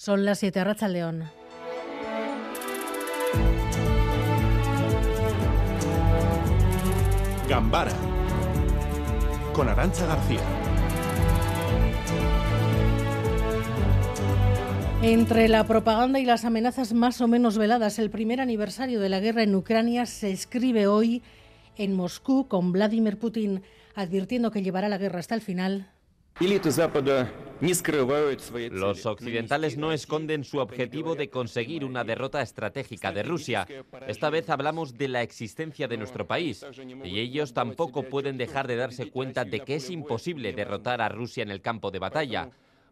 Son las 7 Racha León. Gambara con Arancha García. Entre la propaganda y las amenazas más o menos veladas, el primer aniversario de la guerra en Ucrania se escribe hoy en Moscú con Vladimir Putin advirtiendo que llevará la guerra hasta el final los occidentales no esconden su objetivo de conseguir una derrota estratégica de Rusia. Esta vez hablamos de la existencia de nuestro país y ellos tampoco pueden dejar de darse cuenta de que es imposible derrotar a Rusia en el campo de batalla.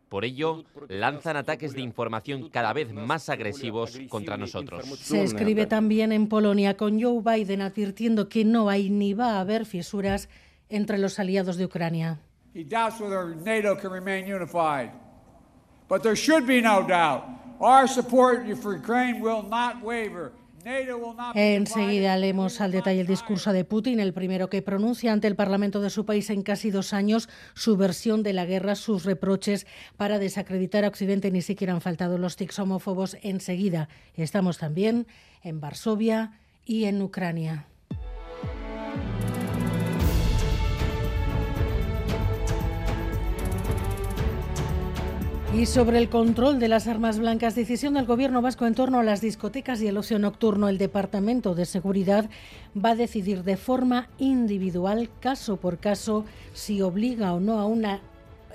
Por ello, lanzan ataques de información cada vez más agresivos contra nosotros. Se escribe también en Polonia con Joe Biden advirtiendo que no hay ni va a haber fisuras entre los aliados de Ucrania. He doubts whether NATO can remain unified. But there should be no doubt. Our support for Ukraine will not waver. Enseguida leemos al detalle el discurso de Putin, el primero que pronuncia ante el Parlamento de su país en casi dos años su versión de la guerra, sus reproches para desacreditar a Occidente. Ni siquiera han faltado los tics homófobos. Enseguida estamos también en Varsovia y en Ucrania. Y sobre el control de las armas blancas, decisión del Gobierno vasco en torno a las discotecas y el ocio nocturno, el Departamento de Seguridad va a decidir de forma individual, caso por caso, si obliga o no a una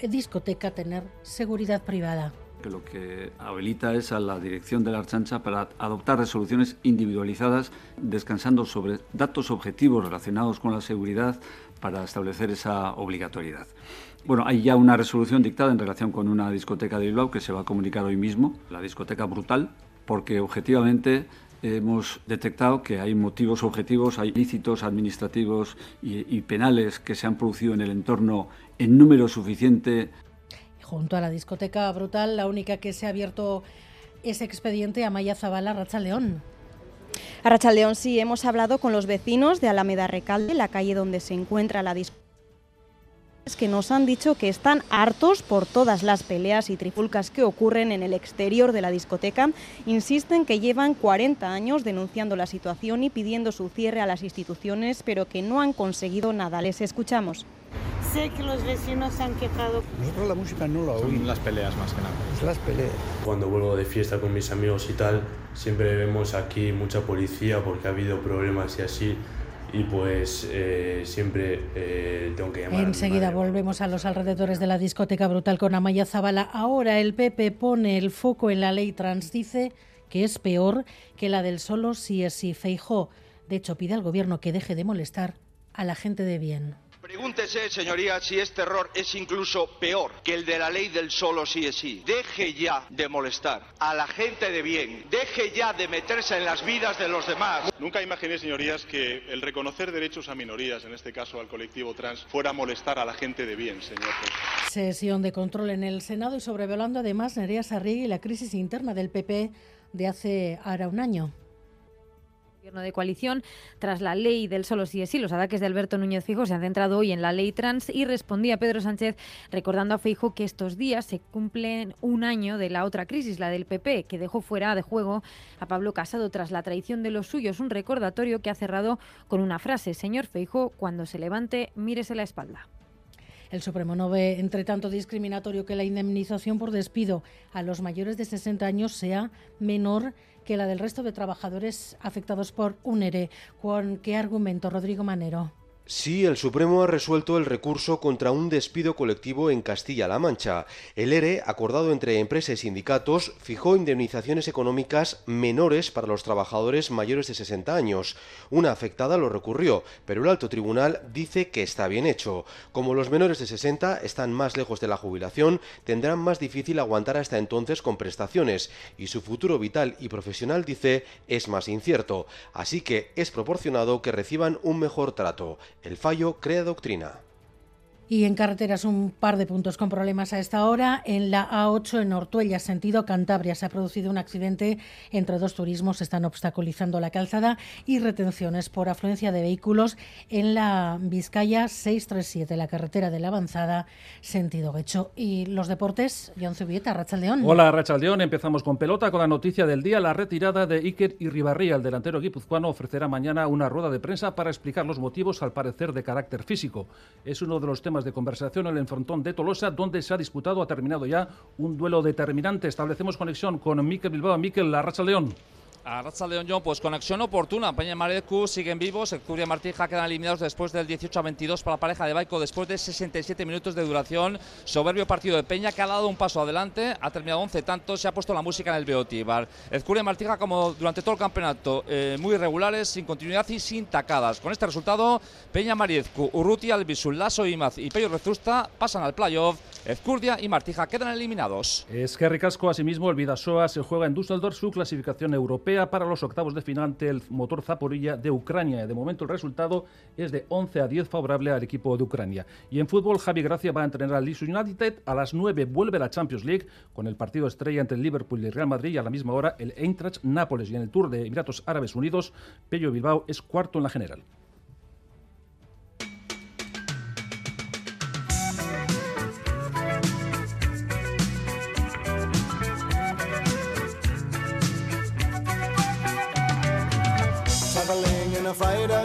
discoteca a tener seguridad privada lo que habilita es a la dirección de la Archancha para adoptar resoluciones individualizadas, descansando sobre datos objetivos relacionados con la seguridad para establecer esa obligatoriedad. Bueno, hay ya una resolución dictada en relación con una discoteca de Bilbao que se va a comunicar hoy mismo, la discoteca Brutal, porque objetivamente hemos detectado que hay motivos objetivos, hay ilícitos administrativos y, penales que se han producido en el entorno en número suficiente. Junto a la discoteca Brutal, la única que se ha abierto ese expediente, Amaya Zabala, Racha León. A León sí, hemos hablado con los vecinos de Alameda Recalde, la calle donde se encuentra la discoteca que nos han dicho que están hartos por todas las peleas y trifulcas que ocurren en el exterior de la discoteca. Insisten que llevan 40 años denunciando la situación y pidiendo su cierre a las instituciones, pero que no han conseguido nada. Les escuchamos. Sé que los vecinos se han quejado. Nosotros la música no la oímos. las peleas más que nada. Es las peleas. Cuando vuelvo de fiesta con mis amigos y tal, siempre vemos aquí mucha policía porque ha habido problemas y así y pues eh, siempre eh, tengo que llamar. Enseguida volvemos a los alrededores de la discoteca brutal con Amaya Zabala. Ahora el PP pone el foco en la ley trans, dice que es peor que la del solo si es si Feijó. De hecho, pide al gobierno que deje de molestar a la gente de bien. Pregúntese, señoría, si este error es incluso peor que el de la ley del solo sí es sí. Deje ya de molestar a la gente de bien. Deje ya de meterse en las vidas de los demás. Nunca imaginé, señorías, que el reconocer derechos a minorías, en este caso al colectivo trans, fuera a molestar a la gente de bien, señor. Sesión de control en el Senado y sobrevolando además Nerea Sarriegui y la crisis interna del PP de hace ahora un año de coalición tras la ley del solo sí es sí. Los ataques de Alberto Núñez Fijo se han centrado hoy en la ley trans y respondía Pedro Sánchez recordando a Fijo que estos días se cumplen un año de la otra crisis, la del PP, que dejó fuera de juego a Pablo Casado tras la traición de los suyos. Un recordatorio que ha cerrado con una frase, señor Feijo, cuando se levante, mírese la espalda. El Supremo no ve, entre tanto, discriminatorio que la indemnización por despido a los mayores de 60 años sea menor que la del resto de trabajadores afectados por un ERE. ¿Con qué argumento, Rodrigo Manero? Sí, el Supremo ha resuelto el recurso contra un despido colectivo en Castilla-La Mancha. El ERE, acordado entre empresas y sindicatos, fijó indemnizaciones económicas menores para los trabajadores mayores de 60 años. Una afectada lo recurrió, pero el alto tribunal dice que está bien hecho. Como los menores de 60 están más lejos de la jubilación, tendrán más difícil aguantar hasta entonces con prestaciones y su futuro vital y profesional, dice, es más incierto. Así que es proporcionado que reciban un mejor trato. El fallo crea doctrina. Y en carreteras un par de puntos con problemas a esta hora. En la A8 en Ortuella, sentido Cantabria, se ha producido un accidente entre dos turismos. Están obstaculizando la calzada y retenciones por afluencia de vehículos en la Vizcaya 637, la carretera de la avanzada, sentido Guecho. Y los deportes, John Zubieta, Rachaldeón. Hola, Rachaldeón. Empezamos con pelota, con la noticia del día. La retirada de Iker y Ribarría, el delantero guipuzcoano, ofrecerá mañana una rueda de prensa para explicar los motivos, al parecer, de carácter físico. Es uno de los temas de conversación en el frontón de Tolosa, donde se ha disputado, ha terminado ya un duelo determinante. Establecemos conexión con Miquel Bilbao. Miquel, la Racha León. A León John, pues conexión oportuna. Peña y Marecu siguen vivos. El y Martija quedan eliminados después del 18 a 22 para la pareja de Baico, después de 67 minutos de duración. Soberbio partido de Peña que ha dado un paso adelante, ha terminado 11 tantos, se ha puesto la música en el Beotíbar. El y Martija, como durante todo el campeonato, eh, muy irregulares, sin continuidad y sin tacadas. Con este resultado, Peña Mariezcu, Urruti, Albisul, Lasso, Imaz y Pello Rezusta pasan al playoff. Ezcurdia y Martija quedan eliminados. Es que Ricasco, asimismo, el Vidasoa se juega en Düsseldorf su clasificación europea para los octavos de final del motor Zaporilla de Ucrania. De momento el resultado es de 11 a 10 favorable al equipo de Ucrania. Y en fútbol, Javi Gracia va a entrenar al Leeds United. A las 9 vuelve la Champions League con el partido estrella entre el Liverpool y el Real Madrid. Y a la misma hora el Eintracht Nápoles. Y en el Tour de Emiratos Árabes Unidos, Pello Bilbao es cuarto en la general. a fighter.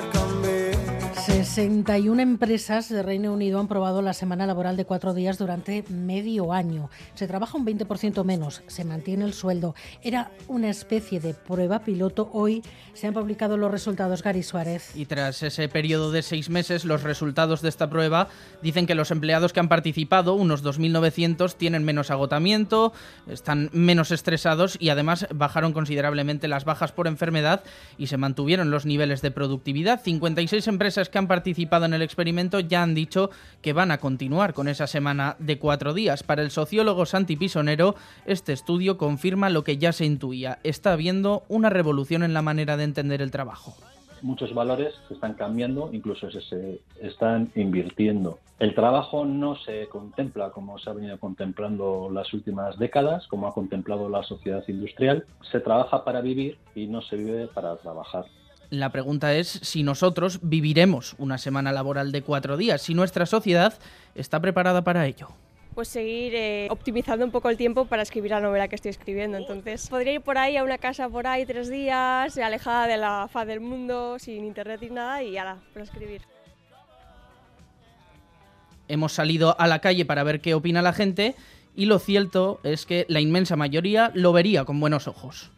61 empresas de Reino Unido han probado la semana laboral de cuatro días durante medio año. Se trabaja un 20% menos, se mantiene el sueldo. Era una especie de prueba piloto. Hoy se han publicado los resultados, Gary Suárez. Y tras ese periodo de seis meses, los resultados de esta prueba dicen que los empleados que han participado, unos 2.900, tienen menos agotamiento, están menos estresados y además bajaron considerablemente las bajas por enfermedad y se mantuvieron los niveles de productividad. 56 empresas que han participado participado en el experimento ya han dicho que van a continuar con esa semana de cuatro días. Para el sociólogo Santi Pisonero, este estudio confirma lo que ya se intuía. Está habiendo una revolución en la manera de entender el trabajo muchos valores se están cambiando, incluso se, están invirtiendo. El trabajo no se contempla como se ha venido contemplando las últimas décadas, como ha contemplado la sociedad industrial. Se trabaja para vivir y no se vive para trabajar. La pregunta es si nosotros viviremos una semana laboral de cuatro días, si nuestra sociedad está preparada para ello pues seguir eh, optimizando un poco el tiempo para escribir la novela que estoy escribiendo. Entonces, podría ir por ahí a una casa por ahí tres días, alejada de la faz del mundo, sin internet y nada, y ala, para escribir. Hemos salido a la calle para ver qué opina la gente y lo cierto es que la inmensa mayoría lo vería con buenos ojos.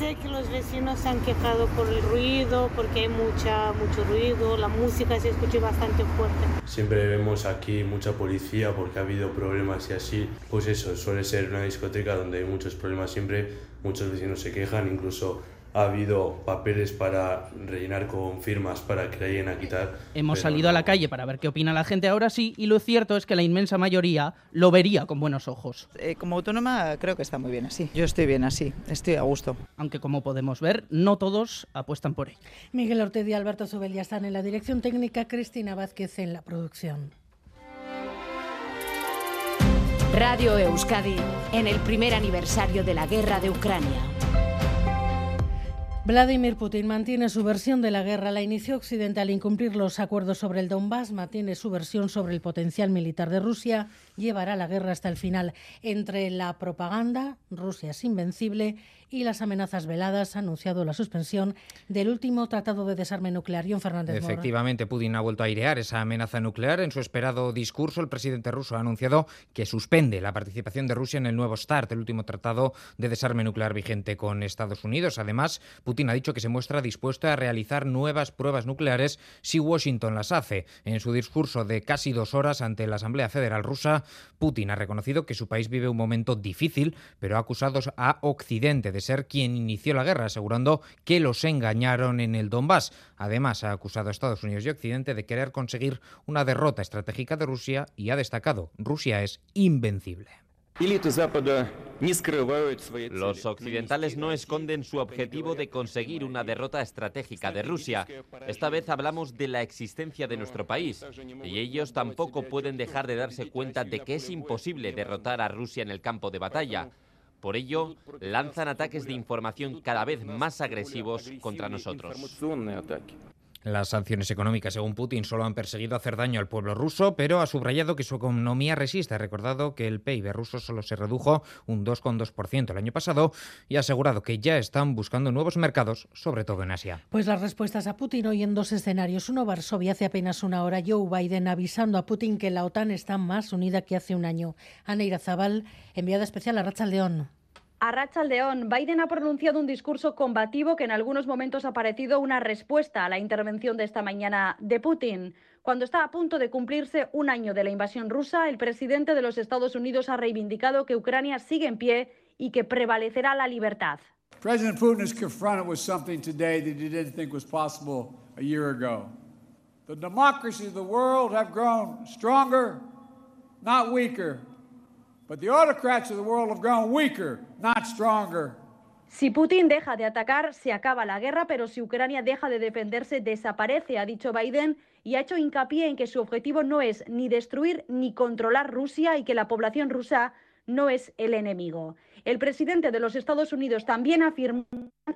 Sé que los vecinos se han quejado por el ruido, porque hay mucha, mucho ruido, la música se escucha bastante fuerte. Siempre vemos aquí mucha policía porque ha habido problemas y así. Pues eso, suele ser una discoteca donde hay muchos problemas siempre, muchos vecinos se quejan, incluso ha habido papeles para rellenar con firmas para que la lleguen a quitar. Hemos salido a la calle para ver qué opina la gente ahora sí y lo cierto es que la inmensa mayoría lo vería con buenos ojos. Eh, como autónoma creo que está muy bien así. Yo estoy bien así, estoy a gusto. Aunque como podemos ver, no todos apuestan por ello. Miguel Ortez y Alberto Zubel ya están en la dirección técnica, Cristina Vázquez en la producción. Radio Euskadi, en el primer aniversario de la guerra de Ucrania. Vladimir Putin mantiene su versión de la guerra. La inició Occidente al incumplir los acuerdos sobre el Donbass, mantiene su versión sobre el potencial militar de Rusia, llevará la guerra hasta el final. Entre la propaganda, Rusia es invencible, y las amenazas veladas, ha anunciado la suspensión del último tratado de desarme nuclear. John Fernández Efectivamente, Putin ha vuelto a airear esa amenaza nuclear. En su esperado discurso, el presidente ruso ha anunciado que suspende la participación de Rusia en el nuevo START, el último tratado de desarme nuclear vigente con Estados Unidos. Además, Putin ha dicho que se muestra dispuesto a realizar nuevas pruebas nucleares si Washington las hace. En su discurso de casi dos horas ante la Asamblea Federal rusa, Putin ha reconocido que su país vive un momento difícil, pero ha acusado a Occidente de ser quien inició la guerra, asegurando que los engañaron en el Donbass. Además, ha acusado a Estados Unidos y Occidente de querer conseguir una derrota estratégica de Rusia y ha destacado Rusia es invencible. Los occidentales no esconden su objetivo de conseguir una derrota estratégica de Rusia. Esta vez hablamos de la existencia de nuestro país y ellos tampoco pueden dejar de darse cuenta de que es imposible derrotar a Rusia en el campo de batalla. Por ello, lanzan ataques de información cada vez más agresivos contra nosotros. Las sanciones económicas, según Putin, solo han perseguido hacer daño al pueblo ruso, pero ha subrayado que su economía resiste. Ha recordado que el PIB ruso solo se redujo un 2,2% el año pasado y ha asegurado que ya están buscando nuevos mercados, sobre todo en Asia. Pues las respuestas a Putin hoy en dos escenarios. Uno, Varsovia, hace apenas una hora, Joe Biden avisando a Putin que la OTAN está más unida que hace un año. Ana Irazabal, enviada especial a Racha León. A Racha León, Biden ha pronunciado un discurso combativo que en algunos momentos ha parecido una respuesta a la intervención de esta mañana de Putin. Cuando está a punto de cumplirse un año de la invasión rusa, el presidente de los Estados Unidos ha reivindicado que Ucrania sigue en pie y que prevalecerá la libertad. President Putin is confronted with something today that he didn't think was possible a year ago. The democracies of the world have grown stronger, not weaker. Si Putin deja de atacar, se acaba la guerra, pero si Ucrania deja de defenderse, desaparece, ha dicho Biden y ha hecho hincapié en que su objetivo no es ni destruir ni controlar Rusia y que la población rusa no es el enemigo. El presidente de los Estados Unidos también afirma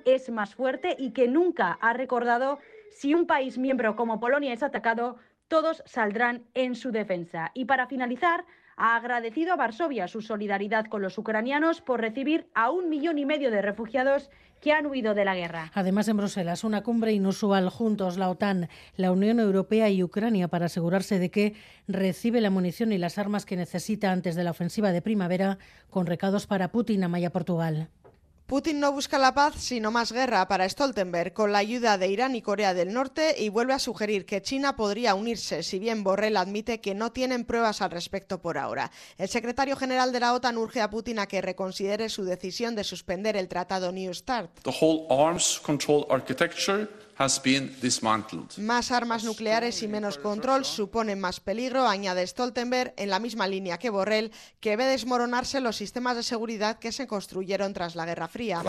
que es más fuerte y que nunca ha recordado si un país miembro como Polonia es atacado, todos saldrán en su defensa. Y para finalizar, ha agradecido a Varsovia su solidaridad con los ucranianos por recibir a un millón y medio de refugiados que han huido de la guerra. Además, en Bruselas, una cumbre inusual juntos, la OTAN, la Unión Europea y Ucrania para asegurarse de que recibe la munición y las armas que necesita antes de la ofensiva de primavera, con recados para Putin, Amaya, Portugal. Putin no busca la paz, sino más guerra para Stoltenberg con la ayuda de Irán y Corea del Norte y vuelve a sugerir que China podría unirse, si bien Borrell admite que no tienen pruebas al respecto por ahora. El secretario general de la OTAN urge a Putin a que reconsidere su decisión de suspender el tratado New START. Más armas nucleares y menos control suponen más peligro, añade Stoltenberg, en la misma línea que Borrell, que ve desmoronarse los sistemas de seguridad que se construyeron tras la Guerra Fría.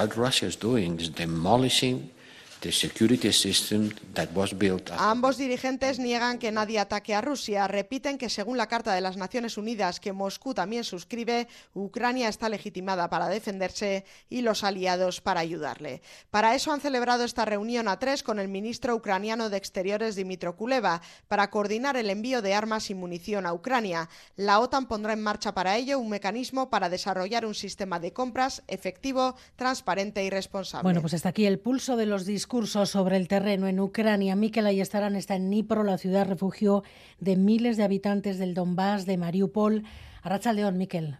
Ambos dirigentes niegan que nadie ataque a Rusia. Repiten que, según la Carta de las Naciones Unidas, que Moscú también suscribe, Ucrania está legitimada para defenderse y los aliados para ayudarle. Para eso han celebrado esta reunión a tres con el ministro ucraniano de Exteriores, Dimitro Kuleva, para coordinar el envío de armas y munición a Ucrania. La OTAN pondrá en marcha para ello un mecanismo para desarrollar un sistema de compras efectivo, transparente y responsable. Bueno, pues hasta aquí el pulso de los discursos sobre el terreno en Ucrania. Mikel Ayestarán está en Dnipro, la ciudad refugio de miles de habitantes del Donbass, de Mariupol. Arracha León, Mikel.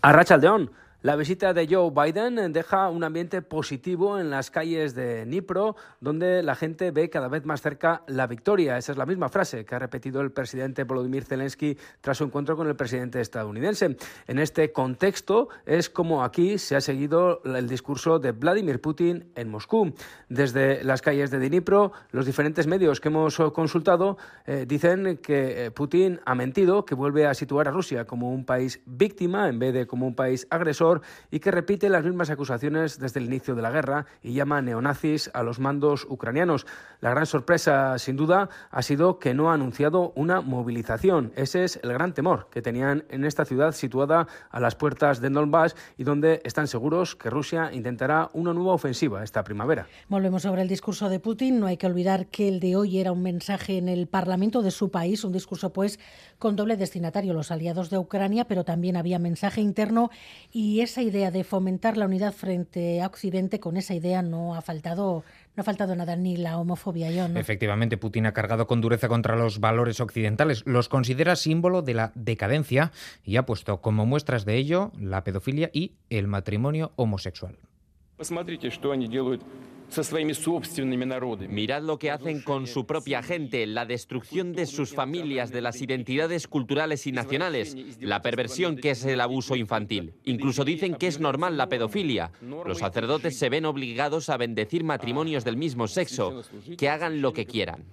Arracha León. La visita de Joe Biden deja un ambiente positivo en las calles de Dnipro, donde la gente ve cada vez más cerca la victoria. Esa es la misma frase que ha repetido el presidente Volodymyr Zelensky tras su encuentro con el presidente estadounidense. En este contexto es como aquí se ha seguido el discurso de Vladimir Putin en Moscú. Desde las calles de Dnipro, los diferentes medios que hemos consultado eh, dicen que eh, Putin ha mentido, que vuelve a situar a Rusia como un país víctima en vez de como un país agresor y que repite las mismas acusaciones desde el inicio de la guerra y llama neonazis a los mandos ucranianos. La gran sorpresa, sin duda, ha sido que no ha anunciado una movilización. Ese es el gran temor que tenían en esta ciudad situada a las puertas de Donbass y donde están seguros que Rusia intentará una nueva ofensiva esta primavera. Volvemos sobre el discurso de Putin. No hay que olvidar que el de hoy era un mensaje en el Parlamento de su país, un discurso pues con doble destinatario, los aliados de Ucrania, pero también había mensaje interno y esa idea de fomentar la unidad frente a Occidente, con esa idea no ha faltado no ha faltado nada, ni la homofobia. Yo, ¿no? Efectivamente, Putin ha cargado con dureza contra los valores occidentales. Los considera símbolo de la decadencia y ha puesto como muestras de ello la pedofilia y el matrimonio homosexual. Mirad lo que hacen con su propia gente, la destrucción de sus familias, de las identidades culturales y nacionales, la perversión que es el abuso infantil. Incluso dicen que es normal la pedofilia. Los sacerdotes se ven obligados a bendecir matrimonios del mismo sexo, que hagan lo que quieran.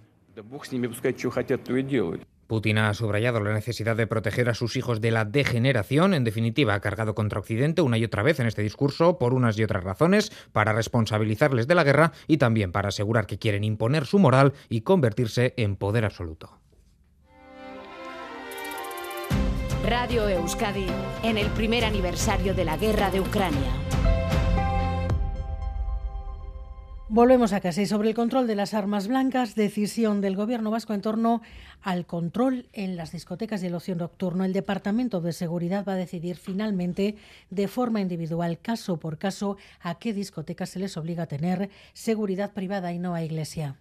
Putin ha subrayado la necesidad de proteger a sus hijos de la degeneración. En definitiva, ha cargado contra Occidente una y otra vez en este discurso por unas y otras razones, para responsabilizarles de la guerra y también para asegurar que quieren imponer su moral y convertirse en poder absoluto. Radio Euskadi, en el primer aniversario de la guerra de Ucrania. Volvemos a casa y sobre el control de las armas blancas, decisión del Gobierno vasco en torno al control en las discotecas y el ocio nocturno. El Departamento de Seguridad va a decidir finalmente, de forma individual, caso por caso, a qué discotecas se les obliga a tener seguridad privada y no a iglesia.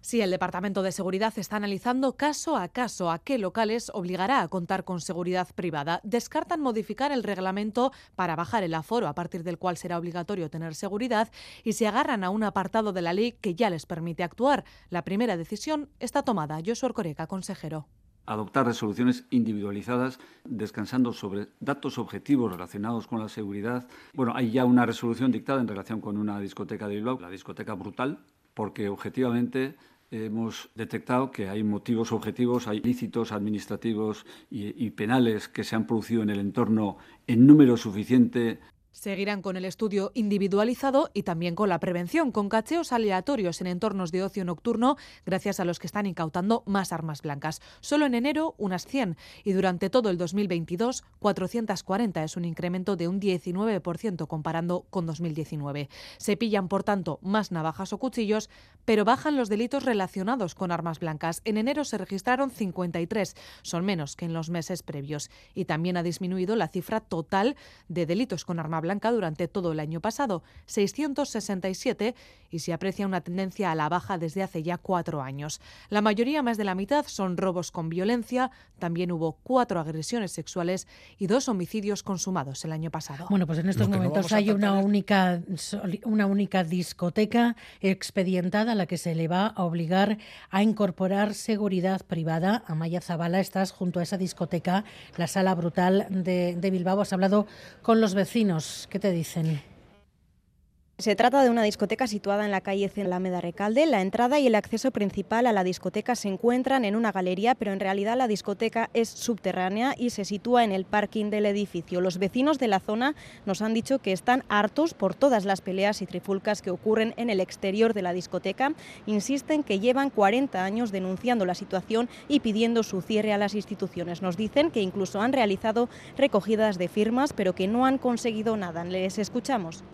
Sí, el Departamento de Seguridad está analizando caso a caso a qué locales obligará a contar con seguridad privada. Descartan modificar el reglamento para bajar el aforo, a partir del cual será obligatorio tener seguridad, y se agarran a un apartado de la ley que ya les permite actuar. La primera decisión está tomada. Josué Coreca, consejero adoptar resoluciones individualizadas descansando sobre datos objetivos relacionados con la seguridad. Bueno, hay ya una resolución dictada en relación con una discoteca de Bilbao, la discoteca Brutal, porque objetivamente hemos detectado que hay motivos objetivos, hay ilícitos administrativos y, y, penales que se han producido en el entorno en número suficiente Seguirán con el estudio individualizado y también con la prevención, con cacheos aleatorios en entornos de ocio nocturno, gracias a los que están incautando más armas blancas. Solo en enero unas 100 y durante todo el 2022 440 es un incremento de un 19% comparando con 2019. Se pillan, por tanto, más navajas o cuchillos, pero bajan los delitos relacionados con armas blancas. En enero se registraron 53, son menos que en los meses previos. Y también ha disminuido la cifra total de delitos con arma blanca durante todo el año pasado, 667, y se aprecia una tendencia a la baja desde hace ya cuatro años. La mayoría, más de la mitad, son robos con violencia. También hubo cuatro agresiones sexuales y dos homicidios consumados el año pasado. Bueno, pues en estos momentos hay una única, una única discoteca expedientada a la que se le va a obligar a incorporar seguridad privada. Amaya Zabala, estás junto a esa discoteca, la Sala Brutal de, de Bilbao. Has hablado con los vecinos. ¿Qué te dicen? Se trata de una discoteca situada en la calle Alameda Recalde. La entrada y el acceso principal a la discoteca se encuentran en una galería, pero en realidad la discoteca es subterránea y se sitúa en el parking del edificio. Los vecinos de la zona nos han dicho que están hartos por todas las peleas y trifulcas que ocurren en el exterior de la discoteca. Insisten que llevan 40 años denunciando la situación y pidiendo su cierre a las instituciones. Nos dicen que incluso han realizado recogidas de firmas, pero que no han conseguido nada. Les escuchamos.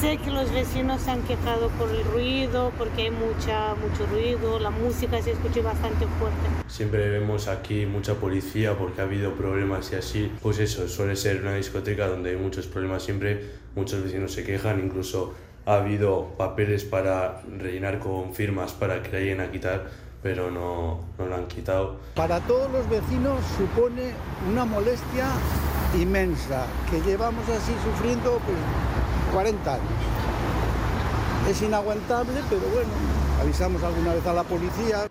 Sé que los vecinos se han quejado por el ruido, porque hay mucha, mucho ruido, la música se escucha bastante fuerte. Siempre vemos aquí mucha policía porque ha habido problemas y así. Pues eso, suele ser una discoteca donde hay muchos problemas siempre, muchos vecinos se quejan, incluso ha habido papeles para rellenar con firmas para que la lleguen a quitar, pero no, no lo han quitado. Para todos los vecinos supone una molestia inmensa, que llevamos así sufriendo pues, 40 años. Es inaguantable, pero bueno, avisamos alguna vez a la policía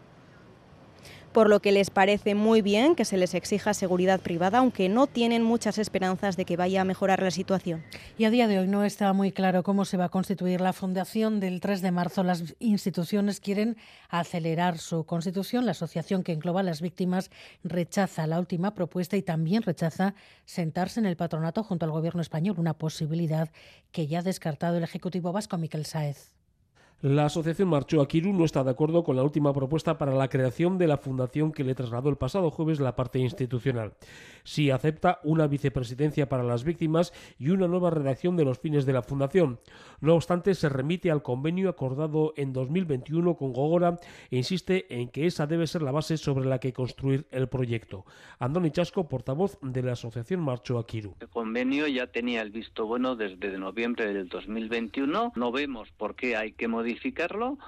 por lo que les parece muy bien que se les exija seguridad privada, aunque no tienen muchas esperanzas de que vaya a mejorar la situación. Y a día de hoy no está muy claro cómo se va a constituir la fundación del 3 de marzo. Las instituciones quieren acelerar su constitución. La asociación que engloba a las víctimas rechaza la última propuesta y también rechaza sentarse en el patronato junto al gobierno español, una posibilidad que ya ha descartado el Ejecutivo vasco Miquel Sáez. La asociación Marchó Akiru no está de acuerdo con la última propuesta para la creación de la fundación que le trasladó el pasado jueves la parte institucional. Sí acepta una vicepresidencia para las víctimas y una nueva redacción de los fines de la fundación. No obstante, se remite al convenio acordado en 2021 con Gogora e insiste en que esa debe ser la base sobre la que construir el proyecto. Andoni Chasco, portavoz de la asociación Marchó Akiru. El convenio ya tenía el visto bueno desde noviembre del 2021. No vemos por qué hay que modificar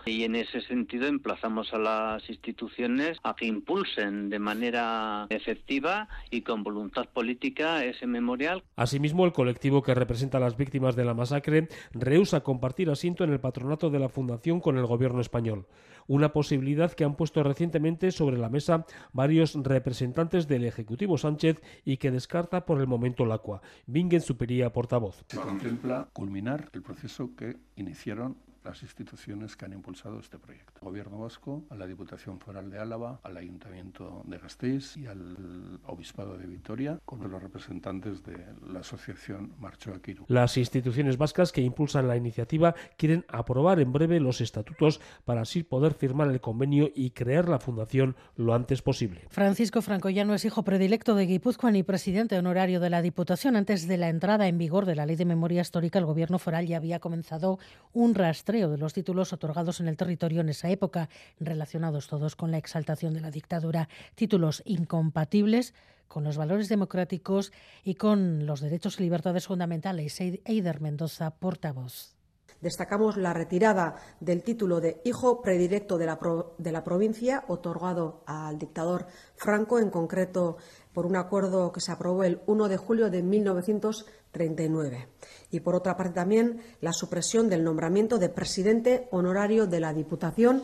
y en ese sentido emplazamos a las instituciones a que impulsen de manera efectiva y con voluntad política ese memorial. Asimismo, el colectivo que representa a las víctimas de la masacre rehúsa compartir asiento en el patronato de la Fundación con el gobierno español, una posibilidad que han puesto recientemente sobre la mesa varios representantes del Ejecutivo Sánchez y que descarta por el momento Lacua. Bingen Supería, portavoz. Se contempla culminar el proceso que iniciaron las instituciones que han impulsado este proyecto. El Gobierno vasco, a la Diputación Foral de Álava, al Ayuntamiento de Gasteiz y al Obispado de Vitoria, con los representantes de la Asociación Marcho Aquiru. Las instituciones vascas que impulsan la iniciativa quieren aprobar en breve los estatutos para así poder firmar el convenio y crear la fundación lo antes posible. Francisco Franco ya no es hijo predilecto de Guipúzcoa ni presidente honorario de la Diputación. Antes de la entrada en vigor de la Ley de Memoria Histórica, el Gobierno foral ya había comenzado un rastreo de los títulos otorgados en el territorio en esa época, relacionados todos con la exaltación de la dictadura. Títulos incompatibles con los valores democráticos y con los derechos y libertades fundamentales. Eider Mendoza, portavoz destacamos la retirada del título de hijo predilecto de la, de la, provincia, otorgado al dictador Franco, en concreto por un acuerdo que se aprobó el 1 de julio de 1939. Y, por otra parte, también la supresión del nombramiento de presidente honorario de la Diputación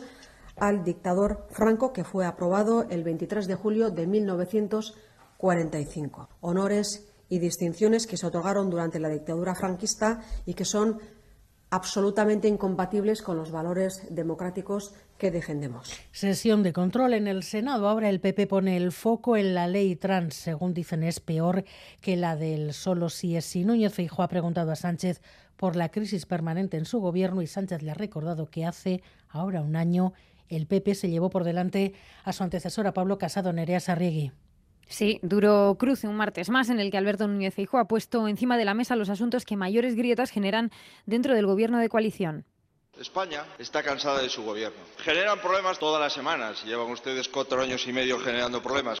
al dictador Franco, que fue aprobado el 23 de julio de 1945. Honores y distinciones que se otorgaron durante la dictadura franquista y que son absolutamente incompatibles con los valores democráticos que defendemos. Sesión de control en el Senado. Ahora el PP pone el foco en la ley trans. Según dicen, es peor que la del solo si es si. Núñez Feijóo ha preguntado a Sánchez por la crisis permanente en su gobierno y Sánchez le ha recordado que hace ahora un año el PP se llevó por delante a su antecesora Pablo Casado Nerea Sarriegui. Sí, duro cruce un martes más en el que Alberto Núñez Feijóo ha puesto encima de la mesa los asuntos que mayores grietas generan dentro del gobierno de coalición. España está cansada de su gobierno. Generan problemas todas las semanas. Llevan ustedes cuatro años y medio generando problemas.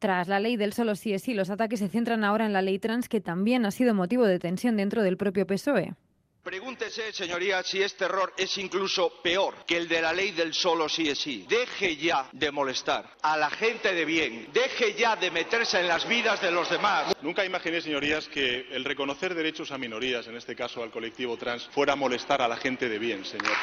Tras la ley del solo sí es sí, los ataques se centran ahora en la ley trans, que también ha sido motivo de tensión dentro del propio PSOE. Pregúntese, señoría, si este error es incluso peor que el de la ley del solo sí es sí. Deje ya de molestar a la gente de bien. Deje ya de meterse en las vidas de los demás. Nunca imaginé, señorías, que el reconocer derechos a minorías, en este caso al colectivo trans, fuera molestar a la gente de bien, señor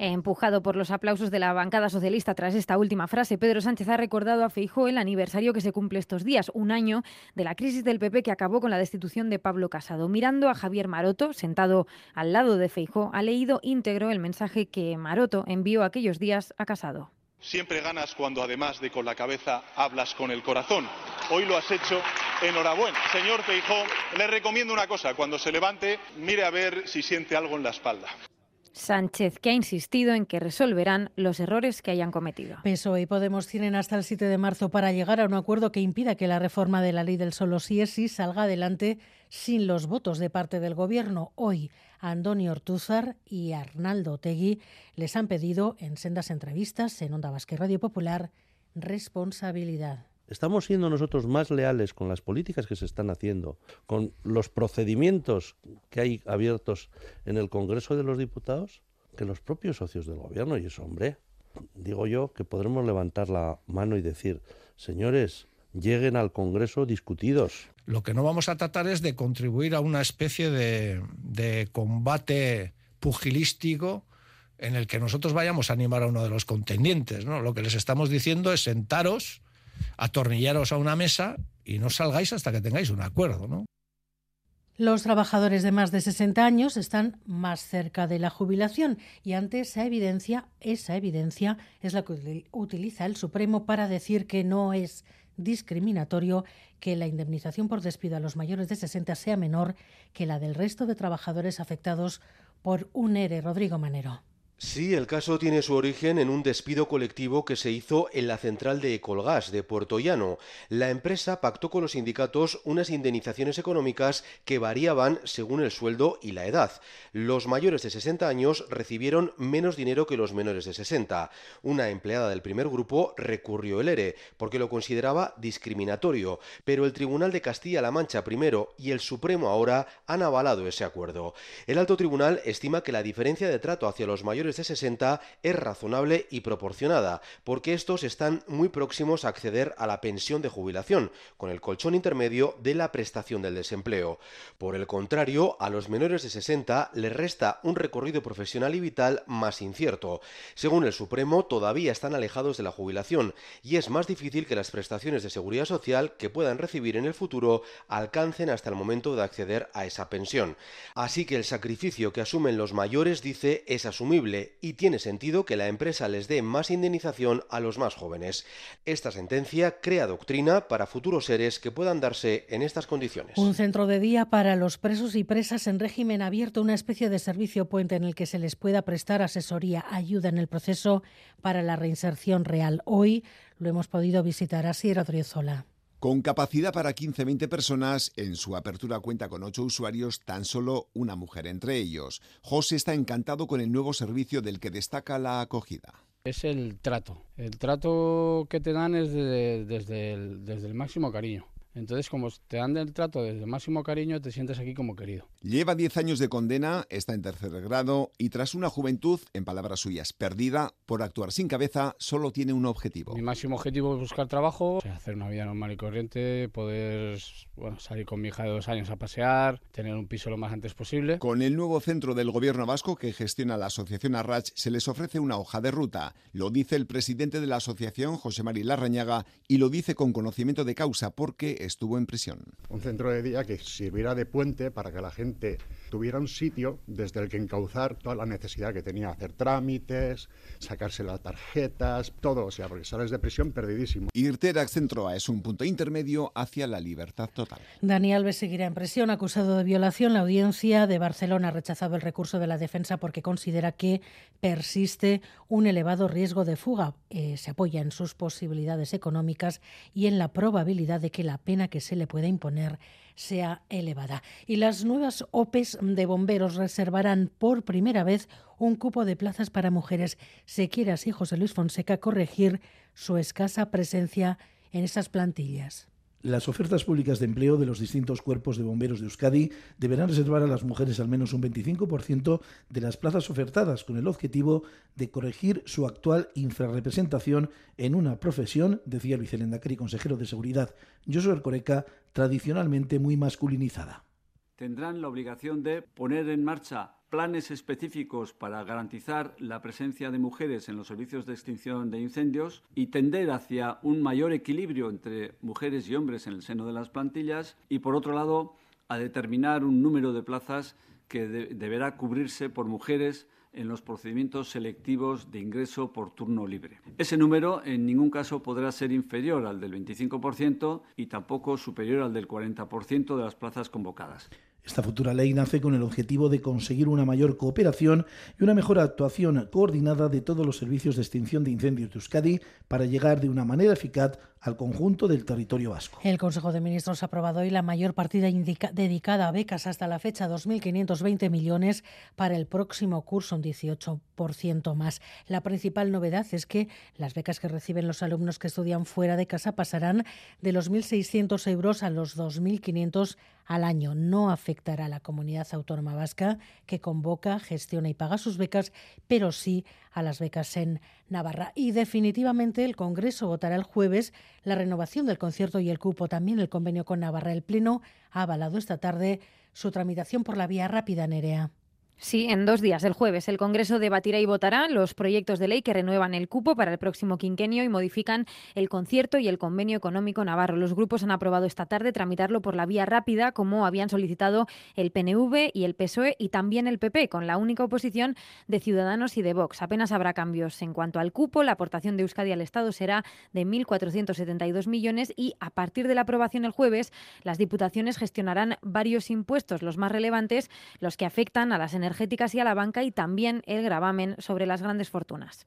Empujado por los aplausos de la bancada socialista tras esta última frase, Pedro Sánchez ha recordado a Feijó el aniversario que se cumple estos días, un año de la crisis del PP que acabó con la destitución de Pablo Casado. Mirando a Javier Maroto, sentado al lado de Feijó, ha leído íntegro el mensaje que Maroto envió aquellos días a Casado. Siempre ganas cuando además de con la cabeza hablas con el corazón. Hoy lo has hecho. Enhorabuena. Señor Feijó, le recomiendo una cosa. Cuando se levante, mire a ver si siente algo en la espalda. Sánchez, que ha insistido en que resolverán los errores que hayan cometido. PSOE y Podemos tienen hasta el 7 de marzo para llegar a un acuerdo que impida que la reforma de la ley del solo sí es sí salga adelante sin los votos de parte del Gobierno. Hoy, Antonio Ortúzar y Arnaldo Tegui les han pedido en sendas entrevistas en Onda Vasque Radio Popular responsabilidad. ¿Estamos siendo nosotros más leales con las políticas que se están haciendo, con los procedimientos que hay abiertos en el Congreso de los Diputados, que los propios socios del Gobierno? Y eso, hombre, digo yo que podremos levantar la mano y decir, señores, lleguen al Congreso discutidos. Lo que no vamos a tratar es de contribuir a una especie de, de combate pugilístico en el que nosotros vayamos a animar a uno de los contendientes. ¿no? Lo que les estamos diciendo es sentaros atornillaros a una mesa y no salgáis hasta que tengáis un acuerdo, ¿no? Los trabajadores de más de 60 años están más cerca de la jubilación y ante esa evidencia, esa evidencia es la que utiliza el Supremo para decir que no es discriminatorio que la indemnización por despido a los mayores de 60 sea menor que la del resto de trabajadores afectados por un ERE. Rodrigo Manero. Sí, el caso tiene su origen en un despido colectivo que se hizo en la central de Ecolgas de Puerto Llano. La empresa pactó con los sindicatos unas indemnizaciones económicas que variaban según el sueldo y la edad. Los mayores de 60 años recibieron menos dinero que los menores de 60. Una empleada del primer grupo recurrió el ERE porque lo consideraba discriminatorio, pero el Tribunal de Castilla-La Mancha primero y el Supremo ahora han avalado ese acuerdo. El alto tribunal estima que la diferencia de trato hacia los mayores de 60 es razonable y proporcionada, porque estos están muy próximos a acceder a la pensión de jubilación, con el colchón intermedio de la prestación del desempleo. Por el contrario, a los menores de 60 les resta un recorrido profesional y vital más incierto. Según el Supremo, todavía están alejados de la jubilación y es más difícil que las prestaciones de seguridad social que puedan recibir en el futuro alcancen hasta el momento de acceder a esa pensión. Así que el sacrificio que asumen los mayores, dice, es asumible y tiene sentido que la empresa les dé más indemnización a los más jóvenes. Esta sentencia crea doctrina para futuros seres que puedan darse en estas condiciones. Un centro de día para los presos y presas en régimen abierto, una especie de servicio puente en el que se les pueda prestar asesoría, ayuda en el proceso para la reinserción real. Hoy lo hemos podido visitar así, Rodríguez con capacidad para 15-20 personas, en su apertura cuenta con 8 usuarios, tan solo una mujer entre ellos. José está encantado con el nuevo servicio del que destaca la acogida. Es el trato. El trato que te dan es desde, desde el máximo cariño. Entonces, como te dan el trato desde el máximo cariño, te sientes aquí como querido. Lleva 10 años de condena, está en tercer grado y tras una juventud, en palabras suyas, perdida por actuar sin cabeza, solo tiene un objetivo. Mi máximo objetivo es buscar trabajo, hacer una vida normal y corriente, poder salir con mi hija de dos años a pasear, tener un piso lo más antes posible. Con el nuevo centro del gobierno vasco que gestiona la asociación Arrach, se les ofrece una hoja de ruta. Lo dice el presidente de la asociación, José Mari Larrañaga, y lo dice con conocimiento de causa porque estuvo en prisión. Un centro de día que sirviera de puente para que la gente tuviera un sitio desde el que encauzar toda la necesidad que tenía, hacer trámites, sacarse las tarjetas, todo, o sea, porque sales de prisión perdidísimo. Irterac Centroa es un punto intermedio hacia la libertad total. Dani Alves seguirá en prisión acusado de violación. La audiencia de Barcelona ha rechazado el recurso de la defensa porque considera que persiste un elevado riesgo de fuga. Eh, se apoya en sus posibilidades económicas y en la probabilidad de que la pena que se le pueda imponer sea elevada. Y las nuevas OPEs de bomberos reservarán por primera vez un cupo de plazas para mujeres. Se quiere así José Luis Fonseca corregir su escasa presencia en esas plantillas. Las ofertas públicas de empleo de los distintos cuerpos de bomberos de Euskadi deberán reservar a las mujeres al menos un 25% de las plazas ofertadas con el objetivo de corregir su actual infrarrepresentación en una profesión, decía Luis Elendacari, consejero de Seguridad, Josué Ercoreca, tradicionalmente muy masculinizada. Tendrán la obligación de poner en marcha planes específicos para garantizar la presencia de mujeres en los servicios de extinción de incendios y tender hacia un mayor equilibrio entre mujeres y hombres en el seno de las plantillas y, por otro lado, a determinar un número de plazas que deberá cubrirse por mujeres en los procedimientos selectivos de ingreso por turno libre. Ese número en ningún caso podrá ser inferior al del 25% y tampoco superior al del 40% de las plazas convocadas. Esta futura ley nace con el objetivo de conseguir una mayor cooperación y una mejor actuación coordinada de todos los servicios de extinción de incendios de Euskadi para llegar de una manera eficaz al conjunto del territorio vasco. El Consejo de Ministros ha aprobado hoy la mayor partida dedicada a becas hasta la fecha, 2.520 millones para el próximo curso, un 18% más. La principal novedad es que las becas que reciben los alumnos que estudian fuera de casa pasarán de los 1.600 euros a los 2.500 al año. No afectará a la comunidad autónoma vasca que convoca, gestiona y paga sus becas, pero sí a las becas en Navarra. Y definitivamente el Congreso votará el jueves la renovación del concierto y el cupo, también el convenio con Navarra. El Pleno ha avalado esta tarde su tramitación por la vía rápida, Nerea. Sí, en dos días, el jueves, el Congreso debatirá y votará los proyectos de ley que renuevan el cupo para el próximo quinquenio y modifican el concierto y el convenio económico navarro. Los grupos han aprobado esta tarde tramitarlo por la vía rápida, como habían solicitado el PNV y el PSOE y también el PP, con la única oposición de Ciudadanos y de Vox. Apenas habrá cambios. En cuanto al cupo, la aportación de Euskadi al Estado será de 1.472 millones y a partir de la aprobación el jueves, las diputaciones gestionarán varios impuestos, los más relevantes, los que afectan a las energías energéticas y a la banca y también el gravamen sobre las grandes fortunas.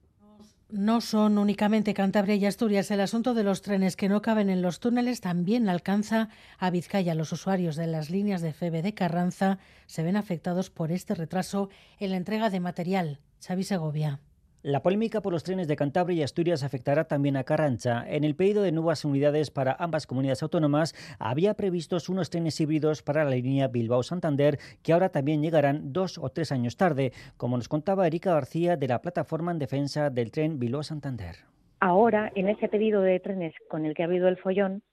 No son únicamente Cantabria y Asturias. El asunto de los trenes que no caben en los túneles también alcanza a Vizcaya. Los usuarios de las líneas de FEBE de Carranza se ven afectados por este retraso en la entrega de material. Xavi Segovia. La polémica por los trenes de Cantabria y Asturias afectará también a Carrancha. En el pedido de nuevas unidades para ambas comunidades autónomas había previstos unos trenes híbridos para la línea Bilbao-Santander que ahora también llegarán dos o tres años tarde, como nos contaba Erika García de la Plataforma en Defensa del Tren Bilbao-Santander. Ahora, en ese pedido de trenes con el que ha habido el follón,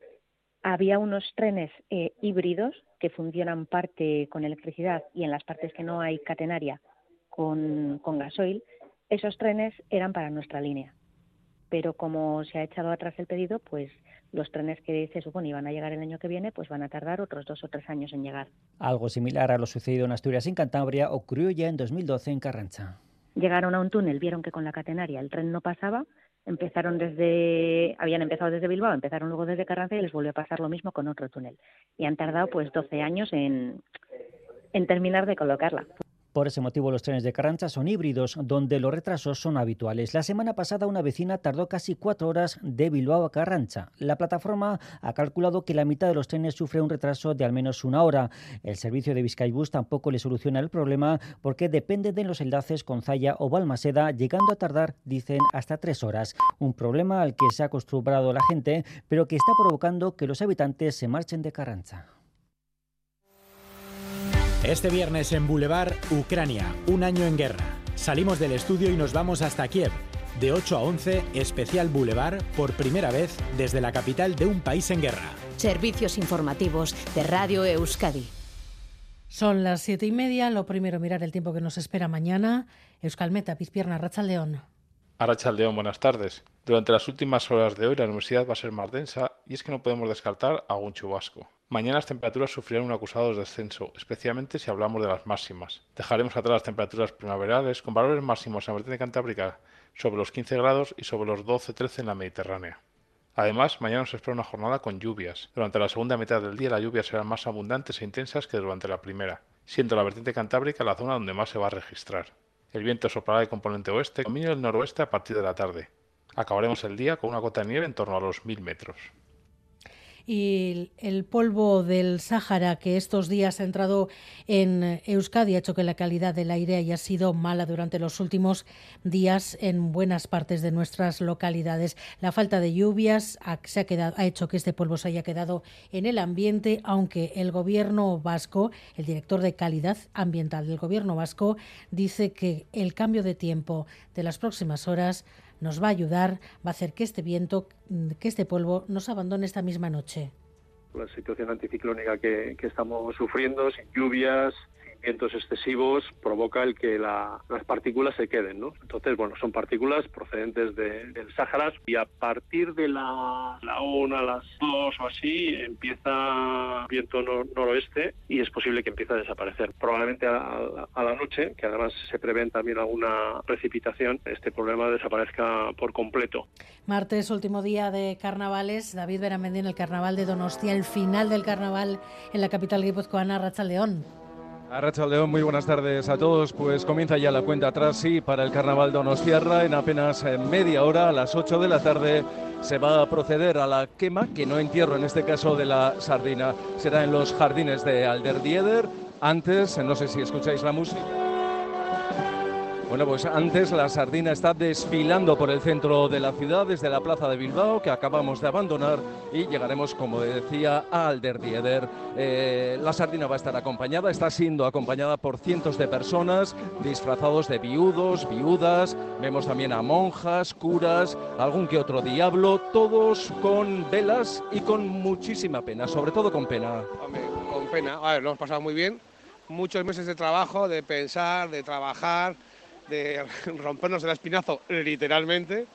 había unos trenes eh, híbridos que funcionan parte con electricidad y en las partes que no hay catenaria con gasoil esos trenes eran para nuestra línea. Pero como se ha echado atrás el pedido, pues los trenes que se supone iban a llegar el año que viene, pues van a tardar otros dos o tres años en llegar. Algo similar a lo sucedido en Asturias y en Cantabria ocurrió ya en 2012 en Carrancha. Llegaron a un túnel, vieron que con la catenaria el tren no pasaba, empezaron desde, habían empezado desde Bilbao, empezaron luego desde Carranza y les volvió a pasar lo mismo con otro túnel. Y han tardado pues 12 años en, en terminar de colocarla. Por ese motivo los trenes de Carrancha son híbridos, donde los retrasos son habituales. La semana pasada una vecina tardó casi cuatro horas de Bilbao a Carrancha. La plataforma ha calculado que la mitad de los trenes sufre un retraso de al menos una hora. El servicio de Vizcaibus tampoco le soluciona el problema porque depende de los enlaces con Zaya o Balmaseda, llegando a tardar, dicen, hasta tres horas. Un problema al que se ha acostumbrado la gente, pero que está provocando que los habitantes se marchen de Carrancha. Este viernes en Boulevard, Ucrania, un año en guerra. Salimos del estudio y nos vamos hasta Kiev. De 8 a 11, especial Boulevard, por primera vez desde la capital de un país en guerra. Servicios informativos de Radio Euskadi. Son las siete y media. Lo primero, mirar el tiempo que nos espera mañana. Euskalmeta, Pizpierna, Rachaldeón. Arrachaldeón, buenas tardes. Durante las últimas horas de hoy la universidad va a ser más densa y es que no podemos descartar algún chubasco. Mañana las temperaturas sufrirán un acusado descenso, especialmente si hablamos de las máximas. Dejaremos atrás las temperaturas primaverales con valores máximos en la vertiente cantábrica sobre los 15 grados y sobre los 12-13 en la Mediterránea. Además, mañana nos espera una jornada con lluvias. Durante la segunda mitad del día las lluvias serán más abundantes e intensas que durante la primera, siendo la vertiente cantábrica la zona donde más se va a registrar. El viento soplará de componente oeste, dominio del noroeste a partir de la tarde. Acabaremos el día con una cota de nieve en torno a los 1000 metros y el polvo del Sáhara que estos días ha entrado en Euskadi ha hecho que la calidad del aire haya sido mala durante los últimos días en buenas partes de nuestras localidades. La falta de lluvias se ha, quedado, ha hecho que este polvo se haya quedado en el ambiente, aunque el gobierno vasco, el director de calidad ambiental del gobierno vasco, dice que el cambio de tiempo de las próximas horas nos va a ayudar, va a hacer que este viento, que este polvo nos abandone esta misma noche. La situación anticiclónica que, que estamos sufriendo, sin lluvias, vientos excesivos provoca el que las partículas se queden, ¿no? Entonces, bueno, son partículas procedentes del Sáhara y a partir de la, la una, las dos o así, empieza viento noroeste y es posible que empiece a desaparecer. Probablemente a, a, la noche, que además se prevén también alguna precipitación, este problema desaparezca por completo. Martes, último día de carnavales, David Beramendi en el carnaval de Donostia, el final del carnaval en la capital guipuzcoana, Racha León. Arracha León, muy buenas tardes a todos. Pues comienza ya la cuenta atrás, sí, para el carnaval Donostiarra. En apenas eh, media hora, a las 8 de la tarde, se va a proceder a la quema, que no entierro en este caso de la sardina. Será en los jardines de Alderdieder. Antes, no sé si escucháis la música. Bueno, pues antes la sardina está desfilando por el centro de la ciudad desde la plaza de Bilbao que acabamos de abandonar y llegaremos, como decía, a Alderdieder. Eh, la sardina va a estar acompañada, está siendo acompañada por cientos de personas disfrazados de viudos, viudas. Vemos también a monjas, curas, algún que otro diablo, todos con velas y con muchísima pena, sobre todo con pena. Hombre, con pena. A ver, lo hemos pasado muy bien. Muchos meses de trabajo, de pensar, de trabajar de rompernos el espinazo literalmente.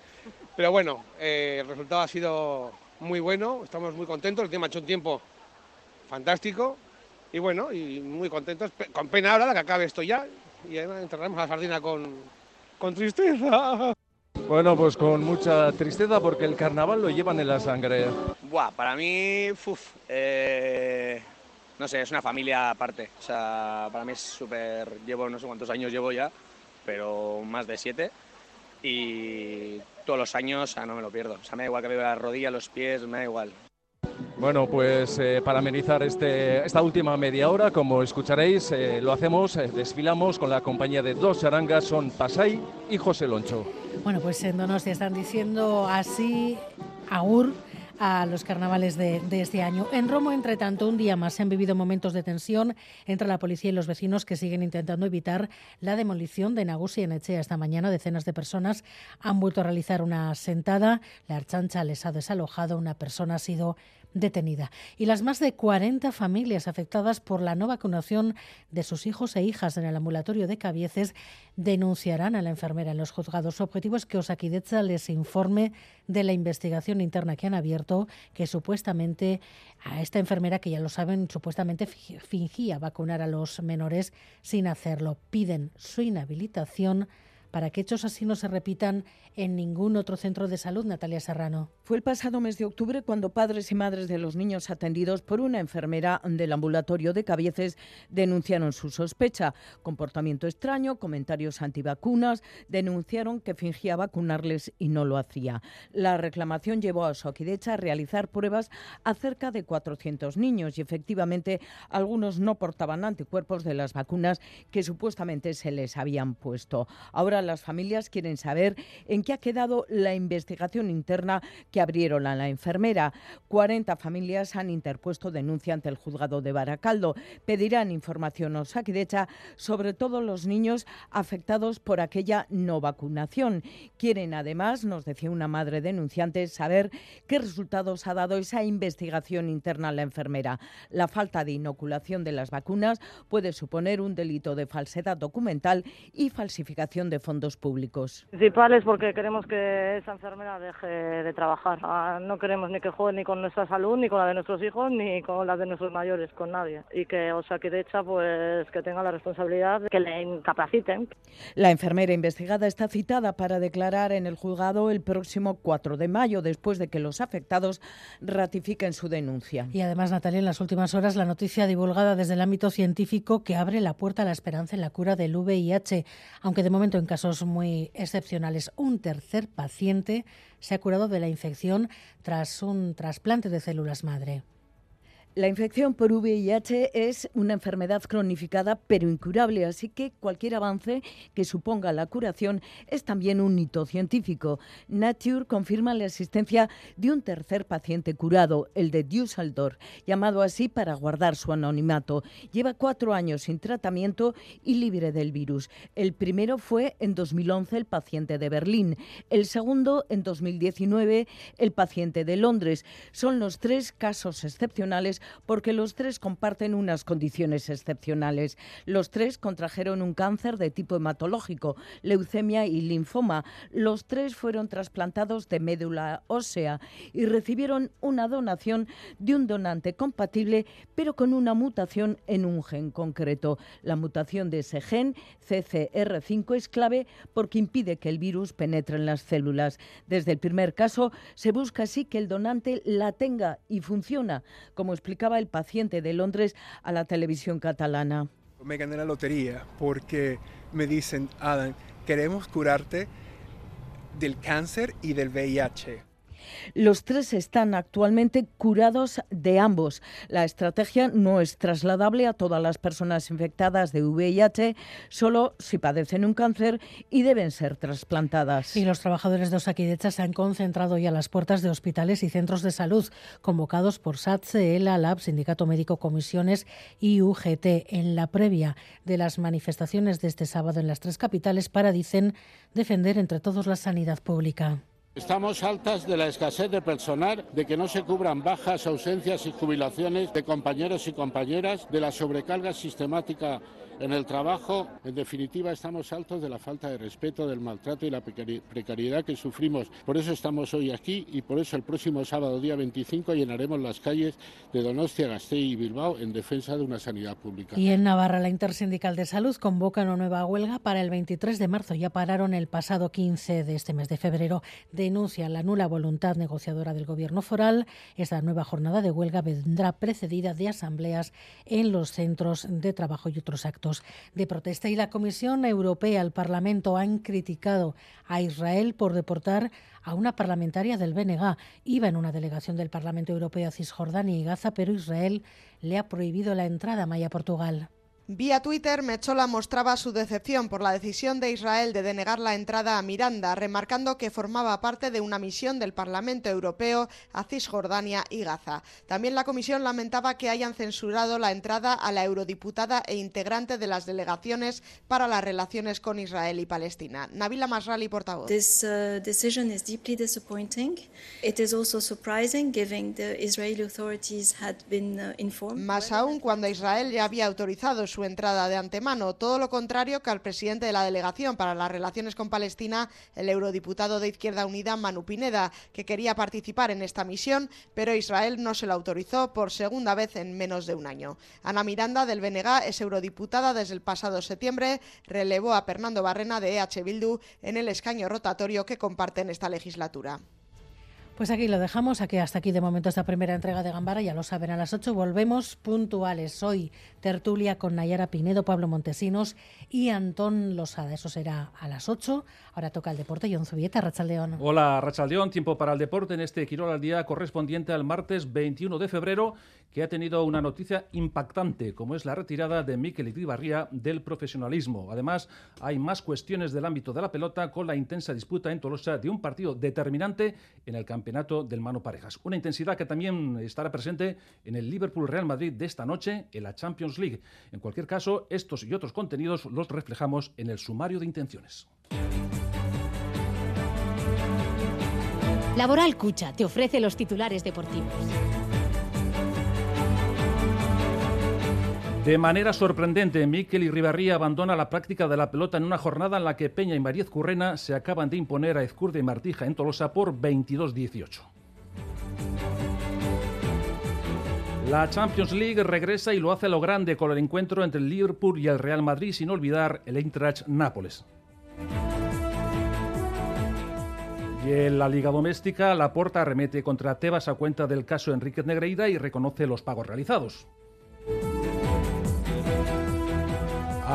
Pero bueno, eh, el resultado ha sido muy bueno, estamos muy contentos, el tema ha hecho un tiempo fantástico y bueno, y muy contentos, con pena ahora de que acabe esto ya y enterraremos a la sardina con, con tristeza. Bueno, pues con mucha tristeza porque el carnaval lo llevan en la sangre. Buah, para mí, uf, eh, no sé, es una familia aparte. O sea, para mí es súper, llevo no sé cuántos años llevo ya pero más de siete. Y todos los años, o sea, no me lo pierdo. O sea, me da igual que me vea la rodilla, los pies, me da igual. Bueno, pues eh, para amenizar este, esta última media hora, como escucharéis, eh, lo hacemos, eh, desfilamos con la compañía de dos charangas, son Pasay y José Loncho. Bueno, pues en Donostia están diciendo así, agur a los carnavales de, este año. En Romo, entre tanto, un día más se han vivido momentos de tensión entre la policía y los vecinos que siguen intentando evitar la demolición de Nagusi en Echea. Esta mañana decenas de personas han vuelto a realizar una sentada. La archancha les ha desalojado. Una persona ha sido detenida. Y las más de 40 familias afectadas por la no vacunación de sus hijos e hijas en el ambulatorio de Cabieces denunciarán a la enfermera en los juzgados. Su objetivo es que Osakidecha les informe de la investigación interna que han abierto, que supuestamente a esta enfermera, que ya lo saben, supuestamente fingía vacunar a los menores sin hacerlo. Piden su inhabilitación para que hechos así no se repitan en ningún otro centro de salud, Natalia Serrano. Fue el pasado mes de octubre cuando padres y madres de los niños atendidos por una enfermera del ambulatorio de Cabieces denunciaron su sospecha, comportamiento extraño, comentarios antivacunas, denunciaron que fingía vacunarles y no lo hacía. La reclamación llevó a Soquidecha a realizar pruebas a cerca de 400 niños y efectivamente algunos no portaban anticuerpos de las vacunas que supuestamente se les habían puesto. Ahora las familias quieren saber en qué ha quedado la investigación interna que abrieron a la enfermera. 40 familias han interpuesto denuncia ante el juzgado de Baracaldo. Pedirán información a Saquidecha sobre todos los niños afectados por aquella no vacunación. Quieren además, nos decía una madre denunciante, saber qué resultados ha dado esa investigación interna a la enfermera. La falta de inoculación de las vacunas puede suponer un delito de falsedad documental y falsificación de fondos públicos. Principales porque queremos que esa enfermera deje de trabajar. Ah, no queremos ni que juegue ni con nuestra salud, ni con la de nuestros hijos, ni con la de nuestros mayores, con nadie. Y que, o sea, que de hecha, pues que tenga la responsabilidad de que le incapaciten. La enfermera investigada está citada para declarar en el juzgado el próximo 4 de mayo, después de que los afectados ratifiquen su denuncia. Y además, Natalia, en las últimas horas, la noticia divulgada desde el ámbito científico que abre la puerta a la esperanza en la cura del VIH, aunque de momento en casos muy excepcionales. Un tercer paciente se ha curado de la infección tras un trasplante de células madre. La infección por VIH es una enfermedad cronificada pero incurable, así que cualquier avance que suponga la curación es también un hito científico. Nature confirma la existencia de un tercer paciente curado, el de Düsseldorf, llamado así para guardar su anonimato. Lleva cuatro años sin tratamiento y libre del virus. El primero fue en 2011 el paciente de Berlín, el segundo en 2019 el paciente de Londres. Son los tres casos excepcionales porque los tres comparten unas condiciones excepcionales. Los tres contrajeron un cáncer de tipo hematológico, leucemia y linfoma. Los tres fueron trasplantados de médula ósea y recibieron una donación de un donante compatible, pero con una mutación en un gen concreto. La mutación de ese gen, CCR5, es clave porque impide que el virus penetre en las células. Desde el primer caso, se busca así que el donante la tenga y funciona, como explica explicaba el paciente de Londres a la televisión catalana. Me gané la lotería porque me dicen, Adam, queremos curarte del cáncer y del VIH. Los tres están actualmente curados de ambos. La estrategia no es trasladable a todas las personas infectadas de VIH, solo si padecen un cáncer y deben ser trasplantadas. Y los trabajadores de Osakidecha se han concentrado ya a las puertas de hospitales y centros de salud, convocados por SATSE, ELA, LAB, Sindicato Médico, Comisiones y UGT, en la previa de las manifestaciones de este sábado en las tres capitales para, dicen, defender entre todos la sanidad pública. Estamos altas de la escasez de personal, de que no se cubran bajas, ausencias y jubilaciones de compañeros y compañeras, de la sobrecarga sistemática en el trabajo, en definitiva, estamos altos de la falta de respeto, del maltrato y la precariedad que sufrimos. Por eso estamos hoy aquí y por eso el próximo sábado, día 25, llenaremos las calles de Donostia, Gasteiz y Bilbao en defensa de una sanidad pública. Y en Navarra, la Intersindical de Salud convoca una nueva huelga para el 23 de marzo. Ya pararon el pasado 15 de este mes de febrero. Denuncia la nula voluntad negociadora del Gobierno foral. Esta nueva jornada de huelga vendrá precedida de asambleas en los centros de trabajo y otros actos de protesta. Y la Comisión Europea, el Parlamento, han criticado a Israel por deportar a una parlamentaria del BNG. Iba en una delegación del Parlamento Europeo a Cisjordania y Gaza, pero Israel le ha prohibido la entrada a Maya Portugal. Vía Twitter, Mechola mostraba su decepción por la decisión de Israel de denegar la entrada a Miranda, remarcando que formaba parte de una misión del Parlamento Europeo a Cisjordania y Gaza. También la Comisión lamentaba que hayan censurado la entrada a la eurodiputada e integrante de las delegaciones para las relaciones con Israel y Palestina. Nabila Masrali, portavoz. This uh, decision is deeply disappointing. It is also surprising given the Israeli authorities had been uh, informed. Más aún cuando Israel ya había autorizado su entrada de antemano, todo lo contrario que al presidente de la delegación para las relaciones con Palestina, el eurodiputado de Izquierda Unida Manu Pineda, que quería participar en esta misión, pero Israel no se lo autorizó por segunda vez en menos de un año. Ana Miranda del BNG es eurodiputada desde el pasado septiembre, relevó a Fernando Barrena de EH Bildu en el escaño rotatorio que comparten esta legislatura. Pues aquí lo dejamos, aquí hasta aquí de momento esta primera entrega de Gambara, ya lo saben, a las 8 volvemos puntuales. Hoy tertulia con Nayara Pinedo, Pablo Montesinos y Antón Losada, eso será a las 8. Ahora toca el deporte, John Zubieta, Rachaldeón. Hola, Rachaldeón, tiempo para el deporte en este Quirol al Día correspondiente al martes 21 de febrero, que ha tenido una noticia impactante, como es la retirada de Miquel Ibarría del profesionalismo. Además, hay más cuestiones del ámbito de la pelota con la intensa disputa en Tolosa de un partido determinante en el campeonato campeonato del mano parejas. Una intensidad que también estará presente en el Liverpool Real Madrid de esta noche en la Champions League. En cualquier caso, estos y otros contenidos los reflejamos en el sumario de intenciones. Laboral Cucha te ofrece los titulares deportivos. De manera sorprendente, Miquel Ribarría abandona la práctica de la pelota en una jornada en la que Peña y María Currena se acaban de imponer a Ezcurde y Martija en Tolosa por 22-18. La Champions League regresa y lo hace a lo grande con el encuentro entre el Liverpool y el Real Madrid, sin olvidar el Eintracht Nápoles. Y en la Liga Doméstica, la Porta arremete contra Tebas a cuenta del caso Enrique Negreira y reconoce los pagos realizados.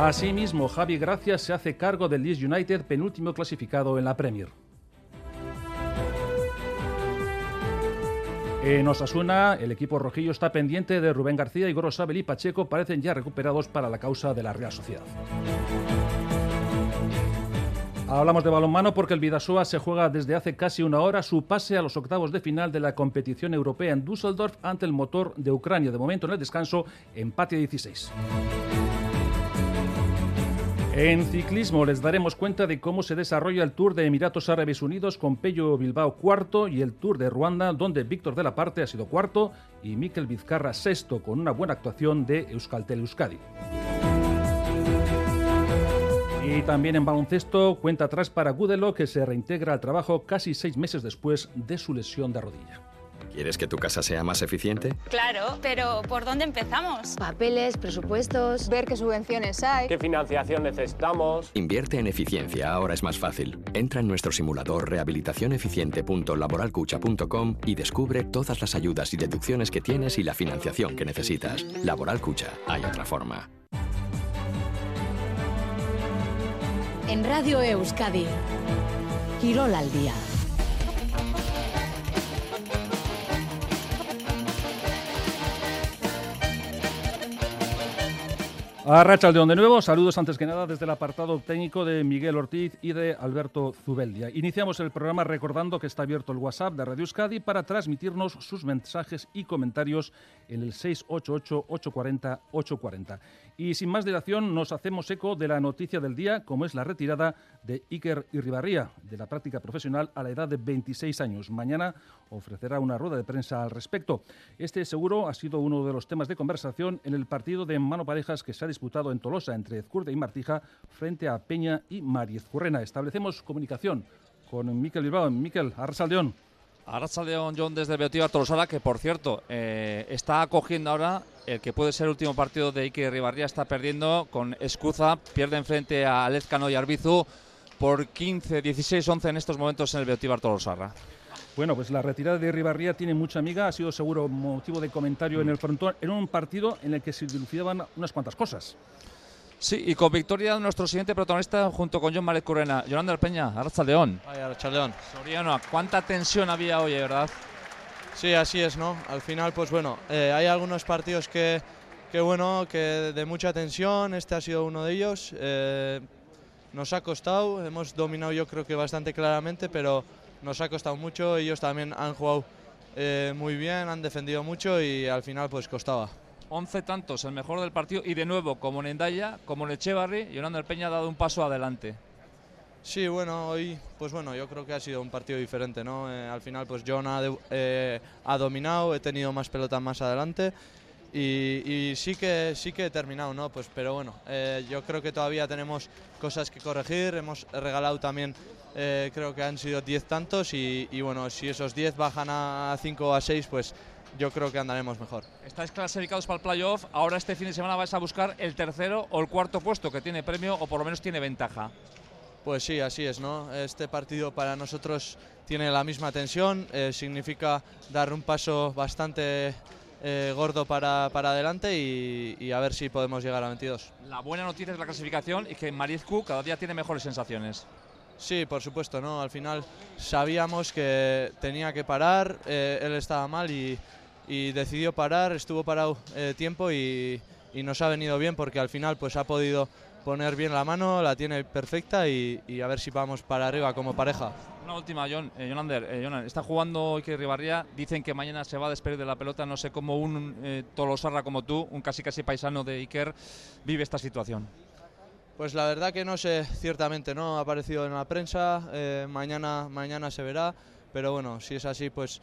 Asimismo, Javi Gracia se hace cargo del Leeds United, penúltimo clasificado en la Premier. En Osasuna, el equipo rojillo está pendiente de Rubén García y Gorosabel y Pacheco parecen ya recuperados para la causa de la Real Sociedad. Hablamos de balonmano porque el Vidasoa se juega desde hace casi una hora su pase a los octavos de final de la competición europea en Düsseldorf ante el motor de Ucrania. De momento en el descanso, empate 16. En ciclismo les daremos cuenta de cómo se desarrolla el Tour de Emiratos Árabes Unidos con Pello Bilbao cuarto y el Tour de Ruanda donde Víctor de la Parte ha sido cuarto y Miquel Vizcarra sexto con una buena actuación de Euskaltel Euskadi. Y también en baloncesto cuenta atrás para Gudelo que se reintegra al trabajo casi seis meses después de su lesión de rodilla. ¿Quieres que tu casa sea más eficiente? Claro, pero ¿por dónde empezamos? Papeles, presupuestos, ver qué subvenciones hay. ¿Qué financiación necesitamos? Invierte en eficiencia, ahora es más fácil. Entra en nuestro simulador rehabilitacioneficiente.laboralcucha.com y descubre todas las ayudas y deducciones que tienes y la financiación que necesitas. Laboral Cucha, hay otra forma. En Radio Euskadi, Quirol al día. A Rachaldeón de nuevo, saludos antes que nada desde el apartado técnico de Miguel Ortiz y de Alberto Zubeldia. Iniciamos el programa recordando que está abierto el WhatsApp de Radio Euskadi para transmitirnos sus mensajes y comentarios en el 688-840-840. Y sin más dilación, nos hacemos eco de la noticia del día, como es la retirada de Iker Irribarría de la práctica profesional a la edad de 26 años. Mañana ofrecerá una rueda de prensa al respecto. Este seguro ha sido uno de los temas de conversación en el partido de mano parejas que se ha disputado en Tolosa entre Ezcurde y Martija frente a Peña y Mariez Currena. Establecemos comunicación con Miquel Bilbao. Miquel, Arrasaldeón. Arrasaleón John desde Beotíbar Tolosada, que por cierto eh, está acogiendo ahora el que puede ser el último partido de Ike Ribarría, está perdiendo con Escuza, pierde frente a Lezcano y Arbizu por 15, 16, 11 en estos momentos en el Beotíbar Tolosarra. Bueno, pues la retirada de Ribarría tiene mucha amiga, ha sido seguro motivo de comentario en el frontón, en un partido en el que se dilucidaban unas cuantas cosas. Sí, y con victoria de nuestro siguiente protagonista junto con John Maret Currena. Yolanda Peña, Arracha León. Ay, Arracha León. Soriano, ¿cuánta tensión había hoy, verdad? Sí, así es, ¿no? Al final, pues bueno, eh, hay algunos partidos que, que, bueno, que de mucha tensión, este ha sido uno de ellos. Eh, nos ha costado, hemos dominado yo creo que bastante claramente, pero nos ha costado mucho, ellos también han jugado eh, muy bien, han defendido mucho y al final pues costaba. 11 tantos, el mejor del partido y de nuevo, como en Endaya, como en Echevarri, Yolanda Peña ha dado un paso adelante. Sí, bueno, hoy, pues bueno, yo creo que ha sido un partido diferente, ¿no? Eh, al final, pues John ha, eh, ha, dominado, he tenido más pelotas más adelante y, sí que sí que he terminado, ¿no? Pues, pero bueno, eh, yo creo que todavía tenemos cosas que corregir, hemos regalado también, creo que han sido 10 tantos y, y, bueno, si esos 10 bajan a 5 o a 6, pues yo creo que andaremos mejor. Estáis clasificados para el playoff, ahora este fin de semana vais a buscar el tercero o el cuarto puesto que tiene premio o por lo menos tiene ventaja. Pues sí, así es, ¿no? Este partido para nosotros tiene la misma tensión, eh, significa dar un paso bastante eh, gordo para, adelante y, a ver si podemos llegar a 22. La buena noticia es la clasificación y que Marizcu cada día tiene mejores sensaciones. Sí, por supuesto, ¿no? Al final sabíamos que tenía que parar, eh, él estaba mal y, decidió parar, estuvo parado eh, tiempo y, nos ha venido bien porque al final pues ha podido poner bien la mano, la tiene perfecta y, a ver si vamos para arriba como pareja. Una última, John, eh, Jonander, está jugando Iker Ribarría, dicen que mañana se va a despedir de la pelota, no sé cómo un Tolosarra como tú, un casi casi paisano de Iker, vive esta situación. Pues la verdad que no sé, ciertamente, ¿no? Ha aparecido en la prensa, eh, mañana, mañana se verá, pero bueno, si es así, pues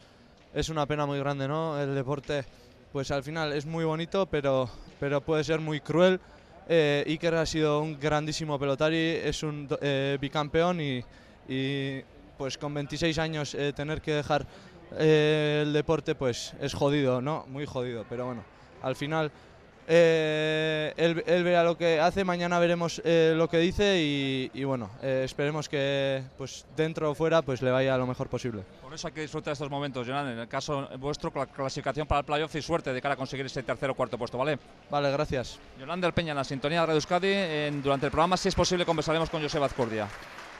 es una pena muy grande, ¿no? El deporte, pues al final es muy bonito, pero, pero puede ser muy cruel. Eh, Iker ha sido un grandísimo pelotari, es un eh, bicampeón y, pues con 26 años eh, tener que dejar el deporte, pues es jodido, ¿no? Muy jodido, pero bueno, al final eh, él, verá lo que hace, mañana veremos eh, lo que dice y, bueno, eh, esperemos que pues dentro o fuera pues le vaya lo mejor posible. Por eso hay que disfrutar de estos momentos, Jonan. En el caso vuestro, con la clasificación para el playoff y suerte de cara a conseguir ese tercer o cuarto puesto, ¿vale? Vale, gracias. Yolanda del Peña en la sintonía de Radio Euskadi. durante el programa, si es posible, conversaremos con José Azcordia.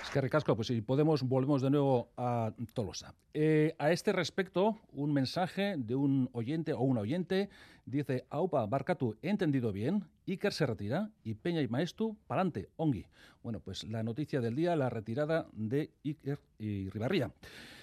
Es que recasco, pues si podemos, volvemos de nuevo a Tolosa. a este respecto, un mensaje de un oyente o un oyente Dice, Aupa, Barcatu, he entendido bien, Iker se retira y Peña y Maestu, pa'lante, Ongi. Bueno, pues la noticia del día, la retirada de Iker y Ribarría.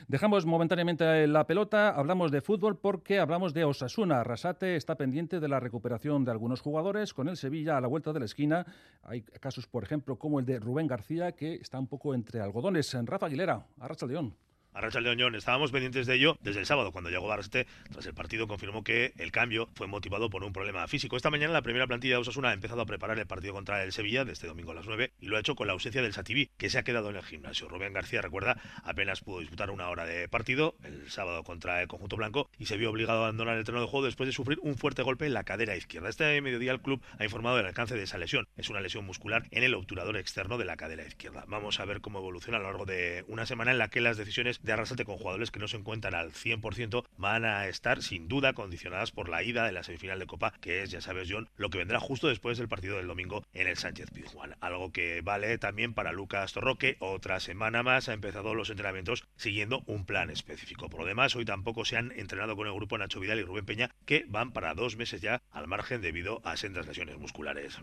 Dejamos momentáneamente la pelota, hablamos de fútbol porque hablamos de Osasuna. Arrasate está pendiente de la recuperación de algunos jugadores con el Sevilla a la vuelta de la esquina. Hay casos, por ejemplo, como el de Rubén García, que está un poco entre algodones. Rafa Aguilera, Arracha León. Arracha León, estábamos pendientes de ello desde el sábado, cuando llegó Barrasate. Tras el partido confirmó que el cambio fue motivado por un problema físico. Esta mañana la primera plantilla de Osasuna ha empezado a preparar el partido contra el Sevilla de este domingo a las 9 y lo ha hecho con la ausencia del Sativí, que se ha quedado en el gimnasio. Rubén García, recuerda, apenas pudo disputar una hora de partido el sábado contra el conjunto blanco y se vio obligado a abandonar el terreno de juego después de sufrir un fuerte golpe en la cadera izquierda. Este mediodía el club ha informado del alcance de esa lesión. Es una lesión muscular en el obturador externo de la cadera izquierda. Vamos a ver cómo evoluciona a lo largo de una semana en la que las decisiones de Arrasate con jugadores que no se encuentran al 100% van a estar sin duda condicionadas por la ida de la semifinal de Copa, que es, ya sabes, John, lo que vendrá justo después del partido del domingo en el Sánchez Pizjuán. Algo que vale también para Lucas Torroque. Otra semana más ha empezado los entrenamientos siguiendo un plan específico. Por lo demás, hoy tampoco se han entrenado con el grupo Nacho Vidal y Rubén Peña, que van para dos meses ya al margen debido a sendas lesiones musculares.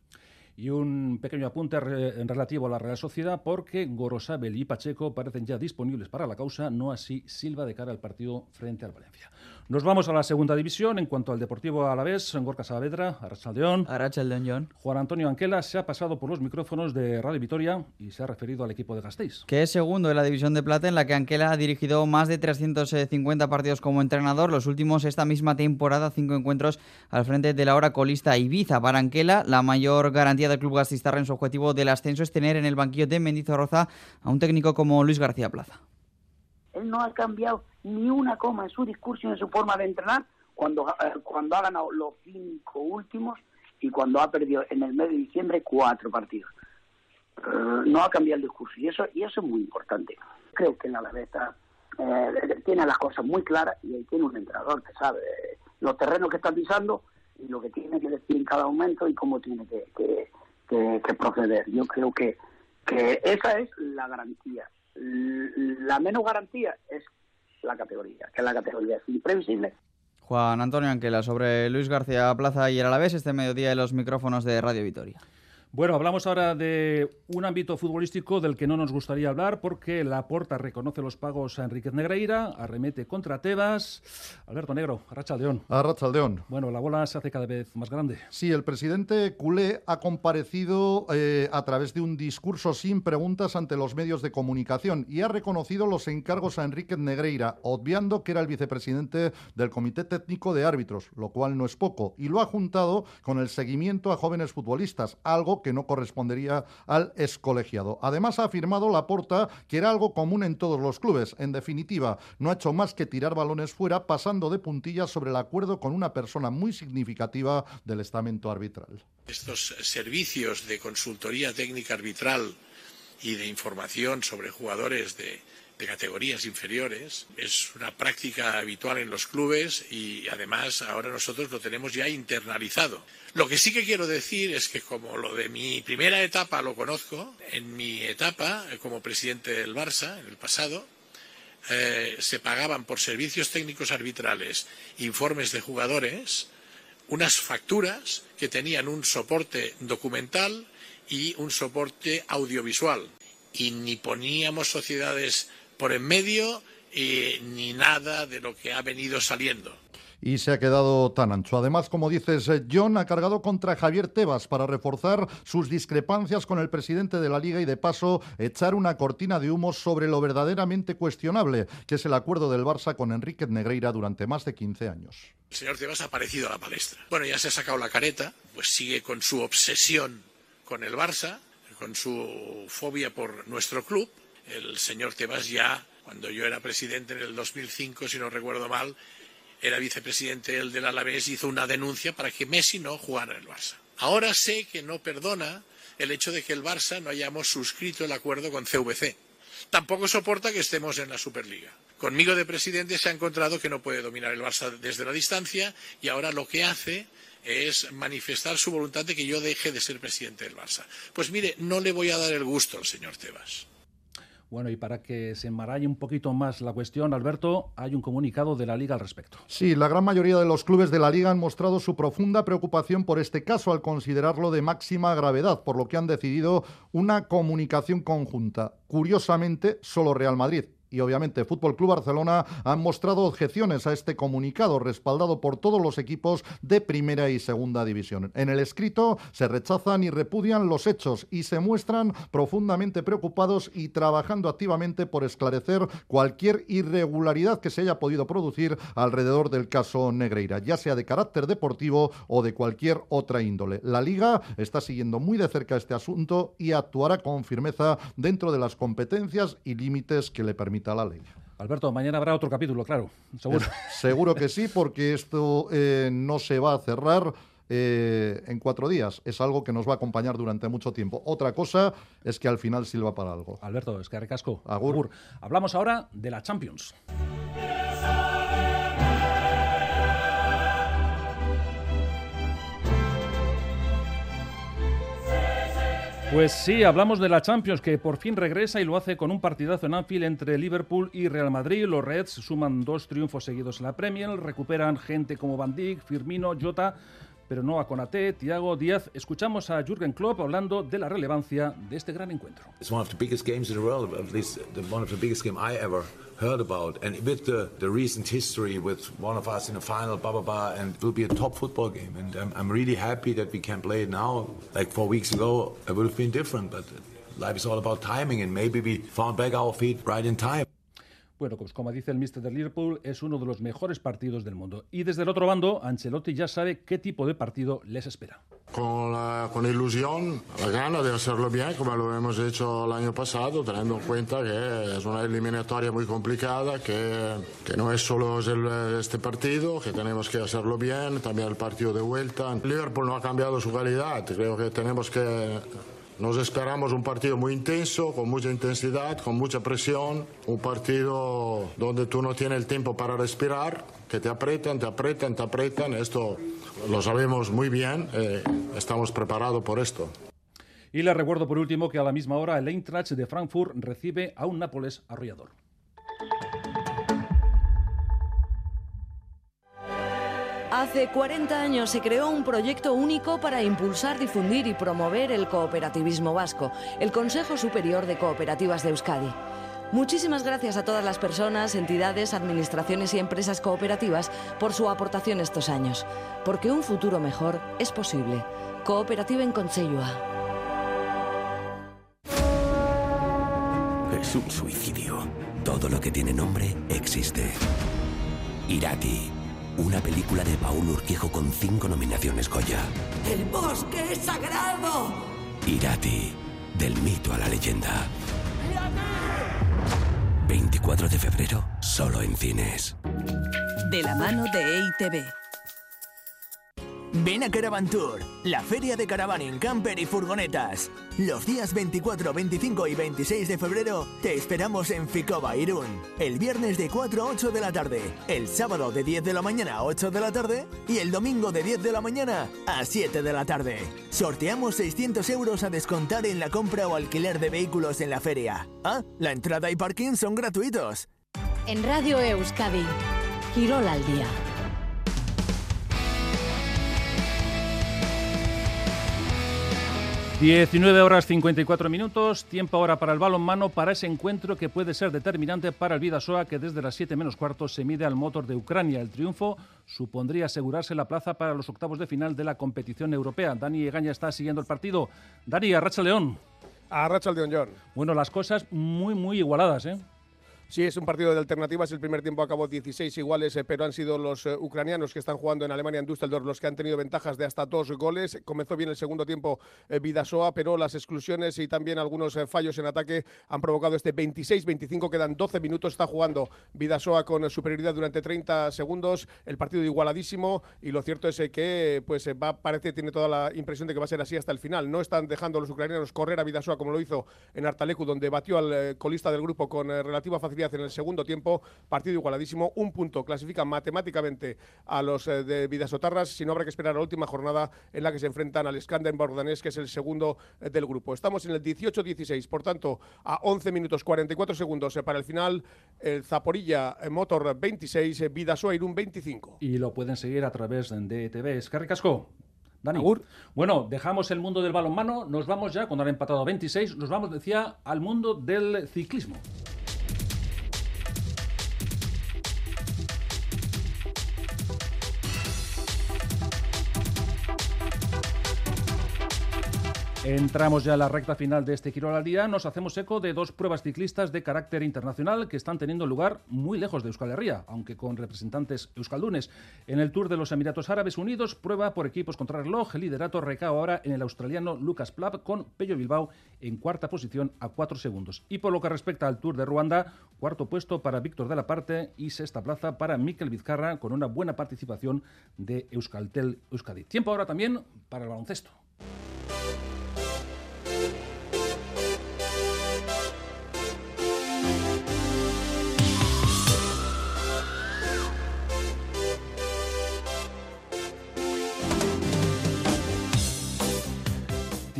Y un pequeño apunte en relativo a la Real Sociedad, porque Gorosabel y Pacheco parecen ya disponibles para la causa, no así Silva de cara al partido frente al Valencia. Nos vamos a la segunda división. En cuanto al Deportivo Alavés, Gorka Saavedra, Arrachaldeón. Arrachaldeón, Juan Antonio Anquela se ha pasado por los micrófonos de Radio Vitoria y se ha referido al equipo de Gasteiz. Que es segundo en la división de plata, en la que Anquela ha dirigido más de 350 partidos como entrenador. Los últimos esta misma temporada, cinco encuentros al frente de la hora colista Ibiza. Para Anquela, la mayor garantía del club gastistarra en su objetivo del ascenso es tener en el banquillo de Mendizorroza a un técnico como Luis García Plaza. Él no ha cambiado ni una coma en su discurso y en su forma de entrenar cuando, eh, cuando ha ganado los cinco últimos y cuando ha perdido en el mes de diciembre cuatro partidos. Eh, no ha cambiado el discurso y eso, y eso es muy importante. Creo que la Alavés eh, tiene las cosas muy claras y ahí tiene un entrenador que sabe los terrenos que está pisando y lo que tiene que decir en cada momento y cómo tiene que, que, proceder. Yo creo que, que esa es la garantía. La menos garantía es la categoría, que la categoría imprevisible. Juan Antonio Anquela sobre Luis García Plaza y el Alavés este mediodía en los micrófonos de Radio Vitoria. Bueno, hablamos ahora de un ámbito futbolístico del que no nos gustaría hablar porque la Porta reconoce los pagos a Enriquez Negreira, arremete contra Tebas. Alberto Negro, Arracha Aldeón. Arracha Aldeón. Bueno, la bola se hace cada vez más grande. Sí, el presidente culé ha comparecido eh, a través de un discurso sin preguntas ante los medios de comunicación y ha reconocido los encargos a Enriquez Negreira, obviando que era el vicepresidente del Comité Técnico de Árbitros, lo cual no es poco, y lo ha juntado con el seguimiento a jóvenes futbolistas, algo que no correspondería al excolegiado. Además, ha afirmado Laporta que era algo común en todos los clubes. En definitiva, no ha hecho más que tirar balones fuera, pasando de puntillas sobre el acuerdo con una persona muy significativa del estamento arbitral. Estos servicios de consultoría técnica arbitral y de información sobre jugadores de, de categorías inferiores. Es una práctica habitual en los clubes y además ahora nosotros lo tenemos ya internalizado. Lo que sí que quiero decir es que como lo de mi primera etapa lo conozco, en mi etapa como presidente del Barça, en el pasado, eh, se pagaban por servicios técnicos arbitrales, informes de jugadores, unas facturas que tenían un soporte documental y un soporte audiovisual. Y ni poníamos sociedades por en medio eh, ni nada de lo que ha venido saliendo. Y se ha quedado tan ancho. Además, como dices, eh, John ha cargado contra Javier Tebas para reforzar sus discrepancias con el presidente de la Liga y de paso echar una cortina de humo sobre lo verdaderamente cuestionable, que es el acuerdo del Barça con Enrique Negreira durante más de 15 años. El señor Tebas ha aparecido a la palestra. Bueno, ya se ha sacado la careta, pues sigue con su obsesión con el Barça, con su fobia por nuestro club el señor Tebas ya, cuando yo era presidente en el 2005, si no recuerdo mal, era vicepresidente el del Alavés, hizo una denuncia para que Messi no jugara en el Barça. Ahora sé que no perdona el hecho de que el Barça no hayamos suscrito el acuerdo con CVC. Tampoco soporta que estemos en la Superliga. Conmigo de presidente se ha encontrado que no puede dominar el Barça desde la distancia y ahora lo que hace es manifestar su voluntad de que yo deje de ser presidente del Barça. Pues mire, no le voy a dar el gusto al señor Tebas. Bueno, y para que se enmaralle un poquito más la cuestión, Alberto, hay un comunicado de la Liga al respecto. Sí, la gran mayoría de los clubes de la Liga han mostrado su profunda preocupación por este caso al considerarlo de máxima gravedad, por lo que han decidido una comunicación conjunta. Curiosamente, solo Real Madrid y obviamente Fútbol Club Barcelona han mostrado objeciones a este comunicado respaldado por todos los equipos de primera y segunda división. En el escrito se rechazan y repudian los hechos y se muestran profundamente preocupados y trabajando activamente por esclarecer cualquier irregularidad que se haya podido producir alrededor del caso Negreira, ya sea de carácter deportivo o de cualquier otra índole. La Liga está siguiendo muy de cerca este asunto y actuará con firmeza dentro de las competencias y límites que le permiten la ley. Alberto, mañana habrá otro capítulo, claro. Seguro, seguro que sí, porque esto eh, no se va a cerrar eh, en cuatro días. Es algo que nos va a acompañar durante mucho tiempo. Otra cosa es que al final sirva para algo. Alberto, es que recasco. Agur. Hablamos ahora de la Champions. Pues sí, hablamos de la Champions que por fin regresa y lo hace con un partidazo en Anfield entre Liverpool y Real Madrid. Los Reds suman dos triunfos seguidos en la Premier, recuperan gente como Van Dijk, Firmino, Jota, pero no a Conate, Thiago, Díaz. Escuchamos a Jürgen Klopp hablando de la relevancia de este gran encuentro. It's one of the biggest games in the world, at least one of the biggest game I ever heard about. And with the, the recent history with one of us in the final, blah, blah, blah, and it will be a top football game. And I'm, I'm really happy that we can play it now. Like four weeks ago, it would have been different, but life is all about timing, and maybe we found back our feet right in time. Bueno, pues como dice el Mister de Liverpool, es uno de los mejores partidos del mundo. Y desde el otro bando, Ancelotti ya sabe qué tipo de partido les espera. Con, con ilusión, la gana de hacerlo bien, como lo hemos hecho el año pasado, teniendo en cuenta que es una eliminatoria muy complicada, que, que no es solo este partido, que tenemos que hacerlo bien, también el partido de vuelta. Liverpool no ha cambiado su calidad, creo que tenemos que nos esperamos un partido muy intenso, con mucha intensidad, con mucha presión, un partido donde tú no tienes el tiempo para respirar, que te apretan, te apretan, te apretan. Esto lo sabemos muy bien, eh, estamos preparados por esto. Y les recuerdo por último que a la misma hora el Eintracht de Frankfurt recibe a un Nápoles arrollador. Hace 40 años se creó un proyecto único para impulsar, difundir y promover el cooperativismo vasco, el Consejo Superior de Cooperativas de Euskadi. Muchísimas gracias a todas las personas, entidades, administraciones y empresas cooperativas por su aportación estos años, porque un futuro mejor es posible. Cooperativa en Consellua. Es un suicidio. Todo lo que tiene nombre existe. Irati. Una película de Paul Urquijo con cinco nominaciones Goya. ¡El bosque es sagrado! Irati. Del mito a la leyenda. 24 de febrero, solo en cines. De la mano de EITV. Ven a Caravan Tour, la feria de caravaning, camper y furgonetas. Los días 24, 25 y 26 de febrero te esperamos en Ficoba, Irún. El viernes de 4 a 8 de la tarde, el sábado de 10 de la mañana a 8 de la tarde y el domingo de 10 de la mañana a 7 de la tarde. Sorteamos 600 euros a descontar en la compra o alquiler de vehículos en la feria. Ah, la entrada y parking son gratuitos. En Radio Euskadi, Quirol al día. 19 horas 54 minutos, tiempo ahora para el balonmano, para ese encuentro que puede ser determinante para el Vidasoa, que desde las 7 menos cuarto se mide al motor de Ucrania. El triunfo supondría asegurarse la plaza para los octavos de final de la competición europea. Dani Egaña está siguiendo el partido. Dani, Arracha León. Arracha León, John. Bueno, las cosas muy, muy igualadas, ¿eh? Sí, es un partido de alternativas. El primer tiempo acabó 16 iguales, eh, pero han sido los eh, ucranianos que están jugando en Alemania en Düsseldorf los que han tenido ventajas de hasta dos goles. Comenzó bien el segundo tiempo eh, Vidasoa, pero las exclusiones y también algunos fallos en ataque han provocado este 26-25. Quedan 12 minutos. Está jugando Vidasoa con superioridad durante 30 segundos. El partido igualadísimo y lo cierto es que pues va, parece, tiene toda la impresión de que va a ser así hasta el final. No están dejando los ucranianos correr a Vidasoa como lo hizo en Artalecu, donde batió al colista del grupo con relativa facilidad en el segundo tiempo. Partido igualadísimo, un punto clasifica matemáticamente a los eh, de Vidasotarras, si no habrá que esperar a la última jornada en la que se enfrentan al Skanderborg danés, que es el segundo eh, del grupo. Estamos en el 18-16, por tanto, a 11 minutos 44 segundos eh, para el final. El Zaporilla Motor 26, Vidasoa Irún 25. Y lo pueden seguir a través de TV. Es Casco. Dani. Bueno, dejamos el mundo del balonmano, nos vamos ya, cuando han empatado 26, nos vamos, decía, al mundo del ciclismo. Entramos ya a la recta final de este Giro al Día. Nos hacemos eco de dos pruebas ciclistas de carácter internacional que están teniendo lugar muy lejos de Euskal Herria, aunque con representantes euskaldunes. En el Tour de los Emiratos Árabes Unidos, prueba por equipos contra reloj. El liderato recae ahora en el australiano Lucas Plap con Pello Bilbao en cuarta posición a cuatro segundos. Y por lo que respecta al Tour de Ruanda, cuarto puesto para Víctor de la Parte y sexta plaza para Mikel Vizcarra con una buena participación de Euskaltel Euskadi. Tiempo ahora también para el baloncesto.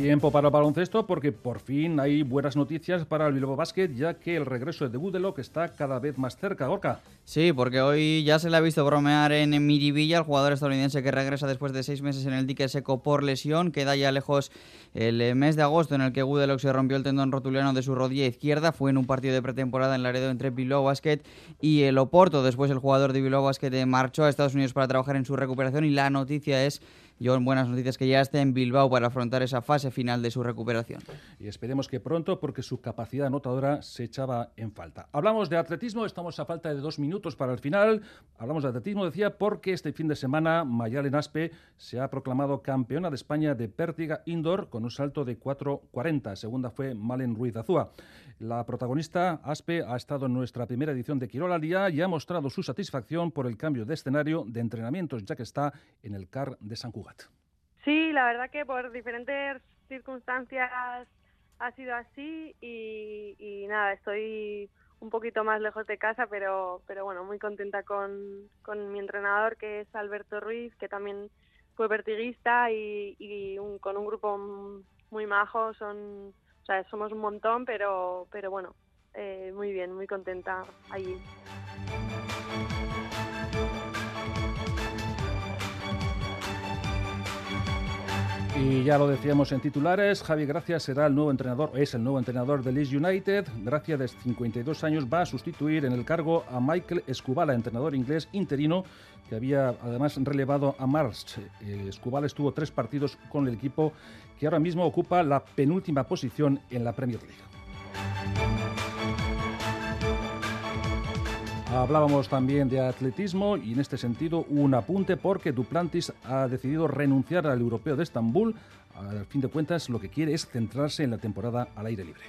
Tiempo para el baloncesto porque por fin hay buenas noticias para el Bilbao Basket ya que el regreso de Gudelok está cada vez más cerca, Gorka. Sí, porque hoy ya se le ha visto bromear en Miribilla, el jugador estadounidense que regresa después de seis meses en el dique seco por lesión, queda ya lejos el eh, mes de agosto en el que Gudelok se rompió el tendón rotuliano de su rodilla izquierda, fue en un partido de pretemporada en Laredo entre Bilbao Basket y el Oporto. Después el jugador de Bilbao Basket marchó a Estados Unidos para trabajar en su recuperación y la noticia es John, buenas noticias que ya esté en Bilbao para afrontar esa fase final de su recuperación. Y esperemos que pronto, porque su capacidad anotadora se echaba en falta. Hablamos de atletismo, estamos a falta de dos minutos para el final. Hablamos de atletismo, decía, porque este fin de semana Mayalen Aspe se ha proclamado campeona de España de pértiga indoor con un salto de 4.40. Segunda fue Malen Ruiz Azúa. La protagonista, Aspe, ha estado en nuestra primera edición de Quirola al Día y ha mostrado su satisfacción por el cambio de escenario de entrenamientos, ya que está en el CAR de San Cugat. Sí, la verdad que por diferentes circunstancias ha sido así y, nada, estoy un poquito más lejos de casa, pero, pero bueno, muy contenta con, con mi entrenador que es Alberto Ruiz, que también fue vertiguista y, con un grupo muy majos, son, o sea, somos un montón, pero, pero bueno, eh, muy bien, muy contenta allí. Y ya lo decíamos en titulares, Javi Gracia será el nuevo entrenador, es el nuevo entrenador de Leeds United. Gracia de 52 años va a sustituir en el cargo a Michael Escubala, entrenador inglés interino, que había además relevado a March. Eh, Escubala estuvo tres partidos con el equipo que ahora mismo ocupa la penúltima posición en la Premier League. Hablábamos también de atletismo y en este sentido un apunte porque Duplantis ha decidido renunciar al europeo de Estambul. Al fin de cuentas lo que quiere es centrarse en la temporada al aire libre.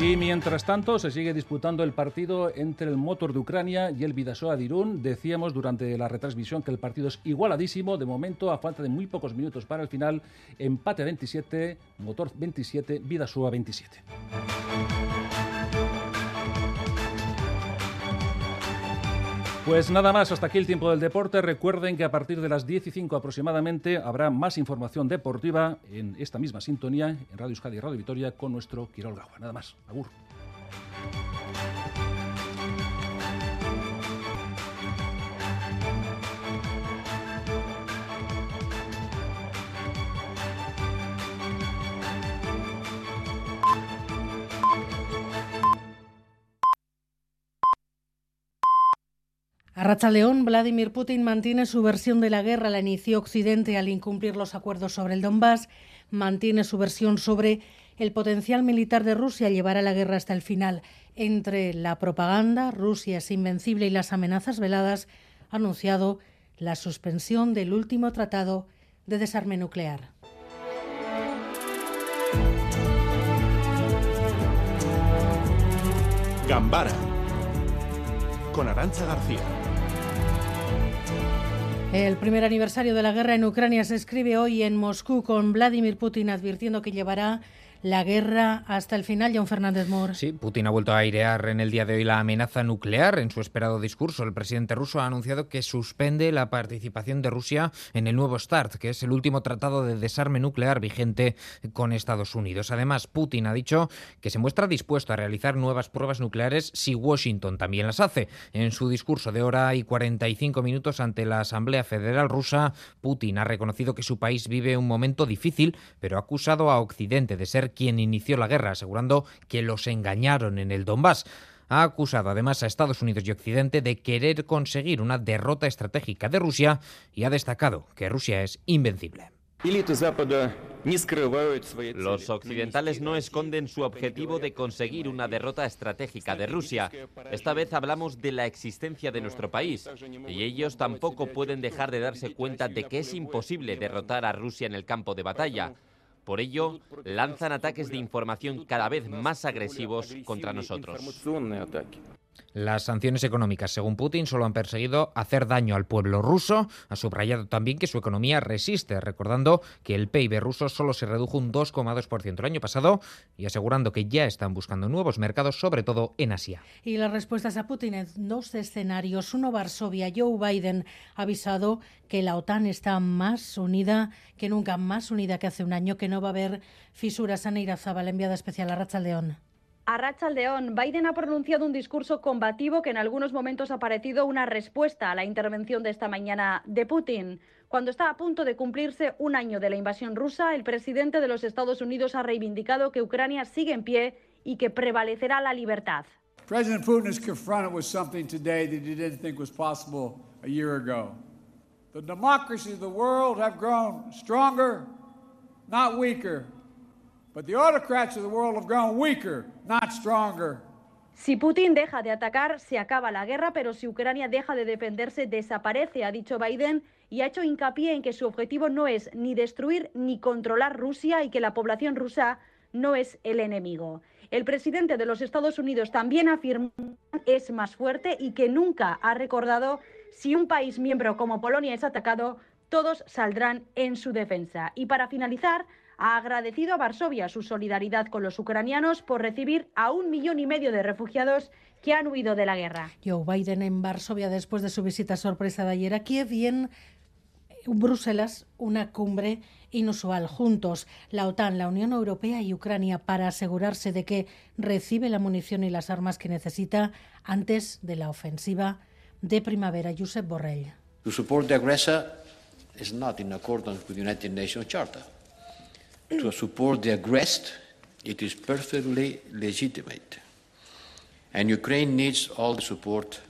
Y mientras tanto se sigue disputando el partido entre el Motor de Ucrania y el Vidasoa de Irún. Decíamos durante la retransmisión que el partido es igualadísimo. De momento, a falta de muy pocos minutos para el final, empate 27, Motor 27, Vidasoa 27. Pues nada más, hasta aquí el tiempo del deporte. Recuerden que a partir de las 10 y 5 aproximadamente habrá más información deportiva en esta misma sintonía, en Radio Euskadi y Radio Vitoria, con nuestro Quirol. Nada más, agur. A León, Vladimir Putin mantiene su versión de la guerra. La inició Occidente al incumplir los acuerdos sobre el Donbass. Mantiene su versión sobre el potencial militar de Rusia llevará la guerra hasta el final. Entre la propaganda, Rusia es invencible y las amenazas veladas, anunciado la suspensión del último tratado de desarme nuclear. Gambara con Arancha García. El primer aniversario de la guerra en Ucrania se escribe hoy en Moscú con Vladimir Putin advirtiendo que llevará la guerra hasta el final, John Fernández Moore. Sí, Putin ha vuelto a airear en el día de hoy la amenaza nuclear. En su esperado discurso, el presidente ruso ha anunciado que suspende la participación de Rusia en el nuevo START, que es el último tratado de desarme nuclear vigente con Estados Unidos. Además, Putin ha dicho que se muestra dispuesto a realizar nuevas pruebas nucleares si Washington también las hace. En su discurso de hora y 45 minutos ante la Asamblea Federal rusa, Putin ha reconocido que su país vive un momento difícil, pero ha acusado a Occidente de ser quien inició la guerra, asegurando que los engañaron en el Donbass. Ha acusado además a Estados Unidos y Occidente de querer conseguir una derrota estratégica de Rusia y ha destacado que Rusia es invencible. Los occidentales no esconden su objetivo de conseguir una derrota estratégica de Rusia. Esta vez hablamos de la existencia de nuestro país y ellos tampoco pueden dejar de darse cuenta de que es imposible derrotar a Rusia en el campo de batalla. Por ello, lanzan ataques de información cada vez más agresivos contra nosotros. Las sanciones económicas, según Putin, solo han perseguido hacer daño al pueblo ruso. Ha subrayado también que su economía resiste, recordando que el PIB ruso solo se redujo un 2,2% el año pasado y asegurando que ya están buscando nuevos mercados, sobre todo en Asia. Y las respuestas a Putin en dos escenarios. Uno, Varsovia. Joe Biden ha avisado que la OTAN está más unida que nunca, más unida que hace un año, que no va a haber fisuras. Ana Irazaba, la enviada especial a Racha León. A Racha León, Biden ha pronunciado un discurso combativo que en algunos momentos ha parecido una respuesta a la intervención de esta mañana de Putin. Cuando está a punto de cumplirse un año de la invasión rusa, el presidente de los Estados Unidos ha reivindicado que Ucrania sigue en pie y que prevalecerá la libertad. President Putin is confronted with something today that he didn't think was possible a year ago. The democracies of the world have grown stronger, not weaker. Si Putin deja de atacar, se acaba la guerra, pero si Ucrania deja de defenderse, desaparece, ha dicho Biden, y ha hecho hincapié en que su objetivo no es ni destruir ni controlar Rusia y que la población rusa no es el enemigo. El presidente de los Estados Unidos también afirma que es más fuerte y que nunca ha recordado si un país miembro como Polonia es atacado, todos saldrán en su defensa. Y para finalizar, ha agradecido a Varsovia su solidaridad con los ucranianos por recibir a un millón y medio de refugiados que han huido de la guerra. Joe Biden en Varsovia después de su visita sorpresa de ayer a Kiev y en Bruselas una cumbre inusual juntos, la OTAN, la Unión Europea y Ucrania, para asegurarse de que recibe la munición y las armas que necesita antes de la ofensiva de primavera. Josep Borrell. To support the aggressor is not in accordance with the United Nations Charter. To support the aggressed, it is perfectly legitimate. And Ukraine needs all the support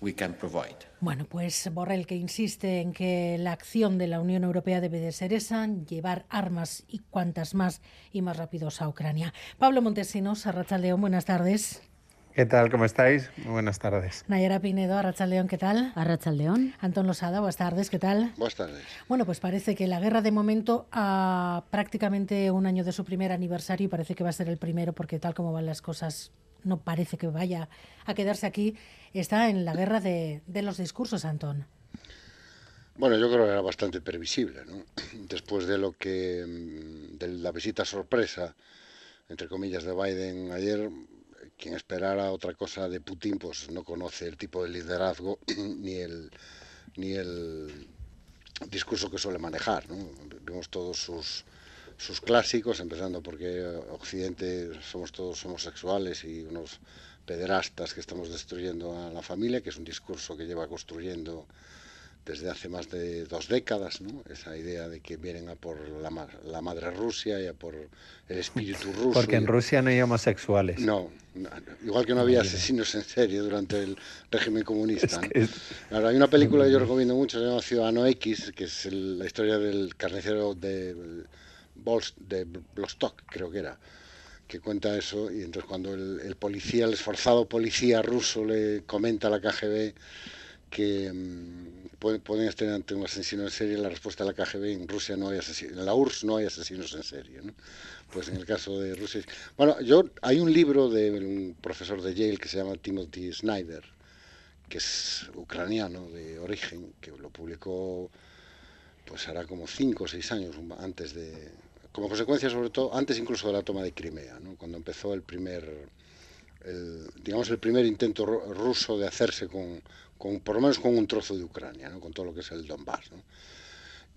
we can provide. Bueno, pues Borrell que insiste en que la acción de la Unión Europea debe de ser esa, llevar armas y cuantas más y más rápidos a Ucrania. Pablo Montesinos, Arrachaldeón, buenas tardes. ¿Qué tal? ¿Cómo estáis? Muy buenas tardes. Nayara Pinedo, Arrachaldeón, ¿qué tal? Arrachaldeón. Antón Losada, buenas tardes, ¿qué tal? Buenas tardes. Bueno, pues parece que la guerra de momento a prácticamente un año de su primer aniversario y parece que va a ser el primero porque tal como van las cosas no parece que vaya a quedarse aquí, está en la guerra de, de los discursos, Antón. Bueno, yo creo que era bastante previsible, ¿no? Después de lo que de la visita sorpresa, entre comillas, de Biden ayer, quien esperara otra cosa de Putin, pues no conoce el tipo de liderazgo ni el ni el discurso que suele manejar, ¿no? Vimos todos sus sus clásicos, empezando porque Occidente somos todos homosexuales y unos pederastas que estamos destruyendo a la familia, que es un discurso que lleva construyendo desde hace más de dos décadas, ¿no? esa idea de que vienen a por la, la madre Rusia y a por el espíritu ruso. Porque en Rusia no hay homosexuales. No, igual que no había asesinos en serie durante el régimen comunista. hay una película que yo recomiendo mucho, se llama Ciudadano X, que es la historia del carnicero de de Blostock, creo que era, que cuenta eso, y entonces cuando el, policía, el esforzado policía ruso le comenta a la KGB que mm, pueden estar ante un asesino en serie, la respuesta de la KGB en Rusia no hay asesinos, en la URSS no hay asesinos en serie, ¿no? Pues en el caso de Rusia... Bueno, yo hay un libro de un profesor de Yale que se llama Timothy Snyder, que es ucraniano de origen, que lo publicó pues hará como cinco o seis años antes de, como consecuencia sobre todo, antes incluso de la toma de Crimea, ¿no? cuando empezó el primer, digamos el primer intento ruso de hacerse con, con, por lo menos con un trozo de Ucrania, ¿no? con todo lo que es el Donbass. ¿no?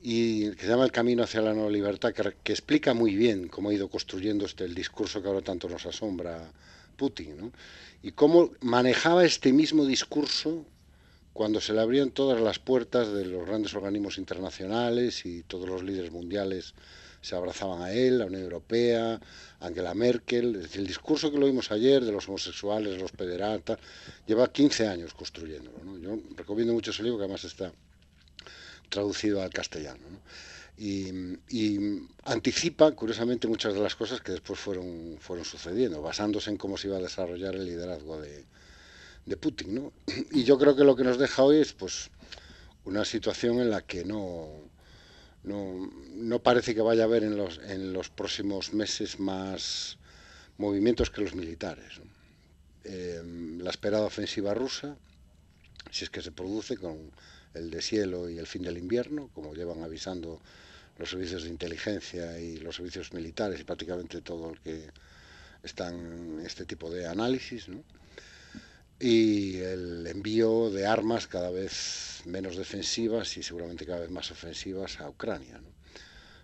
y que se llama El Camino hacia la Nueva Libertad, que, explica muy bien cómo ha ido construyendo este, el discurso que ahora tanto nos asombra Putin, ¿no? y cómo manejaba este mismo discurso cuando se le abrían todas las puertas de los grandes organismos internacionales y todos los líderes mundiales se abrazaban a él, la Unión Europea, Angela Merkel. El discurso que lo vimos ayer de los homosexuales, los pederatas, lleva 15 años construyéndolo. Yo recomiendo mucho ese libro que además está traducido al castellano. ¿no? Y, anticipa, curiosamente, muchas de las cosas que después fueron, fueron sucediendo, basándose en cómo se iba a desarrollar el liderazgo de, de Putin. ¿no? Y yo creo que lo que nos deja hoy es pues, una situación en la que no no, no parece que vaya a haber en los, en los próximos meses más movimientos que los militares. Eh, la esperada ofensiva rusa, si es que se produce con el deshielo y el fin del invierno, como llevan avisando los servicios de inteligencia y los servicios militares y prácticamente todo el que están en este tipo de análisis, ¿no? Y el envío de armas cada vez menos defensivas y seguramente cada vez más ofensivas a Ucrania.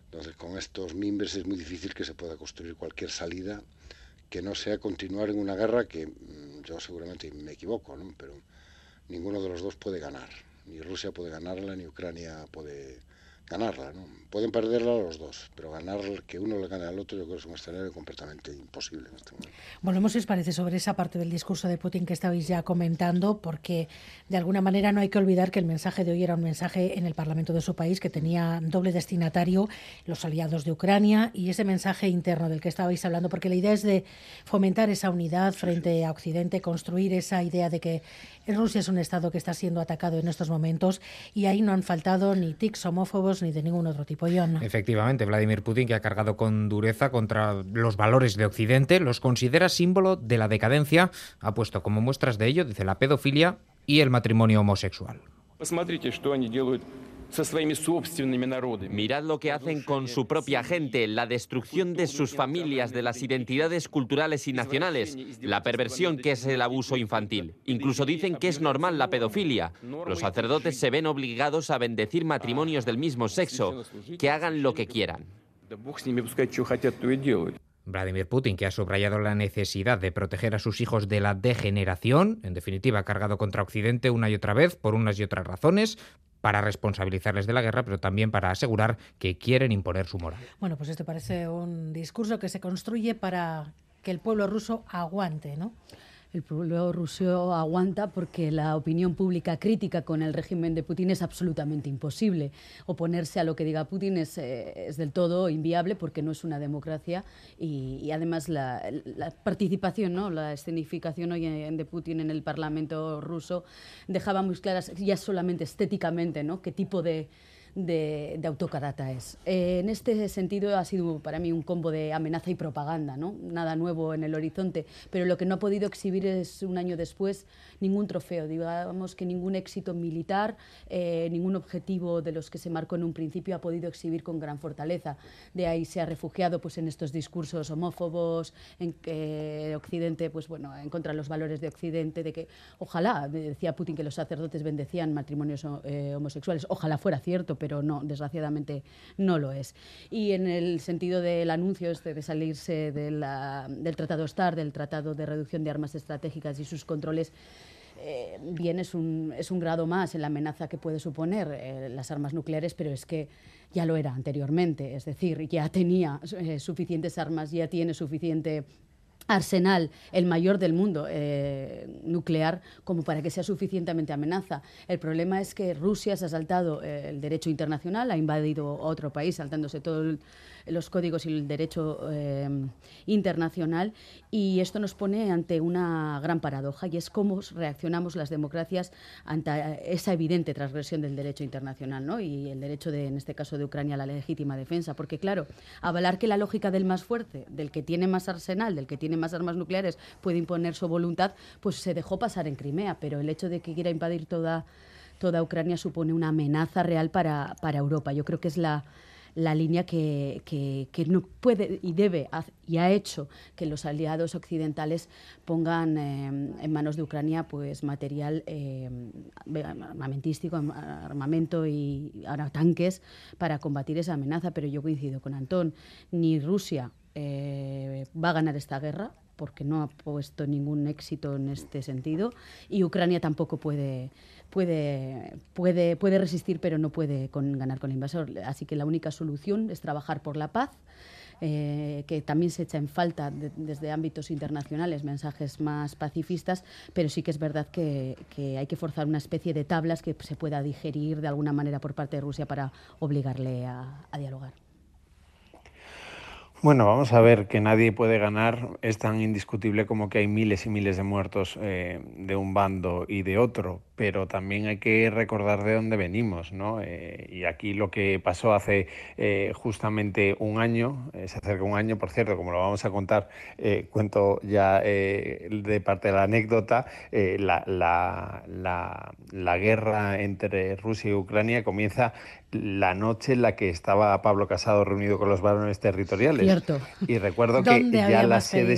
Entonces, con estos mimbres es muy difícil que se pueda construir cualquier salida que no sea continuar en una guerra que mm, yo seguramente me equivoco, ¿no? pero ninguno de los dos puede ganar. Ni Rusia puede ganarla, ni Ucrania puede ganarla. ¿no? Pueden perderla los dos, pero ganar que uno le gane al otro yo creo que es un escenario completamente imposible en este momento. Volvemos, si os parece, sobre esa parte del discurso de Putin que estabais ya comentando, porque de alguna manera no hay que olvidar que el mensaje de hoy era un mensaje en el Parlamento de su país que tenía doble destinatario, los aliados de Ucrania, y ese mensaje interno del que estabais hablando, porque la idea es de fomentar esa unidad frente a Occidente, construir esa idea de que Rusia es un Estado que está siendo atacado en estos momentos y ahí no han faltado ni tics homófobos ni de ningún otro tipo. Efectivamente, Vladimir Putin, que ha cargado con dureza contra los valores de Occidente, los considera símbolo de la decadencia, ha puesto como muestras de ello, dice, la pedofilia y el matrimonio homosexual. Mirad lo que hacen con su propia gente, la destrucción de sus familias, de las identidades culturales y nacionales, la perversión que es el abuso infantil. Incluso dicen que es normal la pedofilia. Los sacerdotes se ven obligados a bendecir matrimonios del mismo sexo, que hagan lo que quieran. Vladimir Putin, que ha subrayado la necesidad de proteger a sus hijos de la degeneración, en definitiva, ha cargado contra Occidente una y otra vez por unas y otras razones, para responsabilizarles de la guerra, pero también para asegurar que quieren imponer su moral. Bueno, pues esto parece un discurso que se construye para que el pueblo ruso aguante, ¿no? El pueblo ruso aguanta porque la opinión pública crítica con el régimen de Putin es absolutamente imposible. Oponerse a lo que diga Putin es, eh, es del todo inviable porque no es una democracia y, además la, participación, ¿no? la escenificación hoy de Putin en el Parlamento ruso dejaba muy claras ya solamente estéticamente ¿no? qué tipo de de, autocarata es. Eh, en este sentido ha sido para mí un combo de amenaza y propaganda, ¿no? nada nuevo en el horizonte, pero lo que no ha podido exhibir es un año después ningún trofeo, digamos que ningún éxito militar, eh, ningún objetivo de los que se marcó en un principio ha podido exhibir con gran fortaleza. De ahí se ha refugiado pues, en estos discursos homófobos, en que Occidente, pues bueno, en contra de los valores de Occidente, de que ojalá, decía Putin que los sacerdotes bendecían matrimonios eh, homosexuales, ojalá fuera cierto, pero no, desgraciadamente no lo es. Y en el sentido del anuncio este de salirse del Tratado STAR, del Tratado de Reducción de Armas Estratégicas y sus controles, eh, bien es un, es un grado más en la amenaza que puede suponer eh, las armas nucleares, pero es que ya lo era anteriormente, es decir, ya tenía eh, suficientes armas, ya tiene suficiente arsenal, el mayor del mundo eh, nuclear, como para que sea suficientemente amenaza. El problema es que Rusia se ha saltado eh, el derecho internacional, ha invadido otro país, saltándose todo el los códigos y el derecho eh, internacional y esto nos pone ante una gran paradoja y es cómo reaccionamos las democracias ante esa evidente transgresión del derecho internacional ¿no? y el derecho, de, en este caso de Ucrania, a la legítima defensa. Porque claro, avalar que la lógica del más fuerte, del que tiene más arsenal, del que tiene más armas nucleares, puede imponer su voluntad, pues se dejó pasar en Crimea, pero el hecho de que quiera invadir toda toda Ucrania supone una amenaza real para, para Europa. Yo creo que es la, la línea que, que, no puede y debe y ha hecho que los aliados occidentales pongan eh, en manos de Ucrania pues material eh, armamentístico, armamento y ahora tanques para combatir esa amenaza. Pero yo coincido con Antón, ni Rusia eh, va a ganar esta guerra porque no ha puesto ningún éxito en este sentido y Ucrania tampoco puede puede, puede, puede resistir, pero no puede con, ganar con el invasor. Así que la única solución es trabajar por la paz. Eh, que también se echa en falta desde ámbitos internacionales mensajes más pacifistas, pero sí que es verdad que, hay que forzar una especie de tablas que se pueda digerir de alguna manera por parte de Rusia para obligarle a, a dialogar. Bueno, vamos a ver que nadie puede ganar. Es tan indiscutible como que hay miles y miles de muertos eh, de un bando y de otro, pero también hay que recordar de dónde venimos, ¿no? Eh, y aquí lo que pasó hace eh, justamente un año, se acerca un año, por cierto, como lo vamos a contar, cuento ya de parte de la anécdota, la, la, la, la guerra entre Rusia y Ucrania comienza la noche en la que estaba Pablo Casado reunido con los varones territoriales. Cierto. Y recuerdo que ya la sede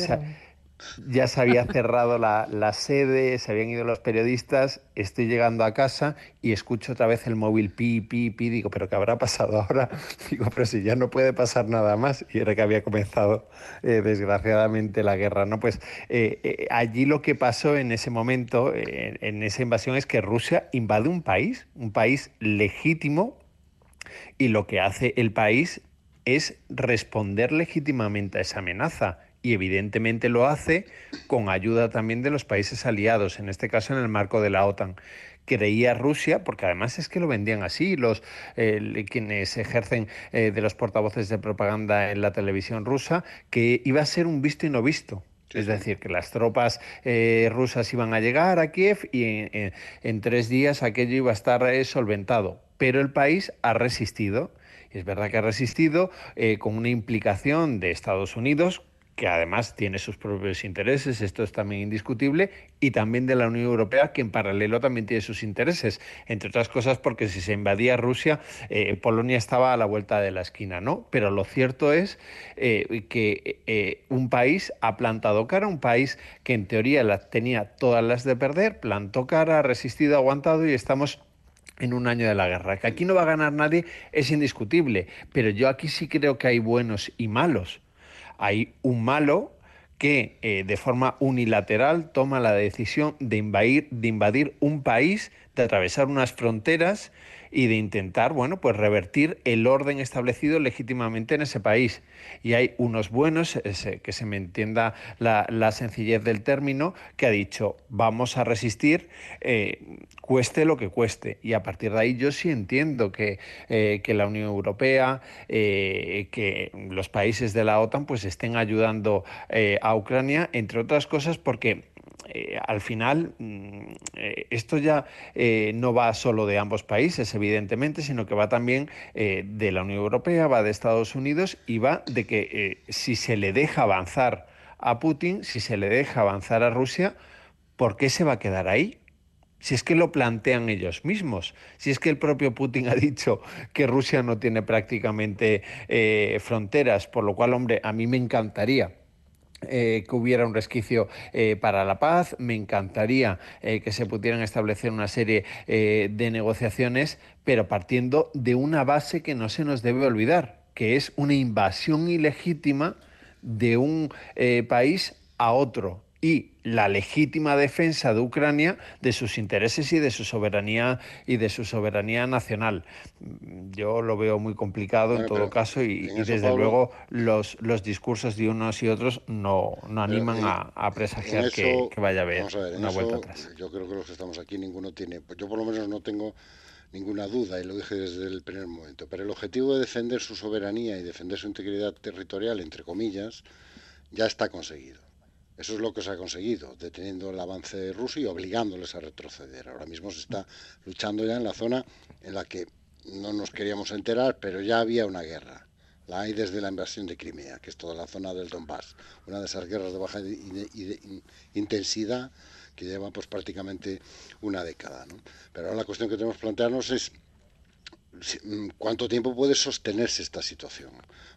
ya se había cerrado la, la, sede, se habían ido los periodistas, estoy llegando a casa y escucho otra vez el móvil pi, pi, pi, digo, pero ¿qué habrá pasado ahora? Digo, pero si ya no puede pasar nada más. Y era que había comenzado, eh, desgraciadamente, la guerra, ¿no? Pues eh, eh, allí lo que pasó en ese momento, en esa invasión, es que Rusia invade un país, un país legítimo, y lo que hace el país es responder legítimamente a esa amenaza y evidentemente lo hace con ayuda también de los países aliados, en este caso en el marco de la OTAN. Creía Rusia, porque además es que lo vendían así, los eh, quienes ejercen eh, de los portavoces de propaganda en la televisión rusa, que iba a ser un visto y no visto. Es decir, que las tropas eh, rusas iban a llegar a Kiev y en, tres días aquello iba a estar solventado. Pero el país ha resistido. Es verdad que ha resistido con una implicación de Estados Unidos, que además tiene sus propios intereses, esto es también indiscutible, y también de la Unión Europea, que en paralelo también tiene sus intereses, entre otras cosas porque si se invadía Rusia, eh, Polonia estaba a la vuelta de la esquina, ¿no? Pero lo cierto es eh, que eh, un país ha plantado cara, un país que en teoría tenía todas las de perder, plantó cara, ha resistido, ha aguantado y estamos en un año de la guerra. Que aquí no va a ganar nadie es indiscutible, pero yo aquí sí creo que hay buenos y malos. Hay un malo que eh, de forma unilateral toma la decisión de invadir, de invadir un país, de atravesar unas fronteras y de intentar, bueno, pues revertir el orden establecido legítimamente en ese país. Y hay unos buenos, que se me entienda la, sencillez del término, que ha dicho, vamos a resistir, eh, cueste lo que cueste. Y a partir de ahí yo sí entiendo que, eh, que la Unión Europea, eh, que los países de la OTAN, pues estén ayudando a Ucrania, entre otras cosas porque eh, al final mm, eh, esto ya eh, no va solo de ambos países, evidentemente, sino que va también de la Unión Europea, va de Estados Unidos y va de que si se le deja avanzar a Putin, si se le deja avanzar a Rusia, ¿por qué se va a quedar ahí? Si es que lo plantean ellos mismos, si es que el propio Putin ha dicho que Rusia no tiene prácticamente fronteras, por lo cual, hombre, a mí me encantaría eh, que hubiera un resquicio eh, para la paz. Me encantaría eh, que se pudieran establecer una serie de negociaciones, pero partiendo de una base que no se nos debe olvidar, que es una invasión ilegítima de un país a otro y la legítima defensa de Ucrania de sus intereses y de su soberanía y de su soberanía nacional. Yo lo veo muy complicado en todo caso y, desde luego los, los discursos de unos y otros no, no animan a, presagiar que, vaya a haber una vuelta atrás. Yo creo que los que estamos aquí ninguno tiene, pues yo por lo menos no tengo ninguna duda y lo dije desde el primer momento, pero el objetivo de defender su soberanía y defender su integridad territorial, entre comillas, ya está conseguido eso es lo que se ha conseguido, deteniendo el avance ruso y obligándoles a retroceder. Ahora mismo se está luchando ya en la zona en la que no nos queríamos enterar, pero ya había una guerra. La hay desde la invasión de Crimea, que es toda la zona del Donbass, una de esas guerras de baja intensidad que lleva pues prácticamente una década. Pero ahora la cuestión que tenemos que plantearnos es mm, cuánto tiempo puede sostenerse esta situación,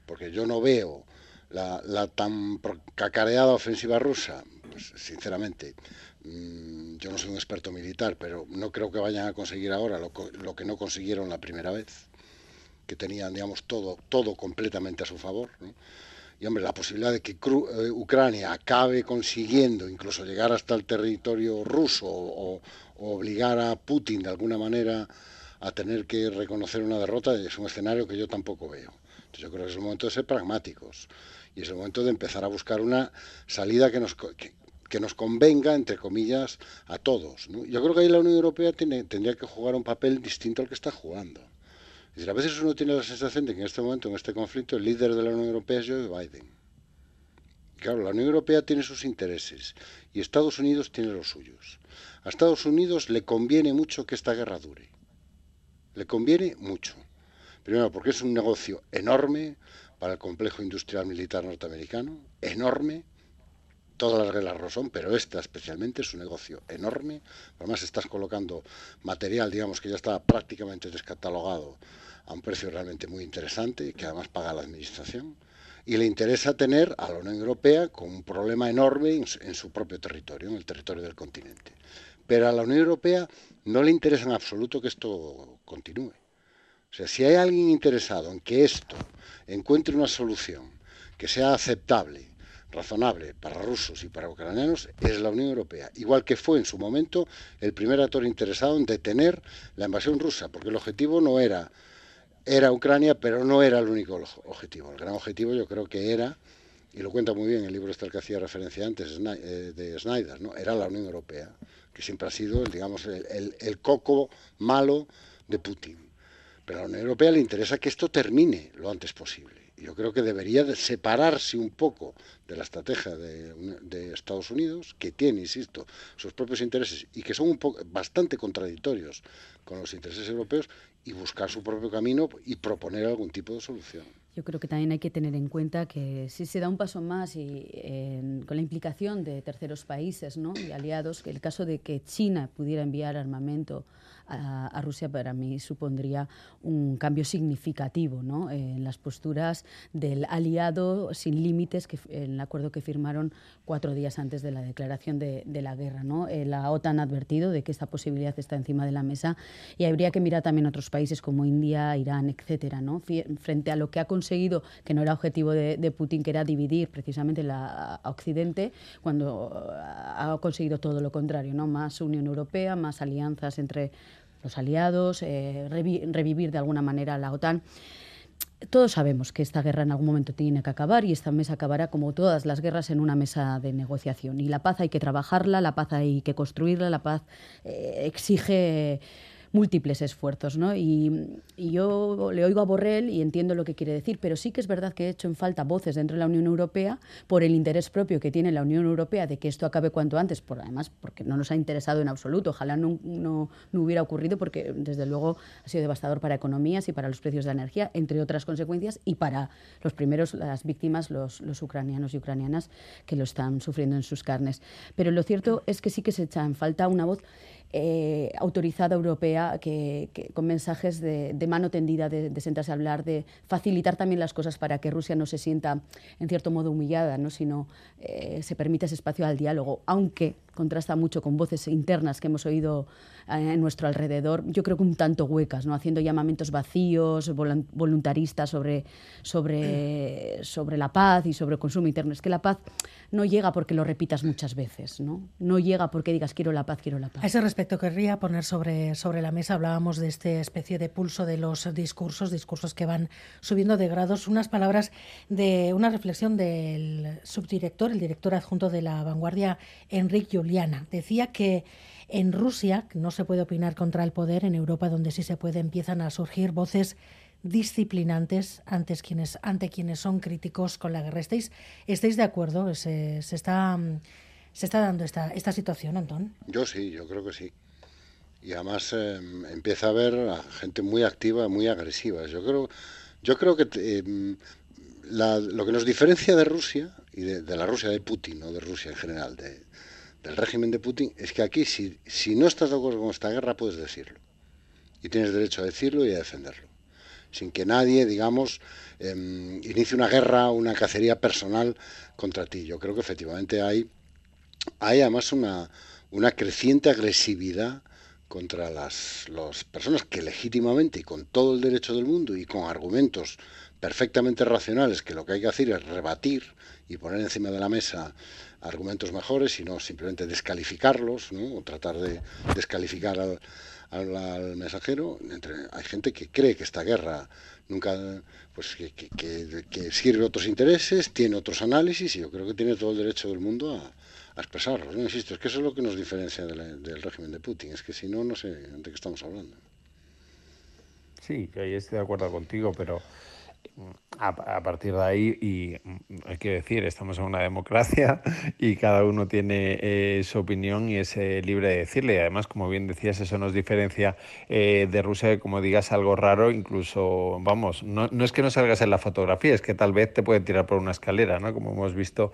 porque yo no veo la, tan cacareada ofensiva rusa, pues sinceramente, mm, yo no soy un experto militar, pero no creo que vayan a conseguir ahora lo, que no consiguieron la primera vez, que tenían, digamos, todo, todo completamente a su favor. Y hombre, la posibilidad de que eh, Ucrania acabe consiguiendo incluso llegar hasta el territorio ruso o, o, obligar a Putin de alguna manera a tener que reconocer una derrota es un escenario que yo tampoco veo. Entonces yo creo que es el momento de ser pragmáticos y es el momento de empezar a buscar una salida que nos, que, nos convenga, entre comillas, a todos. Yo creo que ahí la Unión Europea tendría que jugar un papel distinto al que está jugando. Es a veces uno tiene la sensación de que en este momento, en este conflicto, el líder de la Unión Europea es Joe Biden. Claro, la Unión Europea tiene sus intereses y Estados Unidos tiene los suyos. A Estados Unidos le conviene mucho que esta guerra dure. Le conviene mucho. Primero, porque es un negocio enorme, para el complejo industrial militar norteamericano, enorme. Todas las guerras lo son, pero esta especialmente es un negocio enorme. Además, estás colocando material, digamos, que ya está prácticamente descatalogado a un precio realmente muy interesante, que además paga la administración. Y le interesa tener a la Unión Europea con un problema enorme en su propio territorio, en el territorio del continente. Pero a la Unión Europea no le interesa en absoluto que esto continúe. O sea, si hay alguien interesado en que esto encuentre una solución que sea aceptable, razonable para rusos y para ucranianos es la Unión Europea, igual que fue en su momento el primer actor interesado en detener la invasión rusa, porque el objetivo no era era Ucrania, pero no era el único objetivo. El gran objetivo yo creo que era, y lo cuenta muy bien el libro este al que hacía referencia antes eh, de Snyder, era la Unión Europea, que siempre ha sido, digamos, el coco malo de Putin. Pero a la Unión Europea le interesa que esto termine lo antes posible. Yo creo que debería separarse un poco de la estrategia de, Estados Unidos, que tiene, insisto, sus propios intereses y que son bastante contradictorios con los intereses europeos, y buscar su propio camino y proponer algún tipo de solución. Yo creo que también hay que tener en cuenta que si se da un paso más y con la implicación de terceros países ¿no? y aliados, el caso de que China pudiera enviar armamento a, Rusia para mí supondría un cambio significativo ¿no? en las posturas del aliado sin límites, que, en el acuerdo que firmaron cuatro días antes de la declaración de, la guerra. ¿no? Eh, la OTAN ha advertido de que esta posibilidad está encima de la mesa y habría que mirar también otros países como India, Irán, etcétera, ¿no? frente a lo que ha conseguido, que no era objetivo de, Putin, que era dividir precisamente la, Occidente, cuando ha conseguido todo lo contrario, ¿no? más Unión Europea, más alianzas entre los aliados, eh, revivir de alguna manera la OTAN. Todos sabemos que esta guerra en algún momento tiene que acabar y esta mesa acabará como todas las guerras en una mesa de negociación. Y la paz hay que trabajarla, la paz hay que construirla, la paz eh, exige múltiples esfuerzos. ¿no? Y, yo le oigo a Borrell y entiendo lo que quiere decir, pero sí que es verdad que he hecho en falta voces dentro de la Unión Europea por el interés propio que tiene la Unión Europea de que esto acabe cuanto antes, por, además porque no nos ha interesado en absoluto. Ojalá no, no, hubiera ocurrido porque desde luego ha sido devastador para economías y para los precios de la energía, entre otras consecuencias, y para los primeros, las víctimas, los, los ucranianos y ucranianas que lo están sufriendo en sus carnes. Pero lo cierto es que sí que se echa en falta una voz eh, autorizada europea que, con mensajes de, mano tendida, de, sentarse a hablar, de facilitar también las cosas para que Rusia no se sienta en cierto modo humillada, ¿no? sino eh, se permita ese espacio al diálogo, aunque contrasta mucho con voces internas que hemos oído eh, en nuestro alrededor, yo creo que un tanto huecas, ¿no? haciendo llamamientos vacíos, voluntaristas sobre, sobre, sobre la paz y sobre el consumo interno. Es que la paz no llega porque lo repitas muchas veces, no, no llega porque digas quiero la paz, quiero la paz. A ese respecto querría poner sobre, sobre la mesa, hablábamos de esta especie de pulso de los discursos, discursos que van subiendo de grados, unas palabras de una reflexión del subdirector, el director adjunto de la vanguardia, Enrique Juliana. Decía que en Rusia no se puede opinar contra el poder, en Europa donde sí se puede empiezan a surgir voces disciplinantes antes quienes, ante quienes son críticos con la guerra. ¿Estáis, de acuerdo? ¿Se, está, ¿Se está dando esta, esta situación, Antón? Yo sí, yo creo que sí. Y además em, empieza a haber gente muy activa, muy agresiva. Yo creo, yo creo que em, lo que nos diferencia de Rusia y de, la Rusia de Putin, o de Rusia en general, de, del régimen de Putin, es que aquí si, si no estás de acuerdo con esta guerra puedes decirlo. Y tienes derecho a decirlo y a defenderlo. Sin que nadie, digamos, em, inicie una guerra, una cacería personal contra ti. Yo creo que efectivamente hay, hay además una, una creciente agresividad contra las, las personas que legítimamente y con todo el derecho del mundo y con argumentos perfectamente racionales que lo que hay que hacer es rebatir y poner encima de la mesa argumentos mejores, sino simplemente descalificarlos, ¿no? o tratar de descalificar al, al, mensajero. Entre, hay gente que cree que esta guerra nunca, pues que, que, sirve otros intereses, tiene otros análisis, y yo creo que tiene todo el derecho del mundo a, expresarlos. ¿no? Insisto, es que eso es lo que nos diferencia del régimen de Putin, es que si no, no sé de qué estamos hablando. Sí, que ahí estoy de acuerdo contigo, pero a, partir de ahí, y mm, hay que decir, estamos en una democracia y cada uno tiene eh, su opinión y es eh, libre de decirle. Y además, como bien decías, eso nos diferencia eh, de Rusia, como digas algo raro, incluso, vamos, no, no, es que no salgas en la fotografía, es que tal vez te pueden tirar por una escalera, ¿no? Como hemos visto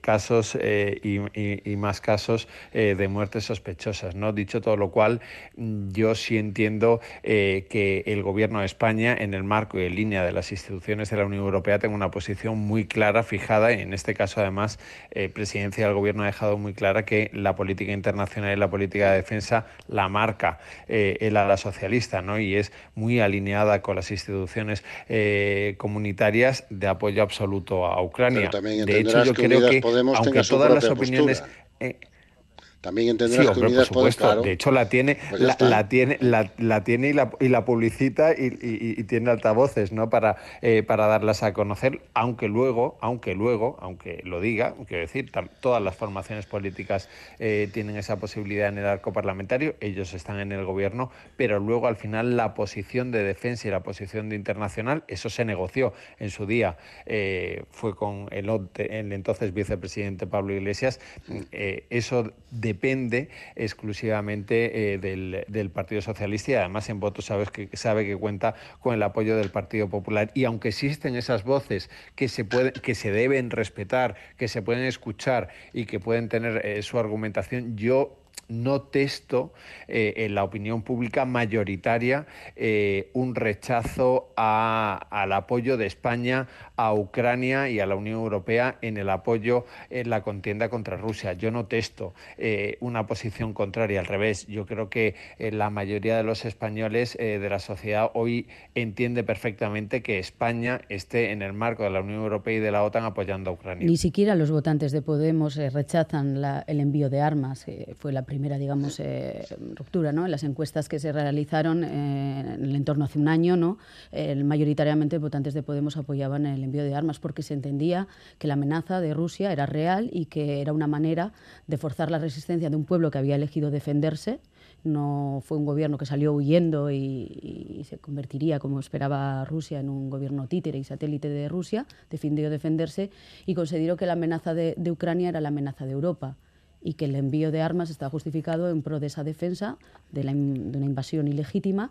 casos y, y, más casos de muertes sospechosas, ¿no? Dicho todo lo cual, yo sí entiendo que el gobierno de España, en el marco y en línea de las instituciones de la Unión Europea tenga una posición muy clara, fijada, y en este caso además eh, Presidencia del Gobierno ha dejado muy clara que la política internacional y la política de defensa la marca eh, el ala socialista, ¿no? y es muy alineada con las instituciones eh, comunitarias de apoyo absoluto a Ucrania. de hecho, yo creo que, aunque todas las opiniones... Eh, también entenderás que Unidas por supuesto. De hecho, la tiene, pues la, tiene, la, tiene y la, y la publicita y, tiene altavoces, ¿no? Para, eh, para darlas a conocer, aunque luego, aunque luego, aunque lo diga, quiero decir, todas las formaciones políticas eh, tienen esa posibilidad en el arco parlamentario, ellos están en el gobierno, pero luego al final la posición de defensa y la posición de internacional, eso se negoció en su día, eh, fue con el, el entonces vicepresidente Pablo Iglesias, eso de depende exclusivamente eh, del, Partido Socialista y además en votos sabes que, sabe que cuenta con el apoyo del Partido Popular. Y aunque existen esas voces que se, pueden, que se deben respetar, que se pueden escuchar y que pueden tener eh, su argumentación, yo no testo eh, en la opinión pública mayoritaria eh, un rechazo al apoyo de España a Ucrania y a la Unión Europea en el apoyo en la contienda contra Rusia. Yo no testo eh, una posición contraria, al revés. Yo creo que la mayoría de los españoles de la sociedad hoy entiende perfectamente que España esté en el marco de la Unión Europea y de la OTAN apoyando a Ucrania. Ni siquiera los votantes de Podemos rechazan el envío de armas. fue la primera, digamos, eh, ruptura, ¿no? En las encuestas que se realizaron eh, en el entorno hace un año, ¿no? mayoritariamente votantes de Podemos apoyaban el envío de armas porque se entendía que la amenaza de Rusia era real y que era una manera de forzar la resistencia de un pueblo que había elegido defenderse no fue un gobierno que salió huyendo y, se convertiría, como esperaba Rusia, en un gobierno títere y satélite de Rusia, defendió defenderse y consideró que la amenaza de Ucrania era la amenaza de Europa y que el envío de armas está justificado en pro de esa defensa de, una invasión ilegítima.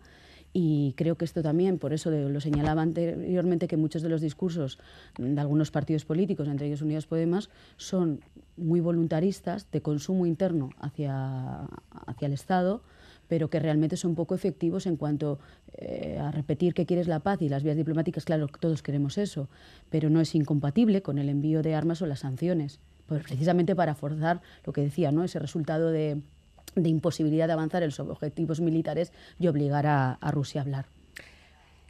Y creo que esto también, por eso lo señalaba anteriormente, que muchos de los discursos de algunos partidos políticos, entre ellos Unidos Podemos, son muy voluntaristas de consumo interno hacia, hacia el Estado, pero que realmente son poco efectivos en cuanto eh, a repetir que quieres la paz y las vías diplomáticas, claro, todos queremos eso, pero no es incompatible con el envío de armas o las sanciones pues precisamente para forzar lo que decía, ¿no? ese resultado de, imposibilidad de avanzar en los objetivos militares y obligar a, Rusia a hablar.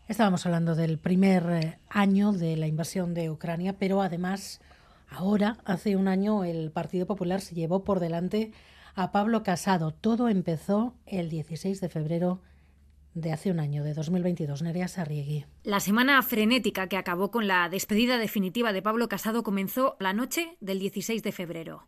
Estábamos hablando del primer eh, año de la invasión de Ucrania, pero además ahora, hace un año, el Partido Popular se llevó por delante a Pablo Casado. Todo empezó el 16 de febrero de hace un año, de 2022, Nerea Sarriegui. La semana frenética que acabó con la despedida definitiva de Pablo Casado comenzó la noche del 16 de febrero.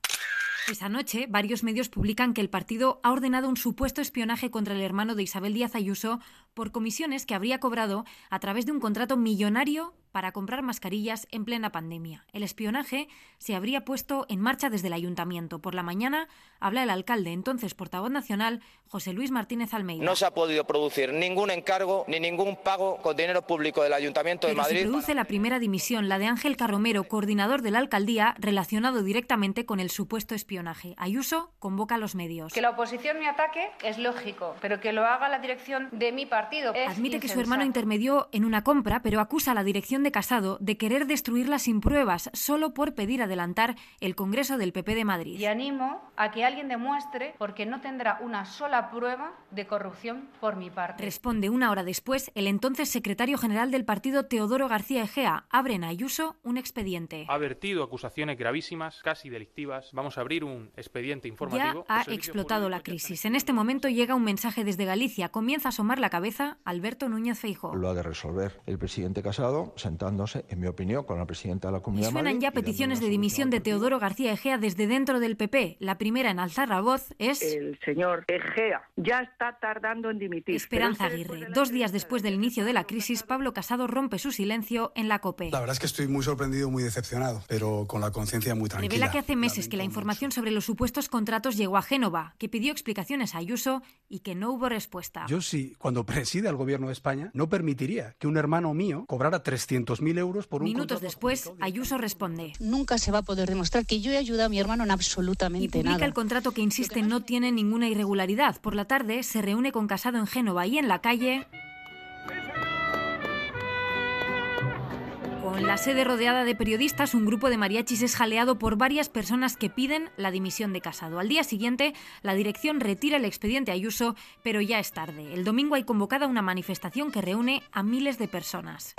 Esa noche, varios medios publican que el partido ha ordenado un supuesto espionaje contra el hermano de Isabel Díaz Ayuso por comisiones que habría cobrado a través de un contrato millonario para comprar mascarillas en plena pandemia. El espionaje se habría puesto en marcha desde el ayuntamiento. Por la mañana habla el alcalde, entonces portavoz nacional, José Luis Martínez Almeida. No se ha podido producir ningún encargo ni ningún pago con dinero público del Ayuntamiento de Madrid. Se produce la primera dimisión, la de Ángel Carromero, coordinador de la alcaldía, relacionado directamente con el supuesto espionaje. Ayuso convoca a los medios. Que la oposición me ataque es lógico, pero que lo haga la dirección de mi partido. Admite que su hermano intermedió en una compra, pero acusa a la dirección de Casado de querer destruirla sin pruebas, solo por pedir adelantar el Congreso del PP de Madrid. Y animo a que alguien demuestre, porque no tendrá una sola prueba de corrupción por mi parte. Responde una hora después el entonces secretario general del partido Teodoro García Egea. Abre en Ayuso un expediente. Ha vertido acusaciones gravísimas, casi delictivas. Vamos a abrir un expediente informativo. Ya ha explotado la crisis. En este momento llega un mensaje desde Galicia. Comienza a asomar la cabeza Alberto Núñez Feijóo. Lo ha de resolver el presidente Casado, en mi opinión, con la presidenta de la Comunidad y suenan ya peticiones de dimisión de Teodoro García Egea desde dentro del PP. La primera en alzar la voz es... El señor Egea ya está tardando en dimitir. Esperanza Aguirre. Dos días después del inicio de la crisis, Pablo Casado rompe su silencio en la COPE. La verdad es que estoy muy sorprendido, muy decepcionado, pero con la conciencia muy tranquila. Revela que hace meses que la información sobre los supuestos contratos llegó a Génova, que pidió explicaciones a Ayuso y que no hubo respuesta. Yo sí, cuando preside al gobierno de España, no permitiría que un hermano mío cobrara 300.000 euros por un Minutos después, Ayuso responde. Nunca se va a poder demostrar que yo he ayudado a mi hermano en absolutamente y publica el contrato que insiste no tiene ninguna irregularidad. Por la tarde se reúne con Casado en Génova y en la calle... Con la sede rodeada de periodistas, un grupo de mariachis es jaleado por varias personas que piden la dimisión de Casado. Al día siguiente, la dirección retira el expediente Ayuso, pero ya es tarde. El domingo hay convocada una manifestación que reúne a miles de personas.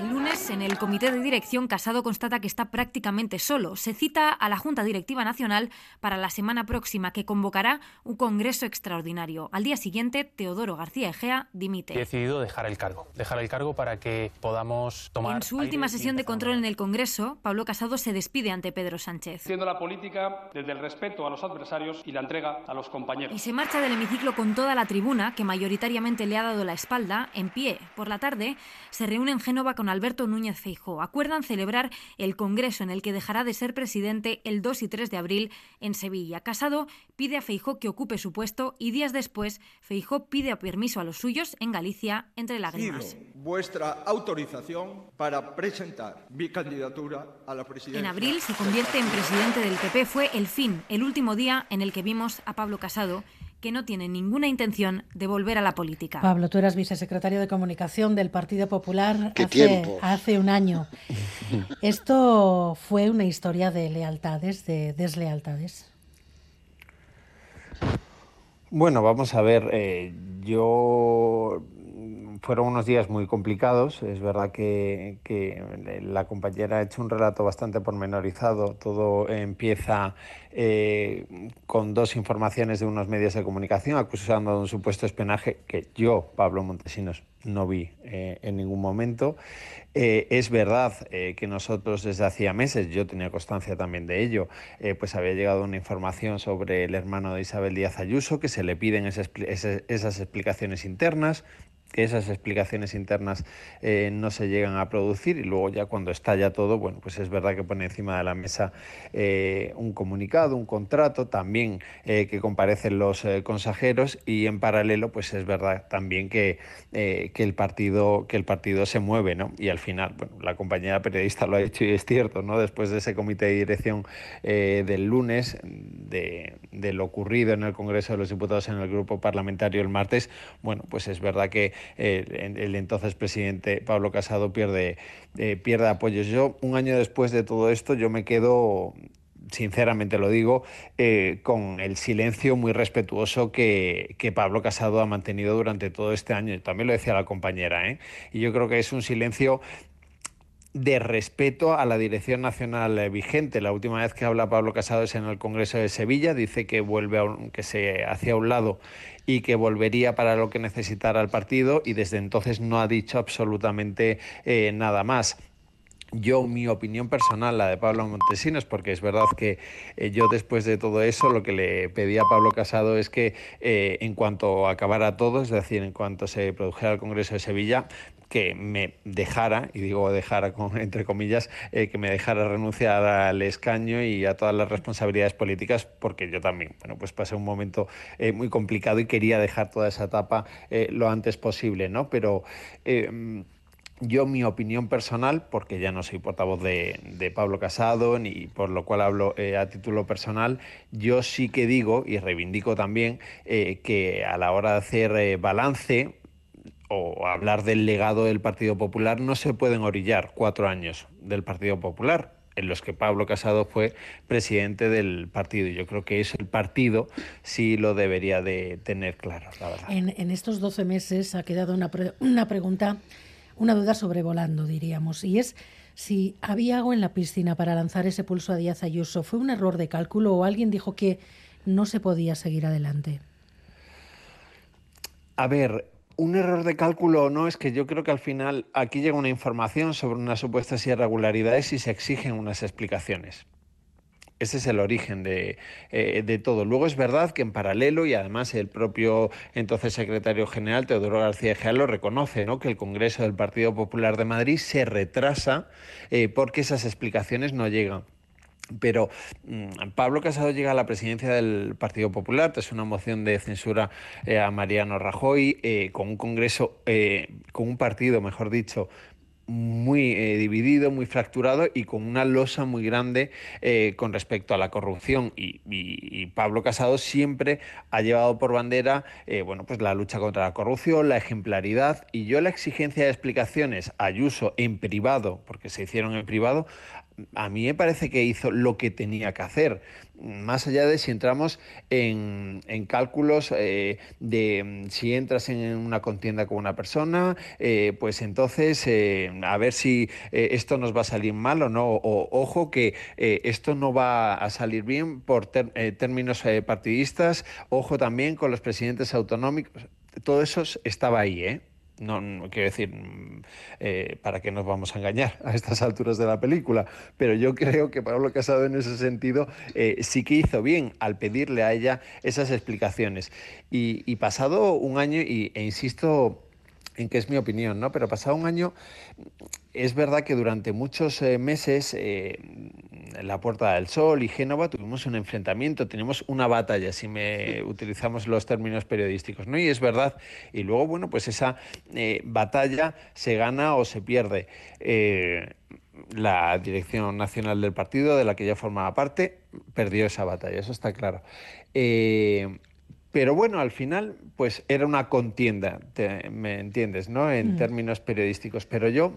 El lunes, en el comité de dirección, Casado constata que está prácticamente solo. Se cita a la Junta Directiva Nacional para la semana próxima, que convocará un congreso extraordinario. Al día siguiente, Teodoro García Egea dimite. He decidido dejar el cargo. Dejar el cargo para que podamos tomar. En su última sesión de control en el Congreso, Pablo Casado se despide ante Pedro Sánchez. Haciendo la política desde el respeto a los adversarios y la entrega a los compañeros. Y se marcha del hemiciclo con toda la tribuna, que mayoritariamente le ha dado la espalda, en pie. Por la tarde, se reúne en Génova con Alberto Núñez Feijó. Acuerdan celebrar el congreso en el que dejará de ser presidente el 2 y 3 de abril en Sevilla. Casado pide a Feijó que ocupe su puesto y días después Feijó pide permiso a los suyos en Galicia entre lágrimas. vuestra autorización para presentar mi candidatura a la presidencia. En abril se convierte en presidente del PP. Fue el fin, el último día en el que vimos a Pablo Casado que no tiene ninguna intención de volver a la política. Pablo, tú eras vicesecretario de Comunicación del Partido Popular hace, hace, un año. ¿Esto fue una historia de lealtades, de deslealtades? Bueno, vamos a ver, eh, yo fueron unos días muy complicados. Es verdad que, la compañera ha hecho un relato bastante pormenorizado. Todo empieza eh, con dos informaciones de unos medios de comunicación acusando de un supuesto espionaje que yo, Pablo Montesinos, no vi eh, en ningún momento. Eh, es verdad que nosotros desde hacía meses, yo tenía constancia también de ello, pues había llegado una información sobre el hermano de Isabel Díaz Ayuso, que se le piden esas, esas explicaciones internas que esas explicaciones internas eh, no se llegan a producir y luego ya cuando estalla todo, bueno, pues es verdad que pone encima de la mesa eh, un comunicado, un contrato, también eh, que comparecen los consejeros y en paralelo, pues es verdad también que, que, el partido, que el partido se mueve, ¿no? Y al final, bueno, la compañera periodista lo ha dicho y es cierto, ¿no? Después de ese comité de dirección del lunes, de, de lo ocurrido en el Congreso de los Diputados en el grupo parlamentario el martes, bueno, pues es verdad que el, entonces presidente Pablo Casado pierde, eh, pierde apoyos. Yo, un año después de todo esto, yo me quedo sinceramente lo digo, eh, con el silencio muy respetuoso que, que, Pablo Casado ha mantenido durante todo este año. También lo decía la compañera, ¿eh? Y yo creo que es un silencio de respeto a la dirección nacional eh, vigente. La última vez que habla Pablo Casado es en el Congreso de Sevilla, dice que vuelve a que se hacia un lado y que volvería para lo que necesitara el partido y desde entonces no ha dicho absolutamente eh, nada más. Yo, mi opinión personal, la de Pablo Montesinos, porque es verdad que eh, yo después de todo eso lo que le pedí a Pablo Casado es que en cuanto acabara todo, es decir, en cuanto se produjera el Congreso de Sevilla, que me dejara, y digo dejara entre comillas, eh, que me dejara renunciar al escaño y a todas las responsabilidades políticas, porque yo también, bueno, pues pasé un momento eh, muy complicado y quería dejar toda esa etapa eh, lo antes posible, ¿no? Pero yo mi opinión personal, porque ya no soy portavoz de, Pablo Casado, ni por lo cual hablo a título personal, yo sí que digo y reivindico también que a la hora de hacer balance, o hablar del legado del Partido Popular, no se pueden orillar cuatro años del Partido Popular, en los que Pablo Casado fue presidente del partido. Yo creo que eso el partido sí lo debería de tener claro, la verdad. En, estos 12 meses ha quedado una, una pregunta, una duda sobrevolando, diríamos, y es si había agua en la piscina para lanzar ese pulso a Díaz Ayuso. ¿Fue un error de cálculo o alguien dijo que no se podía seguir adelante? A ver, un error de cálculo o no es que yo creo que al final aquí llega una información sobre unas supuestas irregularidades y se exigen unas explicaciones. Ese es el origen de, eh, de, todo. Luego es verdad que en paralelo, y además el propio entonces secretario general, Teodoro García Gea, lo reconoce, ¿no? que el Congreso del Partido Popular de Madrid se retrasa eh, porque esas explicaciones no llegan. Pero mm, Pablo Casado llega a la presidencia del Partido Popular tras una moción de censura eh, a Mariano Rajoy, con un Congreso, con un partido, mejor dicho, muy dividido, muy fracturado y con una losa muy grande con respecto a la corrupción. Y, Pablo Casado siempre ha llevado por bandera bueno, pues la lucha contra la corrupción, la ejemplaridad. Y yo la exigencia de explicaciones a Ayuso en privado, porque se hicieron en privado, a mí me parece que hizo lo que tenía que hacer. Más allá de si entramos en, cálculos eh, de mm, si entras en una contienda con una persona, eh, pues entonces eh, a ver si esto nos va a salir mal o no. O ojo que esto no va a salir bien por términos partidistas. Ojo también con los presidentes autonómicos. Todo eso estaba ahí, ¿eh? No, quiero decir, mm, eh, para qué nos vamos a engañar a estas alturas de la película, pero yo creo que Pablo Casado en ese sentido eh, sí que hizo bien al pedirle a ella esas explicaciones. Y, pasado un año, y, e insisto, en que es mi opinión, ¿no? Pero pasado un año, es verdad que durante muchos eh, meses eh, en la Puerta del Sol y Génova tuvimos un enfrentamiento, tenemos una batalla, si me utilizamos los términos periodísticos, ¿no? Y es verdad. Y luego, bueno, pues esa eh, batalla se gana o se pierde. la dirección nacional del partido, de la que ya formaba parte, perdió esa batalla, eso está claro. Pero bueno, al final, pues era una contienda, ¿me entiendes? ¿No? En mm. términos periodísticos. Pero yo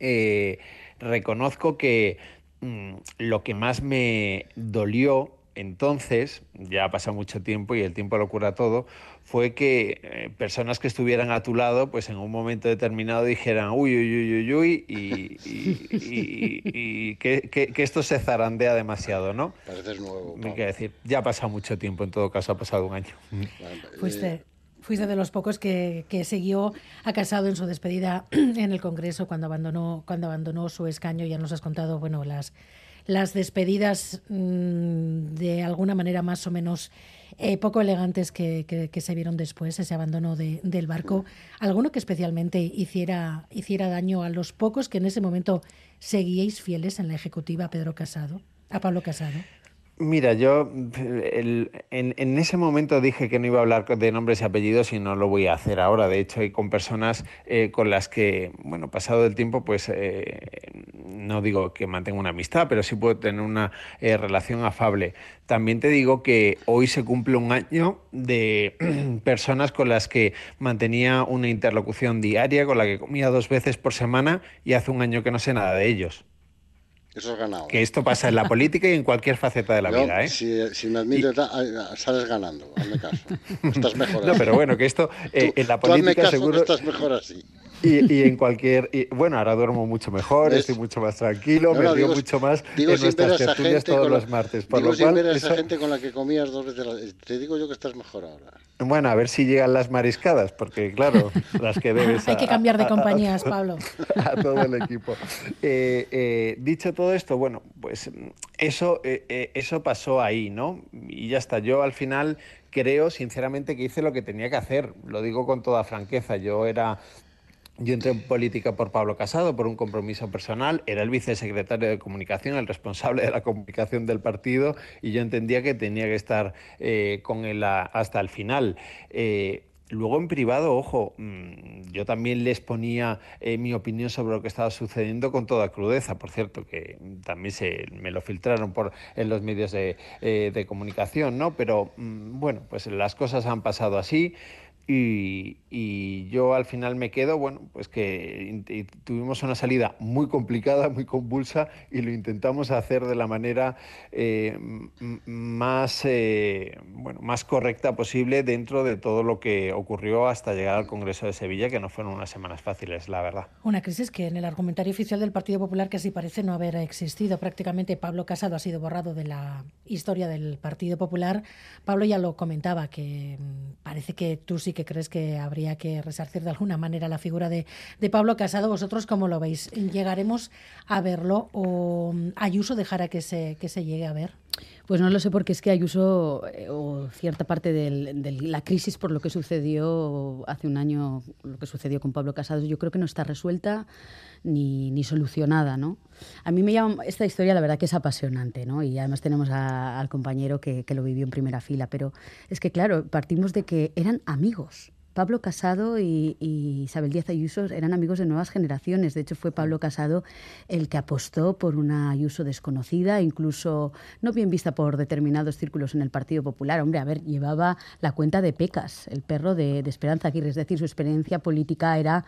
eh, reconozco que mm, lo que más me dolió entonces, ya ha pasado mucho tiempo y el tiempo lo cura todo, fue que eh, personas que estuvieran a tu lado, pues en un momento determinado dijeran, uy, uy, uy, uy, uy, y, y, que, que, esto se zarandea demasiado, ¿no? Pareces nuevo. Que decir, ya ha pasado mucho tiempo, en todo caso ha pasado un año. Fuiste, fuiste de los pocos que, que siguió a Casado en su despedida en el Congreso cuando abandonó, cuando abandonó su escaño, ya nos has contado, bueno, las las despedidas mm, de alguna manera más o menos eh, poco elegantes que, que, se vieron después, ese abandono de, del barco, alguno que especialmente hiciera, hiciera daño a los pocos que en ese momento seguíais fieles en la ejecutiva a Pedro Casado, a Pablo Casado. Mira, yo en, ese momento dije que no iba a hablar de nombres y apellidos y no lo voy a hacer ahora. De hecho, hay con personas eh, con las que, bueno, pasado el tiempo, pues eh, no digo que mantenga una amistad, pero sí puedo tener una eh, relación afable. También te digo que hoy se cumple un año de personas con las que mantenía una interlocución diaria, con la que comía dos veces por semana y hace un año que no sé nada de ellos. Eso es ganado. Que esto pasa en la política y en cualquier faceta de la vida. ¿eh? Si, me admiro, sales ganando, hazme caso. Estás mejor No, pero bueno, que esto eh, en la política seguro. estás mejor así. Y, en cualquier. bueno, ahora duermo mucho mejor, estoy mucho más tranquilo, me río mucho más digo en nuestras tertulias todos los martes. Por digo lo cual, ver a esa gente con la que comías dos veces. Te digo yo que estás mejor ahora. Bueno, a ver si llegan las mariscadas, porque claro, las que debes. Hay que cambiar de compañías, Pablo. A todo el equipo. Eh, eh, dicho todo esto, bueno, pues eso, eh, eso pasó ahí, ¿no? Y ya está. Yo al final creo, sinceramente, que hice lo que tenía que hacer. Lo digo con toda franqueza. Yo era yo entré en política por Pablo Casado, por un compromiso personal. Era el vicesecretario de comunicación, el responsable de la comunicación del partido, y yo entendía que tenía que estar eh, con él hasta el final. Eh, luego en privado, ojo, mm, yo también les ponía eh, mi opinión sobre lo que estaba sucediendo con toda crudeza, por cierto, que también se, me lo filtraron por, en los medios de, de comunicación, ¿no? Pero mm, bueno, pues las cosas han pasado así. Y, yo al final me quedo, bueno, pues que tuvimos una salida muy complicada, muy convulsa y lo intentamos hacer de la manera eh, más, eh, bueno, más correcta posible dentro de todo lo que ocurrió hasta llegar al Congreso de Sevilla, que no fueron unas semanas fáciles, la verdad. Una crisis que en el argumentario oficial del Partido Popular casi parece no haber existido. Prácticamente Pablo Casado ha sido borrado de la historia del Partido Popular. Pablo ya lo comentaba, que mm, parece que tú sí que crees que habría que resarcir de alguna manera la figura de, Pablo Casado. ¿Vosotros cómo lo veis? ¿Llegaremos a verlo o Ayuso dejará que se, que se llegue a ver? Pues no lo sé porque es que Ayuso eh, o cierta parte de la crisis por lo que sucedió hace un año, lo que sucedió con Pablo Casado, yo creo que no está resuelta ni, ni solucionada, ¿no? A mí me llama esta historia, la verdad que es apasionante, ¿no? Y además tenemos al compañero que, que lo vivió en primera fila, pero es que claro, partimos de que eran amigos. Pablo Casado y, Isabel Díaz Ayuso eran amigos de nuevas generaciones. De hecho, fue Pablo Casado el que apostó por una Ayuso desconocida, incluso no bien vista por determinados círculos en el Partido Popular. Hombre, a ver, llevaba la cuenta de Pecas, el perro de, de Esperanza Aguirre. Es decir, su experiencia política era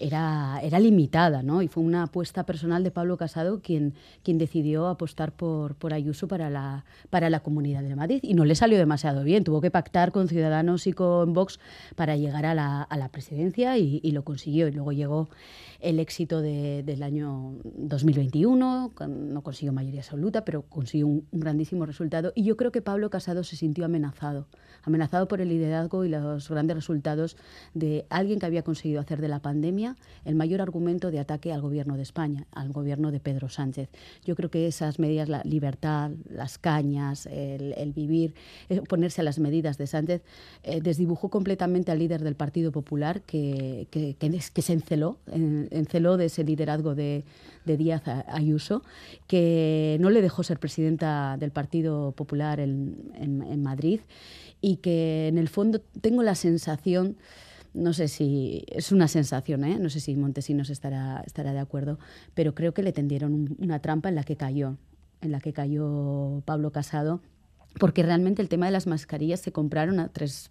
era, era limitada, ¿no? Y fue una apuesta personal de Pablo Casado quien, quien decidió apostar por, por Ayuso para la, para la Comunidad de Madrid. Y no le salió demasiado bien. Tuvo que pactar con Ciudadanos y con Vox para llegar a la, a la presidencia y, y, lo consiguió. Y luego llegó el éxito del año 2021, no consiguió mayoría absoluta, pero consiguió un, grandísimo resultado. Y yo creo que Pablo Casado se sintió amenazado, amenazado por el liderazgo y los grandes resultados de alguien que había conseguido hacer de la pandemia el mayor argumento de ataque al gobierno de España, al gobierno de Pedro Sánchez. Yo creo que esas medidas, la libertad, las cañas, el, vivir, eh, ponerse a las medidas de Sánchez, eh, desdibujó completamente al líder del Partido Popular que, que, se enceló, enceló de ese liderazgo de, Díaz Ayuso, que no le dejó ser presidenta del Partido Popular en, Madrid y que en el fondo tengo la sensación no sé si es una sensación, ¿eh? no sé si Montesinos estará, estará de acuerdo, pero creo que le tendieron una trampa en la que cayó, en la que cayó Pablo Casado porque realmente el tema de las mascarillas se compraron a tres,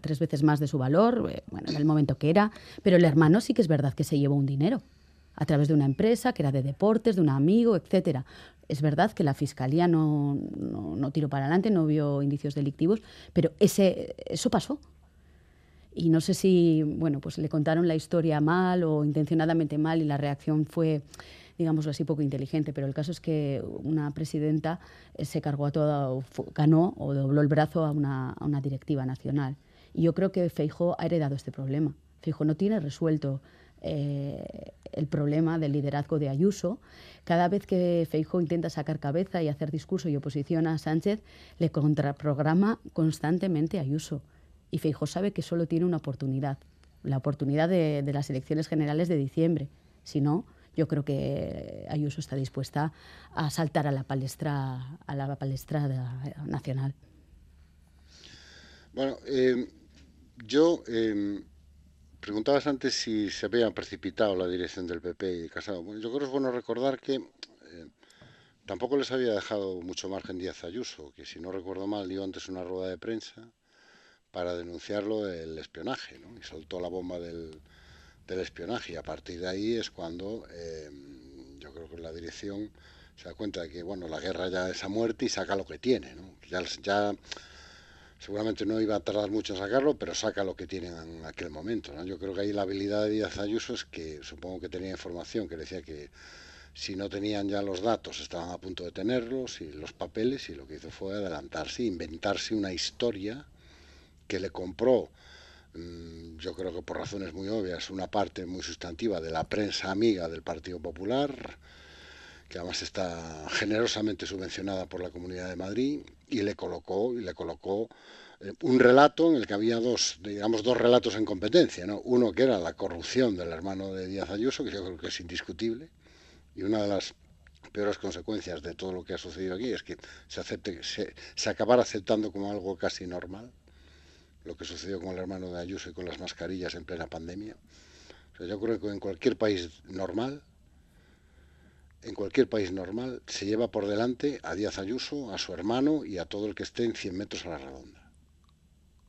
tres veces más de su valor, eh, bueno, en el momento que era, pero el hermano sí que es verdad que se llevó un dinero a través de una empresa que era de deportes, de un amigo, etcétera. Es verdad que la fiscalía no, no, tiró para adelante, no vio indicios delictivos, pero ese, eso pasó. Y no sé si, bueno, pues le contaron la historia mal o intencionadamente mal y la reacción fue digámoslo así, poco inteligente, pero el caso es que una presidenta eh, se cargó a toda, ganó o dobló el brazo a una, a una directiva nacional. Y yo creo que Feijo ha heredado este problema. Feijo no tiene resuelto eh, el problema del liderazgo de Ayuso. Cada vez que Feijo intenta sacar cabeza y hacer discurso y oposición a Sánchez, le contraprograma constantemente Ayuso. Y Feijo sabe que solo tiene una oportunidad, la oportunidad de las elecciones generales de diciembre. Si no, yo creo que Ayuso está dispuesta a saltar a la palestra, a la palestra nacional. Bueno, em, yo eh, preguntabas antes si se había precipitado la dirección del PP y Casado. Bueno, yo creo que es bueno recordar que eh, tampoco les había dejado mucho margen Díaz Ayuso, que si no recuerdo mal dio antes una rueda de prensa para denunciarlo del espionaje, ¿no? y soltó la bomba del, del espionaje. Y a partir de ahí es cuando eh, yo creo que la dirección se da cuenta de que bueno la guerra ya es a muerte y saca lo que tiene. ¿no? Ya, seguramente no iba a tardar mucho en sacarlo, pero saca lo que tiene en aquel momento. ¿no? Yo creo que ahí la habilidad de Díaz Ayuso es que supongo que tenía información que decía que si no tenían ya los datos estaban a punto de tenerlos y los papeles y lo que hizo fue adelantarse, inventarse una historia que le compró yo creo que por razones muy obvias, una parte muy sustantiva de la prensa amiga del Partido Popular, que además está generosamente subvencionada por la Comunidad de Madrid, y le colocó, y le colocó eh, un relato en el que había dos, digamos, dos relatos en competencia, ¿no? Uno que era la corrupción del hermano de Díaz Ayuso, que yo creo que es indiscutible, y una de las peores consecuencias de todo lo que ha sucedido aquí es que se acepte, se, se acabara aceptando como algo casi normal lo que sucedió con el hermano de Ayuso y con las mascarillas en plena pandemia. yo creo que en cualquier país normal, en cualquier país normal, se lleva por delante a Díaz Ayuso, a su hermano y a todo el que esté en 100 metros a la redonda.